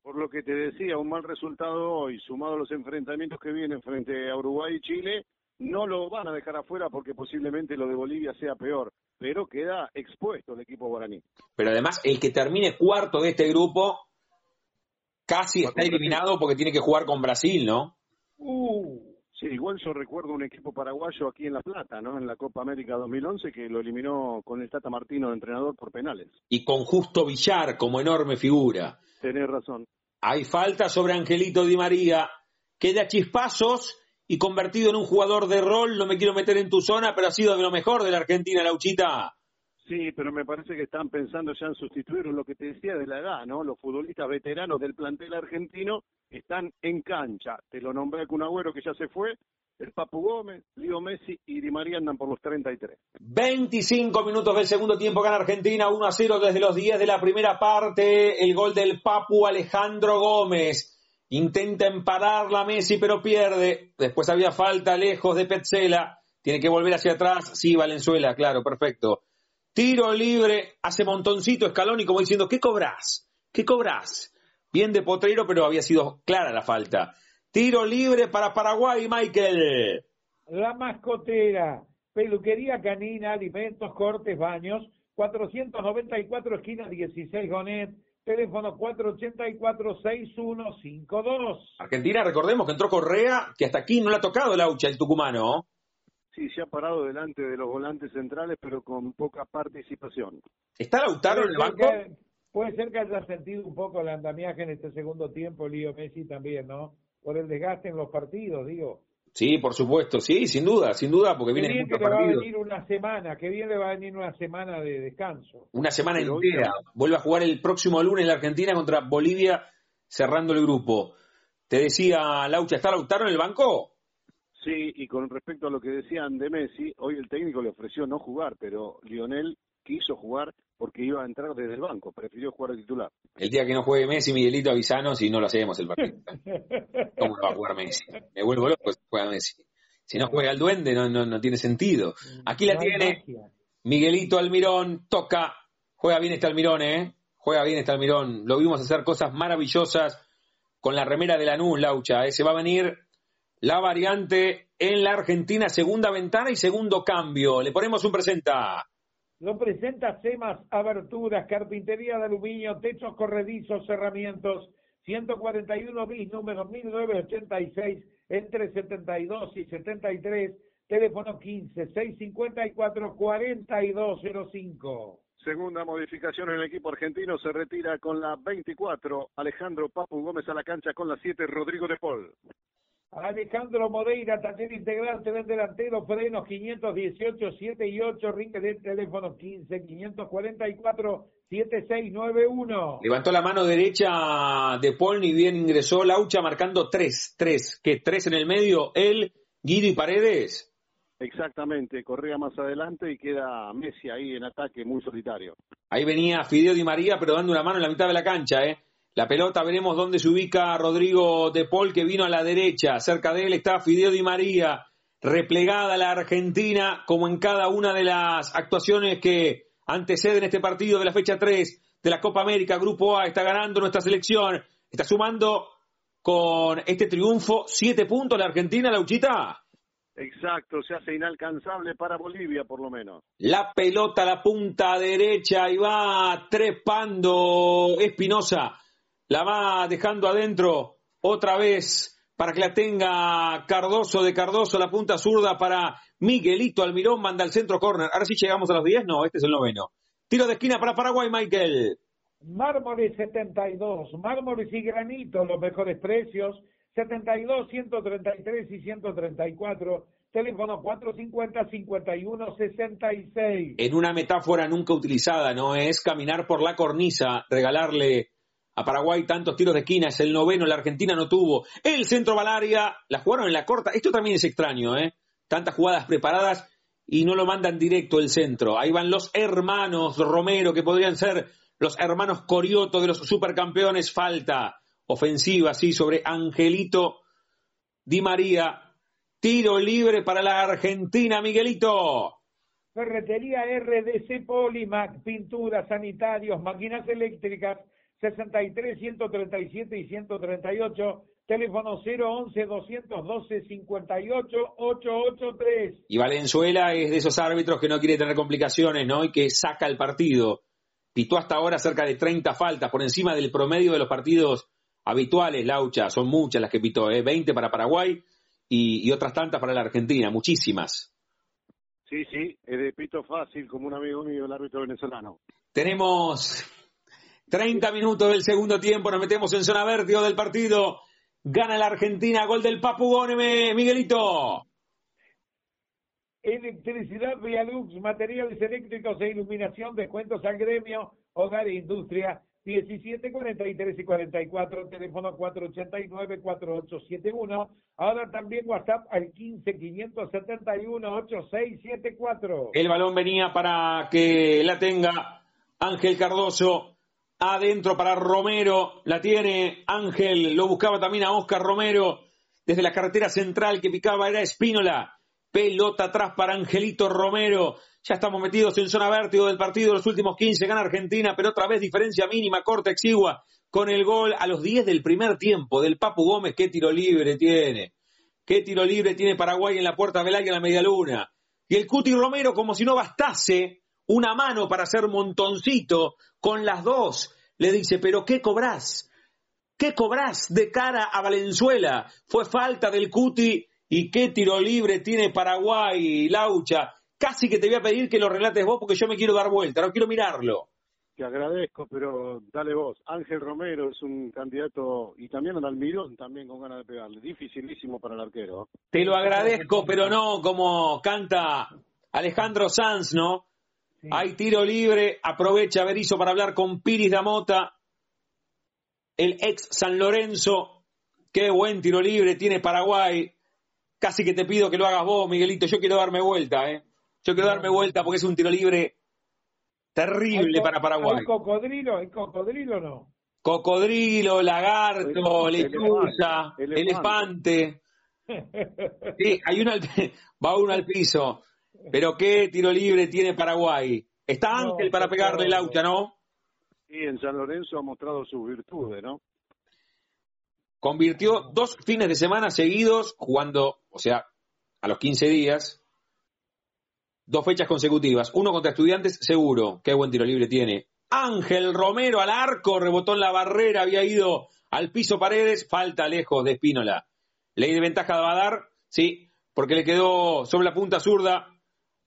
Por lo que te decía, un mal resultado hoy, sumado a los enfrentamientos que vienen frente a Uruguay y Chile, no lo van a dejar afuera porque posiblemente lo de Bolivia sea peor, pero queda expuesto el equipo guaraní. Pero además, el que termine cuarto de este grupo casi está eliminado porque tiene que jugar con Brasil, ¿no? Uh, sí, igual yo recuerdo un equipo paraguayo aquí en La Plata, ¿no? En la Copa América 2011 que lo eliminó con el Tata Martino de entrenador por penales. Y con Justo Villar como enorme figura. Tenés razón. Hay falta sobre Angelito Di María. Queda chispazos y convertido en un jugador de rol. No me quiero meter en tu zona, pero ha sido de lo mejor de la Argentina, Lauchita. Sí, pero me parece que están pensando ya en sustituir lo que te decía de la edad, ¿no? Los futbolistas veteranos del plantel argentino están en cancha. Te lo nombré con un Agüero que ya se fue, el Papu Gómez, Leo Messi y Di María andan por los 33. 25 minutos del segundo tiempo gana Argentina, 1 a 0 desde los 10 de la primera parte. El gol del Papu Alejandro Gómez. Intenta emparar la Messi, pero pierde. Después había falta lejos de Petzela. Tiene que volver hacia atrás. Sí, Valenzuela, claro, perfecto. Tiro libre, hace montoncito escalón y como diciendo, ¿qué cobras? ¿Qué cobras? Bien de potrero, pero había sido clara la falta. Tiro libre para Paraguay, Michael. La mascotera, peluquería canina, alimentos, cortes, baños, 494 esquina 16 Gonet, teléfono 484-6152. Argentina, recordemos que entró Correa, que hasta aquí no le ha tocado el aucha, el tucumano. Sí, se ha parado delante de los volantes centrales, pero con poca participación. ¿Está Lautaro en el banco? puede ser que haya sentido un poco el andamiaje en este segundo tiempo, Lío Messi también, ¿no? Por el desgaste en los partidos, digo. Sí, por supuesto, sí, sin duda, sin duda, porque viene bien que le va a venir una semana, que bien le va a venir una semana de descanso. Una semana entera. Vuelve a jugar el próximo lunes la Argentina contra Bolivia, cerrando el grupo. Te decía, Laucha, ¿está Lautaro en el banco? Sí, y con respecto a lo que decían de Messi, hoy el técnico le ofreció no jugar, pero Lionel quiso jugar porque iba a entrar desde el banco, prefirió jugar de titular. El día que no juegue Messi, Miguelito, avisanos y no lo hacemos el partido. ¿Cómo va a jugar Messi? Me vuelvo loco si juega Messi. Si no juega el duende, no, no, no tiene sentido. Aquí la tiene Miguelito Almirón, toca, juega bien este Almirón, ¿eh? Juega bien este Almirón. Lo vimos hacer cosas maravillosas con la remera de la Lanús, Laucha. ¿eh? Se va a venir la variante en la Argentina, segunda ventana y segundo cambio. Le ponemos un presenta. Lo presenta Semas Aberturas, Carpintería de Aluminio, Techos Corredizos, Cerramientos, 141 bis, número 1986, entre 72 y 73, teléfono 15 654 4205. Segunda modificación en el equipo argentino, se retira con la 24, Alejandro Papu Gómez a la cancha con la 7, Rodrigo de Paul. Alejandro Moreira, taller integral, del delantero, frenos 518, 7 y 8, ring de teléfono 15, 544, 7691. Levantó la mano derecha de Paul, ni bien ingresó Laucha marcando 3, 3, que 3 en el medio, él, Guido y Paredes. Exactamente, corría más adelante y queda Messi ahí en ataque, muy solitario. Ahí venía Fideo Di María, pero dando una mano en la mitad de la cancha, ¿eh? La pelota, veremos dónde se ubica Rodrigo de Paul, que vino a la derecha. Cerca de él está Fideo Di María. Replegada la Argentina, como en cada una de las actuaciones que anteceden este partido de la fecha 3 de la Copa América. Grupo A está ganando nuestra selección. Está sumando con este triunfo siete puntos la Argentina, Lauchita. Exacto, se hace inalcanzable para Bolivia por lo menos. La pelota a la punta derecha y va trepando Espinosa. La va dejando adentro otra vez para que la tenga Cardoso de Cardoso, la punta zurda para Miguelito Almirón, manda al centro corner. Ahora sí llegamos a los 10, no, este es el noveno. Tiro de esquina para Paraguay, Michael. Mármoles 72, mármoles y granito, los mejores precios, 72, 133 y 134, teléfono 450-5166. En una metáfora nunca utilizada, ¿no? Es caminar por la cornisa, regalarle a Paraguay tantos tiros de esquina, es el noveno, la Argentina no tuvo. El centro Valaria, la jugaron en la corta, esto también es extraño, ¿eh? Tantas jugadas preparadas y no lo mandan directo el centro. Ahí van los hermanos Romero, que podrían ser los hermanos Corioto de los supercampeones. Falta ofensiva, sí, sobre Angelito Di María. Tiro libre para la Argentina, Miguelito. Ferretería RDC Polimac, pinturas, sanitarios, máquinas eléctricas, 63, 137 y 138, teléfono 011 212 58 883. Y Valenzuela es de esos árbitros que no quiere tener complicaciones, ¿no? Y que saca el partido. Pitó hasta ahora cerca de 30 faltas, por encima del promedio de los partidos habituales, Laucha. Son muchas las que pitó, ¿eh? 20 para Paraguay y, y otras tantas para la Argentina, muchísimas. Sí, sí, es de pito fácil, como un amigo mío, el árbitro venezolano. Tenemos 30 minutos del segundo tiempo, nos metemos en zona vértigo del partido. Gana la Argentina, gol del Papu Góneme, Miguelito. Electricidad Vialux, materiales eléctricos e iluminación, descuentos al gremio, hogar e industria, 17, 43 y 44, teléfono 489-4871. Ahora también WhatsApp al 15 571 8674. El balón venía para que la tenga Ángel Cardoso. Adentro para Romero, la tiene Ángel, lo buscaba también a Oscar Romero. Desde la carretera central que picaba era Espínola. Pelota atrás para Angelito Romero. Ya estamos metidos en zona vértigo del partido. Los últimos 15 gana Argentina, pero otra vez diferencia mínima, corta, exigua. Con el gol a los 10 del primer tiempo del Papu Gómez. Qué tiro libre tiene. Qué tiro libre tiene Paraguay en la puerta Velaya en la media luna. Y el Cuti Romero, como si no bastase, una mano para hacer montoncito con las dos. Le dice, pero ¿qué cobrás? ¿Qué cobrás de cara a Valenzuela? Fue falta del Cuti y qué tiro libre tiene Paraguay, Laucha. Casi que te voy a pedir que lo relates vos porque yo me quiero dar vuelta, no quiero mirarlo. Te agradezco, pero dale vos. Ángel Romero es un candidato y también al Almirón también con ganas de pegarle. Dificilísimo para el arquero. Te lo agradezco, pero no como canta Alejandro Sanz, ¿no? Sí. Hay tiro libre, aprovecha Berizzo para hablar con Piris Damota, el ex San Lorenzo. Qué buen tiro libre tiene Paraguay. Casi que te pido que lo hagas vos, Miguelito. Yo quiero darme vuelta, ¿eh? Yo quiero darme vuelta porque es un tiro libre terrible para Paraguay. ¿Hay cocodrilo? ¿Hay cocodrilo no? Cocodrilo, lagarto, lechuza, elefante. elefante. Sí, hay uno al, va uno al piso. Pero qué tiro libre tiene Paraguay. Está Ángel no, para pegarle el auto, ¿no? Sí, en San Lorenzo ha mostrado sus virtudes, ¿no? Convirtió dos fines de semana seguidos jugando, o sea, a los 15 días, dos fechas consecutivas. Uno contra estudiantes, seguro. Qué buen tiro libre tiene. Ángel Romero al arco, rebotó en la barrera, había ido al piso Paredes, falta lejos de Espínola. Ley de ventaja va a dar, sí, porque le quedó sobre la punta zurda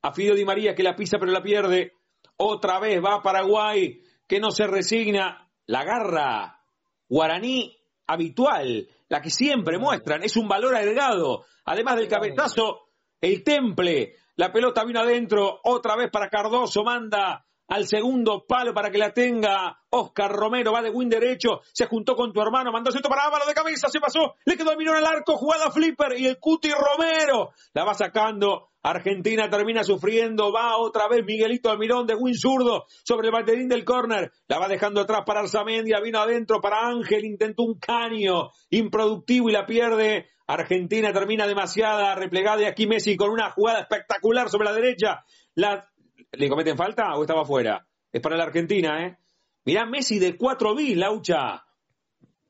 a Fido Di María que la pisa pero la pierde. Otra vez va a Paraguay, que no se resigna. La garra guaraní habitual, la que siempre muestran, es un valor agregado. Además del cabezazo, el temple, la pelota vino adentro, otra vez para Cardoso, manda al segundo palo para que la tenga Oscar Romero, va de win derecho, se juntó con tu hermano, mandó centro para Ávalo de cabeza, se pasó, le quedó el al arco, jugada flipper y el Cuti Romero la va sacando. Argentina termina sufriendo, va otra vez Miguelito Almirón de win zurdo sobre el banderín del córner, la va dejando atrás para Arzamendia, vino adentro para Ángel, intentó un caño improductivo y la pierde. Argentina termina demasiada replegada y aquí Messi con una jugada espectacular sobre la derecha. La ¿Le cometen falta o estaba fuera? Es para la Argentina, ¿eh? Mirá Messi de 4 bis, Laucha.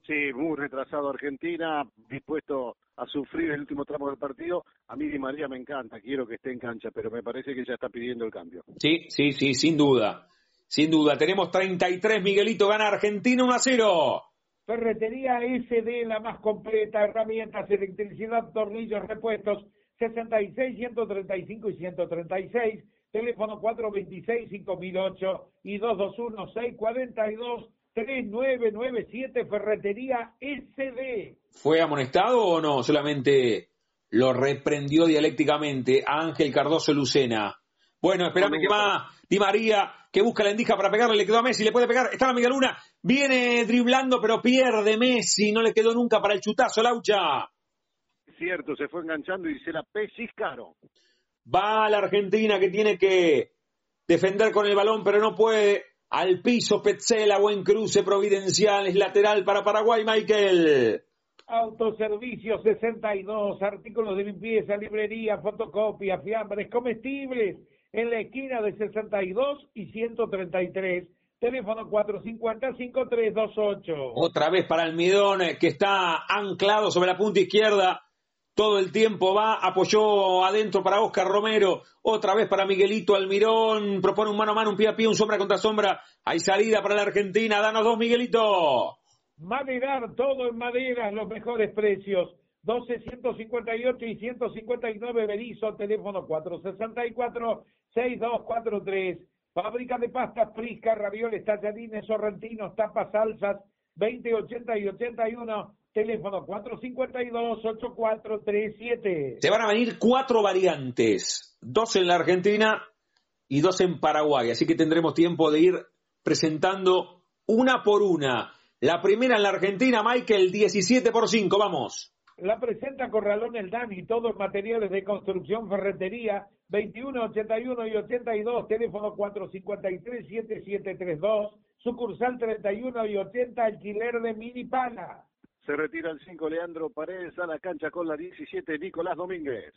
Sí, muy retrasado Argentina, dispuesto a sufrir el último tramo del partido. A mí Di María me encanta, quiero que esté en cancha, pero me parece que ya está pidiendo el cambio. Sí, sí, sí, sin duda. Sin duda. Tenemos 33, Miguelito gana Argentina 1 a 0. Ferretería SD, la más completa, herramientas, electricidad, tornillos, repuestos, 66, 135 y 136, teléfono 426, 5008 y 221, 642, 3997, Ferretería SD. ¿Fue amonestado o no? Solamente lo reprendió dialécticamente Ángel Cardoso Lucena. Bueno, espérame que va Di María, que busca la endija para pegarle, le quedó a Messi, le puede pegar, está la Miguel Luna, viene driblando, pero pierde Messi, no le quedó nunca para el chutazo, Laucha. Cierto, se fue enganchando y se la caro. Va la Argentina que tiene que defender con el balón, pero no puede. Al piso, Petzela, buen cruce providencial, es lateral para Paraguay, Michael. Autoservicio 62, artículos de limpieza, librería, fotocopia, fiambres, comestibles, en la esquina de 62 y 133. Teléfono 450-5328. Otra vez para Almidón, eh, que está anclado sobre la punta izquierda. Todo el tiempo va, apoyó adentro para Oscar Romero, otra vez para Miguelito Almirón, propone un mano a mano, un pie a pie, un sombra contra sombra. Hay salida para la Argentina, danos dos, Miguelito. Maderar, todo en madera, los mejores precios. 12, 158 y 159 Berizo, teléfono 464-6243. Fábrica de pastas frisca, ravioles, tallarines, sorrentinos, tapas, salsas, 20, 80 y 81. Teléfono 452-8437. Se van a venir cuatro variantes, dos en la Argentina y dos en Paraguay. Así que tendremos tiempo de ir presentando una por una. La primera en la Argentina, Michael, 17 por 5, vamos. La presenta Corralón El Dani, todos materiales de construcción, ferretería, 21, 81 y 82, teléfono 453-7732, sucursal 31 y 80, alquiler de mini pana. Se retira el 5 Leandro Paredes a la cancha con la 17 Nicolás Domínguez.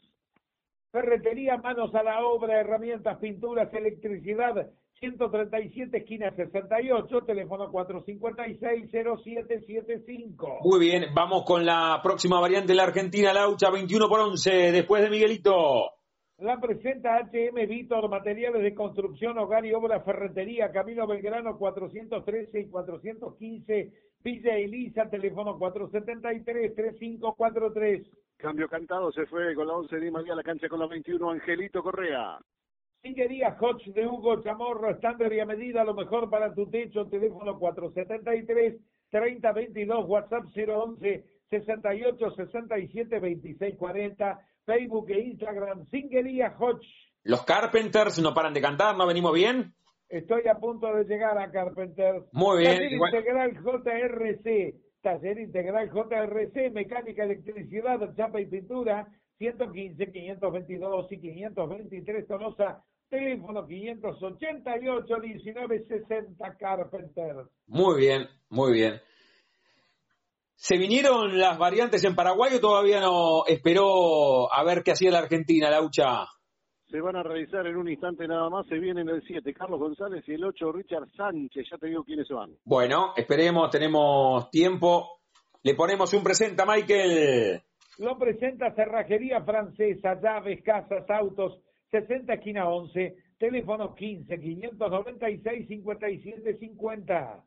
Ferretería, manos a la obra, herramientas, pinturas, electricidad, 137, esquina 68, teléfono 456-0775. Muy bien, vamos con la próxima variante, la Argentina, Laucha, 21 por 11, después de Miguelito. La presenta HM Víctor, materiales de construcción, hogar y obra, ferretería, Camino Belgrano 413 y 415, Villa Elisa, teléfono 473-3543. Cambio cantado, se fue con la 11 de María, la cancha con la 21, Angelito Correa. Sillería Hodge de Hugo Chamorro, estándar y a medida, lo mejor para tu techo, teléfono 473-3022, WhatsApp 011 68 67 26 40, Facebook e Instagram, Singería Hodge. Los Carpenters no paran de cantar, ¿no venimos bien? Estoy a punto de llegar a Carpenters. Muy bien. Taller Integral JRC, Taller Integral JRC, Mecánica, Electricidad, Chapa y Pintura, 115, 522 y 523 Tolosa, teléfono 588 1960 Carpenter. Muy bien, muy bien. ¿Se vinieron las variantes en Paraguay o todavía no esperó a ver qué hacía la Argentina, Laucha? Se van a realizar en un instante nada más. Se vienen el 7, Carlos González, y el 8, Richard Sánchez. Ya te digo quiénes van. Bueno, esperemos, tenemos tiempo. Le ponemos un presenta, Michael. Lo presenta Cerrajería Francesa, llaves, casas, autos, 60 esquina 11, teléfono 15 596 57 50.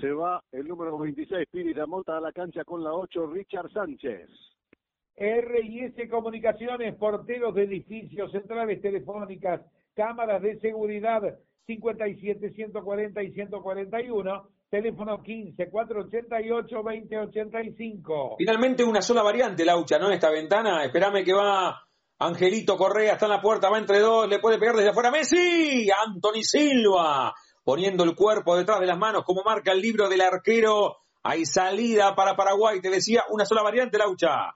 Se va el número 26, Piri Mota a la cancha con la 8, Richard Sánchez. R&S Comunicaciones, porteros de edificios, centrales telefónicas, cámaras de seguridad, 57 140 y 141 teléfono 15 488 2085. Finalmente una sola variante, Laucha, ¿no? Esta ventana, espérame que va Angelito Correa, está en la puerta, va entre dos, le puede pegar desde afuera Messi, Anthony Silva, poniendo el cuerpo detrás de las manos, como marca el libro del arquero, hay salida para Paraguay, te decía, una sola variante, Laucha.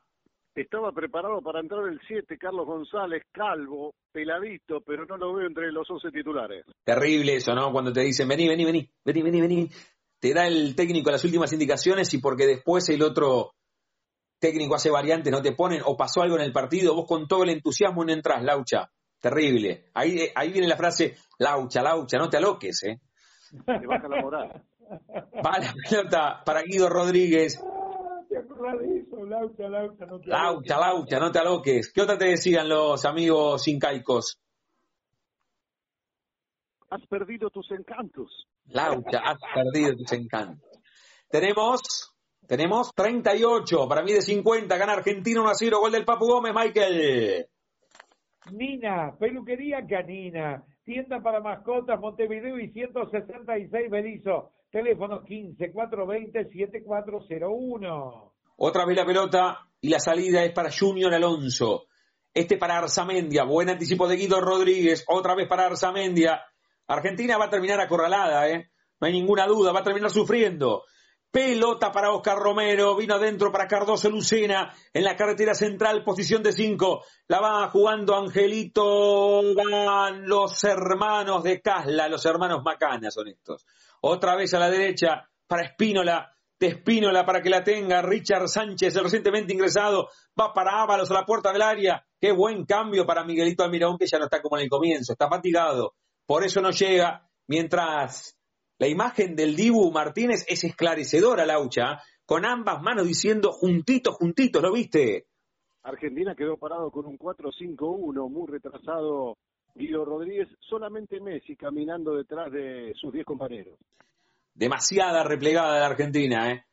Estaba preparado para entrar el 7, Carlos González, calvo, peladito, pero no lo veo entre los 11 titulares. Terrible eso, ¿no? Cuando te dicen, vení, vení, vení, vení, vení, vení te da el técnico las últimas indicaciones y porque después el otro técnico hace variantes, no te ponen, o pasó algo en el partido, vos con todo el entusiasmo no entras, Laucha. Terrible. Ahí, ahí viene la frase, Laucha, Laucha, no te aloques, ¿eh? Te baja la moral. Va la pelota para Guido Rodríguez. Te acordás de eso, Laucha, Laucha, no te Laucha, Laucha, no te aloques. ¿Qué otra te decían los amigos incaicos? Has perdido tus encantos. Laucha, has perdido tus encantos. Tenemos, tenemos 38, para mí de 50, gana Argentina 1 a 0, gol del Papu Gómez, Michael. Nina, peluquería canina, tienda para mascotas Montevideo y 166 Berizo, teléfono 15 420 7401. Otra vez la pelota y la salida es para Junior Alonso. Este para Arzamendia, buen anticipo de Guido Rodríguez, otra vez para Arzamendia. Argentina va a terminar acorralada, ¿eh? No hay ninguna duda, va a terminar sufriendo. Pelota para Oscar Romero, vino adentro para Cardoso Lucena en la carretera central, posición de cinco. La va jugando Angelito, van los hermanos de Casla, los hermanos Macana son estos. Otra vez a la derecha para Espínola, de Espínola para que la tenga Richard Sánchez, el recientemente ingresado, va para Ábalos a la puerta del área. Qué buen cambio para Miguelito Almirón, que ya no está como en el comienzo, está fatigado. Por eso no llega, mientras la imagen del Dibu Martínez es esclarecedora, Laucha, con ambas manos diciendo juntitos, juntitos, ¿lo viste? Argentina quedó parado con un 4-5-1, muy retrasado Guido Rodríguez, solamente Messi caminando detrás de sus 10 compañeros. Demasiada replegada la Argentina, ¿eh?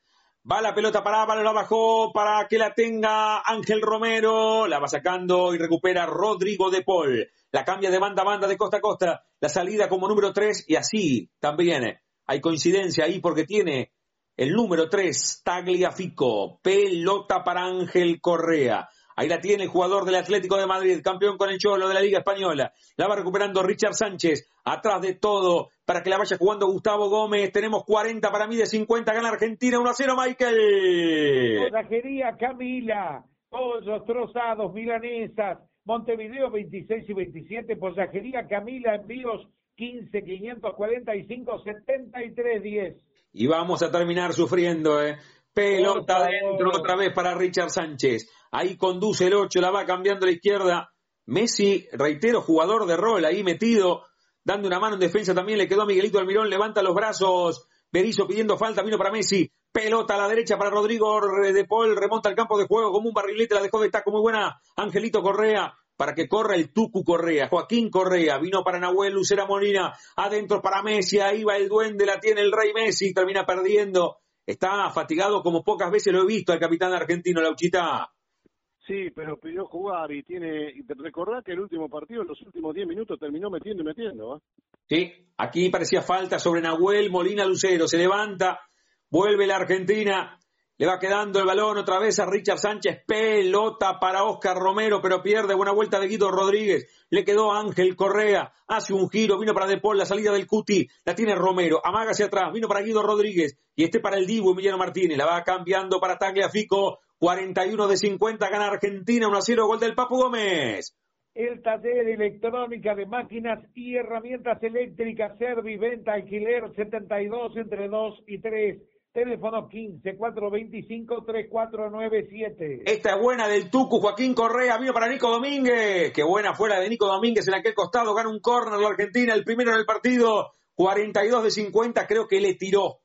Va la pelota para Álvaro, la bajó para que la tenga Ángel Romero, la va sacando y recupera Rodrigo de Paul. La cambia de banda a banda, de costa a costa, la salida como número 3 y así también hay coincidencia ahí porque tiene el número 3, Tagliafico, pelota para Ángel Correa. Ahí la tiene el jugador del Atlético de Madrid, campeón con el Cholo de la Liga Española. La va recuperando Richard Sánchez. Atrás de todo, para que la vaya jugando Gustavo Gómez. Tenemos 40 para mí de 50. Gana Argentina 1 a 0, Michael. Posajería Camila. Pollos trozados, milanesas. Montevideo 26 y 27. Posajería Camila. Envíos 15 545 73 10. Y vamos a terminar sufriendo, ¿eh? Pelota adentro otra vez para Richard Sánchez. Ahí conduce el 8, la va cambiando a la izquierda. Messi, reitero, jugador de rol ahí metido, dando una mano en defensa también. Le quedó a Miguelito Almirón, levanta los brazos. Berizzo pidiendo falta, vino para Messi. Pelota a la derecha para Rodrigo de Paul, remonta al campo de juego como un barrilete, la dejó de taco muy buena. Angelito Correa, para que corra el Tucu Correa. Joaquín Correa vino para Nahuel Lucera Molina, adentro para Messi, ahí va el duende, la tiene el Rey Messi, termina perdiendo. Está fatigado como pocas veces lo he visto al capitán argentino, Lauchita. Sí, pero pidió jugar y tiene. Recordá que el último partido, en los últimos 10 minutos, terminó metiendo y metiendo. ¿eh? Sí, aquí parecía falta sobre Nahuel Molina Lucero. Se levanta, vuelve la Argentina. Le va quedando el balón otra vez a Richard Sánchez. Pelota para Oscar Romero, pero pierde. Buena vuelta de Guido Rodríguez. Le quedó Ángel Correa. Hace un giro. Vino para Depol. La salida del Cuti. La tiene Romero. Amaga hacia atrás. Vino para Guido Rodríguez. Y este para el Divo Emiliano Martínez. La va cambiando para Tagliafico. 41 de 50. Gana Argentina. 1 a 0. Gol del Papu Gómez. El taller electrónica de máquinas y herramientas eléctricas. Service, venta, alquiler 72 entre 2 y 3 Teléfono 15 425 3497. Esta es buena del Tucu, Joaquín Correa, vino para Nico Domínguez. Qué buena fuera de Nico Domínguez en aquel costado, gana un córner la Argentina, el primero en el partido. 42 de 50, creo que le tiró.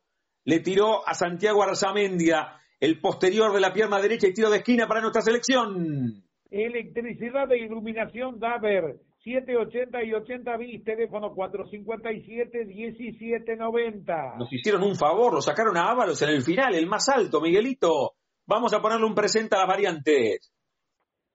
Le tiró a Santiago Arzamendia el posterior de la pierna derecha y tiro de esquina para nuestra selección. Electricidad e iluminación Daver 780 y 80 bis, teléfono 457-1790. Nos hicieron un favor, lo sacaron a Ábalos en el final, el más alto, Miguelito. Vamos a ponerle un presente a las variantes.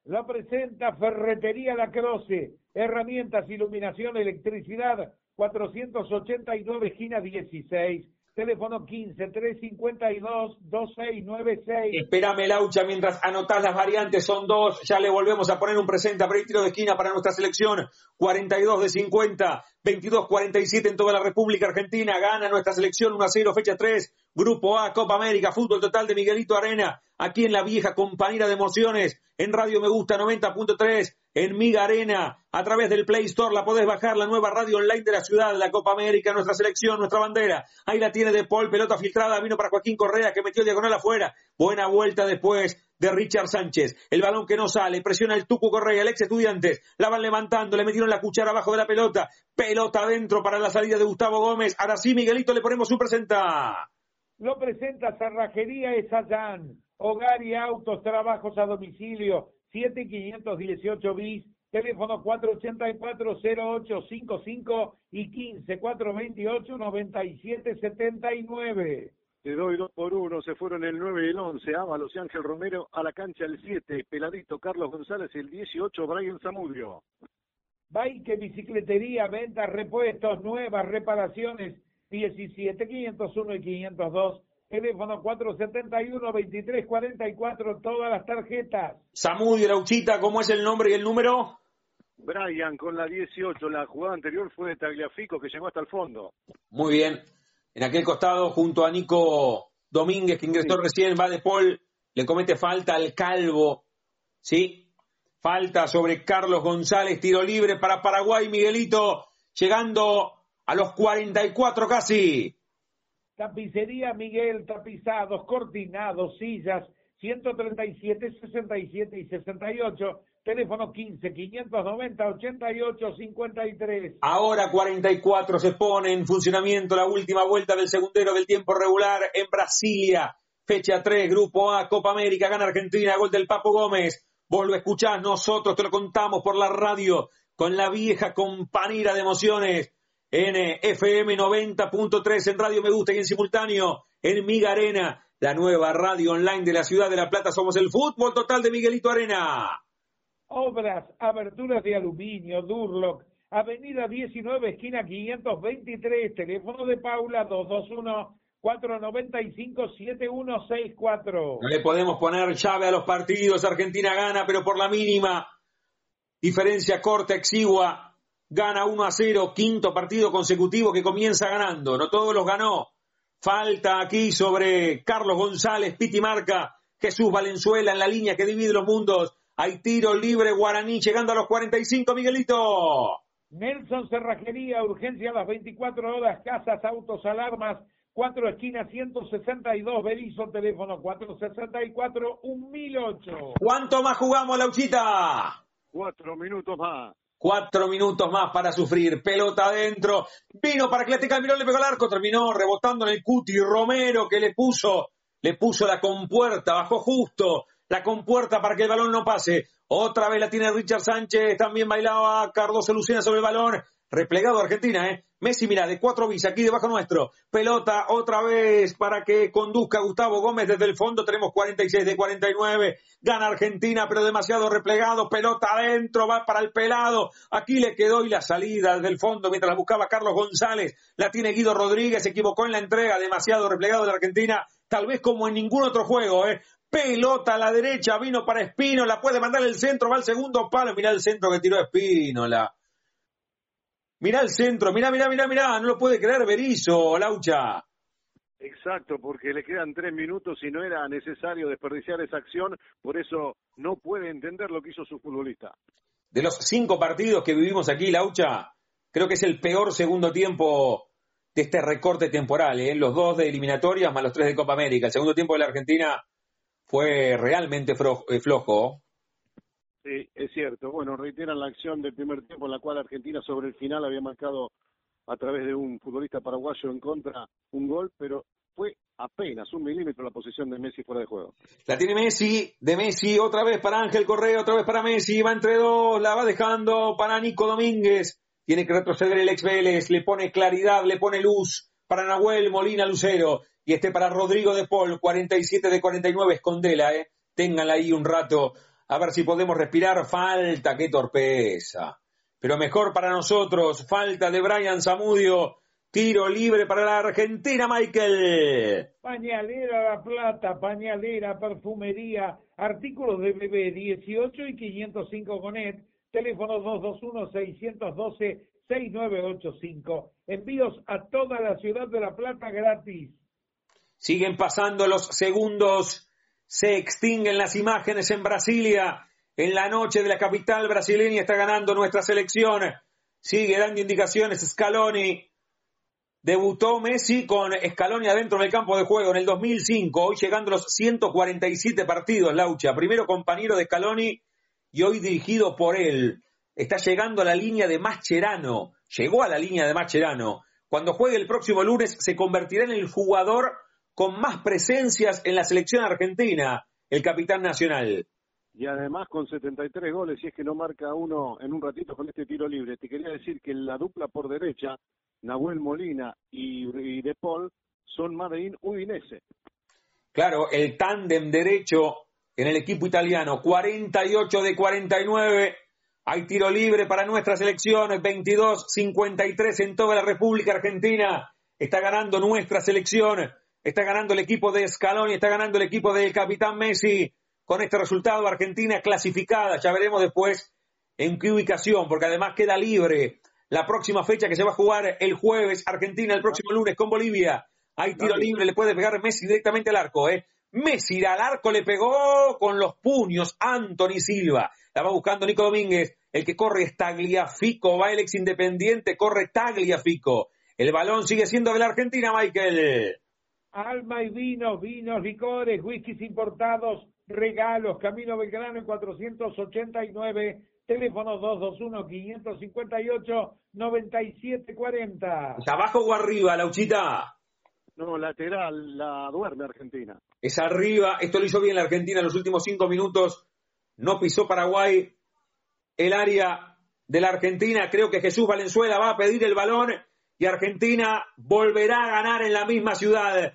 La presenta Ferretería La Croce, herramientas, iluminación, electricidad, 489, esquina 16 Teléfono 15 352 2696. Espérame, Laucha, mientras anotás las variantes, son dos. Ya le volvemos a poner un presente a tiro de esquina para nuestra selección. 42 de 50, 22 47 en toda la República Argentina. Gana nuestra selección 1 a 0, fecha 3. Grupo A, Copa América, fútbol total de Miguelito Arena. Aquí en la vieja compañera de emociones. En Radio Me Gusta 90.3 en Miga Arena, a través del Play Store la podés bajar, la nueva radio online de la ciudad, la Copa América, nuestra selección, nuestra bandera. Ahí la tiene De Paul, pelota filtrada, vino para Joaquín Correa que metió diagonal afuera. Buena vuelta después de Richard Sánchez. El balón que no sale, presiona el Tuco Correa, el ex estudiantes. La van levantando, le metieron la cuchara abajo de la pelota. Pelota adentro para la salida de Gustavo Gómez. Ahora sí, Miguelito, le ponemos su presenta. Lo presenta Cerrajería Esayán Hogar y autos, trabajos a domicilio, 7518 bis, teléfono 484-0855 y 15-428-9779. Te doy dos por uno, se fueron el 9 y el 11, Ábalos y Ángel Romero a la cancha el 7, Peladito Carlos González el 18, Brian Zamudio. Bike, bicicletería, ventas, repuestos, nuevas reparaciones, 17, 501 y 502. Teléfono 471-2344, todas las tarjetas. Samudio, Lauchita, ¿cómo es el nombre y el número? Brian con la 18, la jugada anterior fue de Tagliafico que llegó hasta el fondo. Muy bien. En aquel costado, junto a Nico Domínguez, que ingresó recién, va de Paul, le comete falta al Calvo. ¿Sí? Falta sobre Carlos González, tiro libre para Paraguay, Miguelito, llegando a los 44 casi. Tapicería Miguel, tapizados, cortinados, sillas, 137, 67 y 68. Teléfono 15 590 88 53. Ahora 44 se pone en funcionamiento la última vuelta del segundero del tiempo regular en Brasilia. Fecha 3, Grupo A, Copa América, gana Argentina, gol del Papo Gómez. Vuelve a escuchar, nosotros te lo contamos por la radio con la vieja compañera de emociones en FM 90.3 en Radio Me Gusta y en simultáneo en Miga Arena, la nueva radio online de la ciudad de La Plata. Somos el fútbol total de Miguelito Arena. Obras, aberturas de aluminio, Durlock, Avenida 19, esquina 523, teléfono de Paula 221 495-7164. No le podemos poner llave a los partidos. Argentina gana, pero por la mínima. Diferencia corta, exigua. Gana 1 a 0. Quinto partido consecutivo que comienza ganando. No todos los ganó. Falta aquí sobre Carlos González, Piti Marca, Jesús Valenzuela en la línea que divide los mundos. Hay tiro libre Guaraní llegando a los 45, Miguelito. Nelson Cerrajería, urgencia a las 24 horas, casas, autos, alarmas Cuatro esquinas 162, Belizo, teléfono 464 1008. ¿Cuánto más jugamos, Lauchita? Cuatro minutos más. Cuatro minutos más para sufrir. Pelota adentro. Vino para Atlética Mirón, le pegó el arco. Terminó rebotando en el cuti. Romero que le puso, le puso la compuerta. Bajó justo la compuerta para que el balón no pase. Otra vez la tiene Richard Sánchez. También bailaba Cardoso Lucena sobre el balón. Replegado Argentina, ¿eh? Messi, mira, de cuatro bis aquí debajo nuestro. Pelota otra vez para que conduzca Gustavo Gómez desde el fondo. Tenemos 46 de 49. Gana Argentina, pero demasiado replegado. Pelota adentro, va para el pelado. Aquí le quedó y la salida desde el fondo mientras la buscaba Carlos González. La tiene Guido Rodríguez, se equivocó en la entrega. Demasiado replegado de Argentina. Tal vez como en ningún otro juego, ¿eh? Pelota a la derecha, vino para Espino, la puede mandar el centro, va al segundo palo. Mira el centro que tiró Espínola. Mirá el centro, mirá, mirá, mirá, mirá, no lo puede creer Berizzo, Laucha. Exacto, porque le quedan tres minutos y no era necesario desperdiciar esa acción, por eso no puede entender lo que hizo su futbolista. De los cinco partidos que vivimos aquí, Laucha, creo que es el peor segundo tiempo de este recorte temporal, ¿eh? los dos de eliminatorias más los tres de Copa América. El segundo tiempo de la Argentina fue realmente eh, flojo. Sí, es cierto. Bueno, reiteran la acción del primer tiempo en la cual Argentina sobre el final había marcado a través de un futbolista paraguayo en contra un gol, pero fue apenas un milímetro la posición de Messi fuera de juego. La tiene Messi, de Messi, otra vez para Ángel Correa, otra vez para Messi, va entre dos, la va dejando para Nico Domínguez, tiene que retroceder el ex Vélez, le pone claridad, le pone luz para Nahuel Molina Lucero, y este para Rodrigo de Paul, 47 de 49, escondela, eh, ténganla ahí un rato a ver si podemos respirar. Falta, qué torpeza. Pero mejor para nosotros, falta de Brian Zamudio. Tiro libre para la Argentina, Michael. Pañalera La Plata, pañalera, perfumería, artículos de bebé 18 y 505 con él. Teléfono 221-612-6985. Envíos a toda la ciudad de La Plata gratis. Siguen pasando los segundos se extinguen las imágenes en Brasilia. En la noche de la capital brasileña está ganando nuestra selección. Sigue dando indicaciones Scaloni. Debutó Messi con Scaloni adentro del campo de juego en el 2005, hoy llegando los 147 partidos, Laucha. Primero compañero de Scaloni y hoy dirigido por él. Está llegando a la línea de Mascherano. Llegó a la línea de Mascherano. Cuando juegue el próximo lunes se convertirá en el jugador con más presencias en la selección argentina. el capitán nacional. Y además con 73 goles, si es que no marca uno en un ratito con este tiro libre. Te quería decir que la dupla por derecha, Nahuel Molina y, De Paul, son Madrid Udinese. Claro, el tándem derecho en el equipo italiano, 48 de 49. Hay tiro libre para nuestra selección, 22-53 en toda la República Argentina. Está ganando nuestra selección, está ganando el equipo de Scaloni, está ganando el equipo del capitán Messi. Con este resultado, Argentina clasificada. Ya veremos después en qué ubicación, porque además queda libre la próxima fecha que se va a jugar el jueves, Argentina el próximo lunes con Bolivia. Hay tiro libre, le puede pegar Messi directamente al arco, ¿eh? Messi al arco le pegó con los puños Anthony Silva. La va buscando Nico Domínguez. El que corre es Tagliafico. Va el ex independiente, corre Tagliafico. El balón sigue siendo de la Argentina, Michael. Alma y vinos, vinos, licores, whiskies importados, regalos. Camino Belgrano en 489. Teléfono 221-558-9740. ¿Abajo o arriba, Lauchita? No, lateral, la duerme Argentina. Es arriba, esto lo hizo bien la Argentina en los últimos cinco minutos, no pisó Paraguay el área de la Argentina, creo que Jesús Valenzuela va a pedir el balón y Argentina volverá a ganar en la misma ciudad,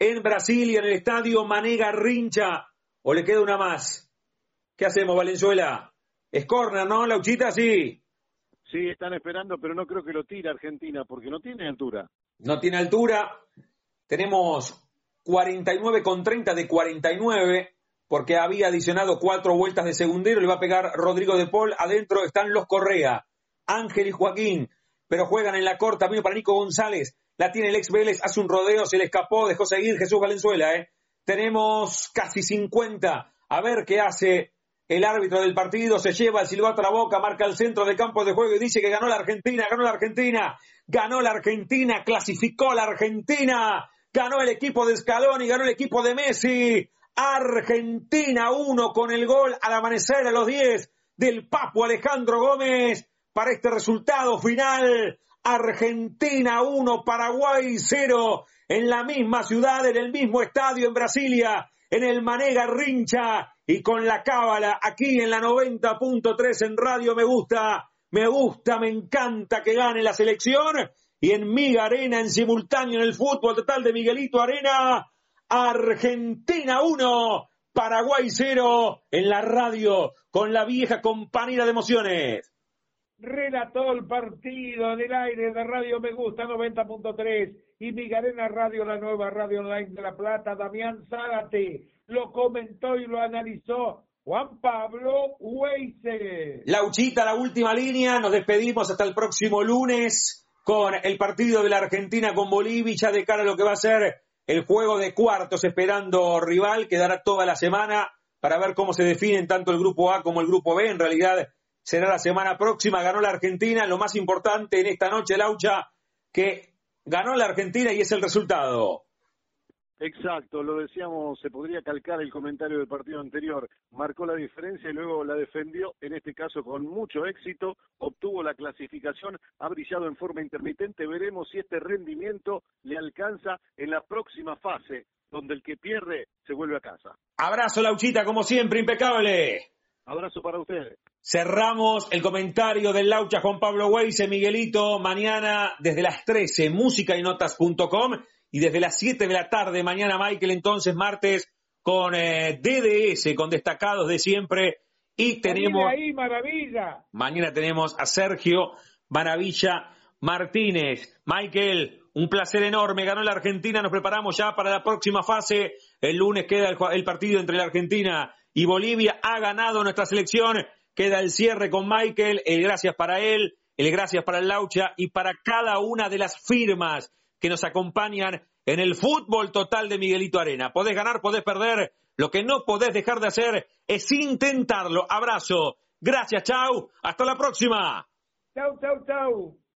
en Brasil y en el estadio Manega Rincha, o le queda una más. ¿Qué hacemos, Valenzuela? Es corner, ¿no, Lauchita? Sí. Sí, están esperando, pero no creo que lo tire Argentina, porque no tiene altura. No tiene altura, tenemos 49 con 30 de 49 porque había adicionado cuatro vueltas de segundero, le va a pegar Rodrigo de Paul, adentro están los Correa, Ángel y Joaquín, pero juegan en la corta, vino para Nico González, la tiene el ex Vélez, hace un rodeo, se le escapó, dejó seguir Jesús Valenzuela, ¿eh? tenemos casi 50, a ver qué hace el árbitro del partido, se lleva el silbato a la boca, marca el centro del campo de juego y dice que ganó la Argentina, ganó la Argentina, ganó la Argentina, clasificó la Argentina, ganó el equipo de Scaloni, ganó el equipo de Messi. Argentina 1 con el gol al amanecer a los 10 del Papo Alejandro Gómez para este resultado final. Argentina 1, Paraguay 0 en la misma ciudad, en el mismo estadio en Brasilia, en el Manega Rincha y con la cábala aquí en la 90.3 en Radio Me Gusta. Me gusta, me encanta que gane la selección y en Miga Arena en simultáneo en el fútbol total de Miguelito Arena. Argentina 1, Paraguay 0 en la radio con la vieja compañera de emociones. Relató el partido en el aire de Radio Me Gusta 90.3 y Migarena Radio, la nueva radio online de La Plata, Damián Zárate. Lo comentó y lo analizó Juan Pablo Weise. Lauchita, la última línea. Nos despedimos hasta el próximo lunes con el partido de la Argentina con Bolivia, de cara a lo que va a ser el juego de cuartos, esperando rival, quedará toda la semana para ver cómo se definen tanto el grupo A como el grupo B. En realidad será la semana próxima, ganó la Argentina, lo más importante en esta noche, Laucha, que ganó la Argentina y es el resultado. Exacto, lo decíamos, se podría calcar el comentario del partido anterior. Marcó la diferencia y luego la defendió, en este caso con mucho éxito, obtuvo la clasificación, ha brillado en forma intermitente. Veremos si este rendimiento le alcanza en la próxima fase, donde el que pierde se vuelve a casa. Abrazo, Lauchita, como siempre, impecable. Abrazo para ustedes. Cerramos el comentario del Laucha Juan Pablo Weise, Miguelito, mañana desde las 13, músicainotas.com y desde las 7 de la tarde, mañana Michael, entonces martes, con eh, DDS, con destacados de siempre. Y tenemos... Ahí, maravilla. Mañana tenemos a Sergio Maravilla Martínez. Michael, un placer enorme. Ganó la Argentina. Nos preparamos ya para la próxima fase. El lunes queda el, partido entre la Argentina y Bolivia. Ha ganado nuestra selección. Queda el cierre con Michael. El gracias para él. El gracias para el Laucha y para cada una de las firmas que nos acompañan en el fútbol total de Miguelito Arena. Podés ganar, podés perder. Lo que no podés dejar de hacer es intentarlo. Abrazo. Gracias, chau. Hasta la próxima. Chau, chau, chau.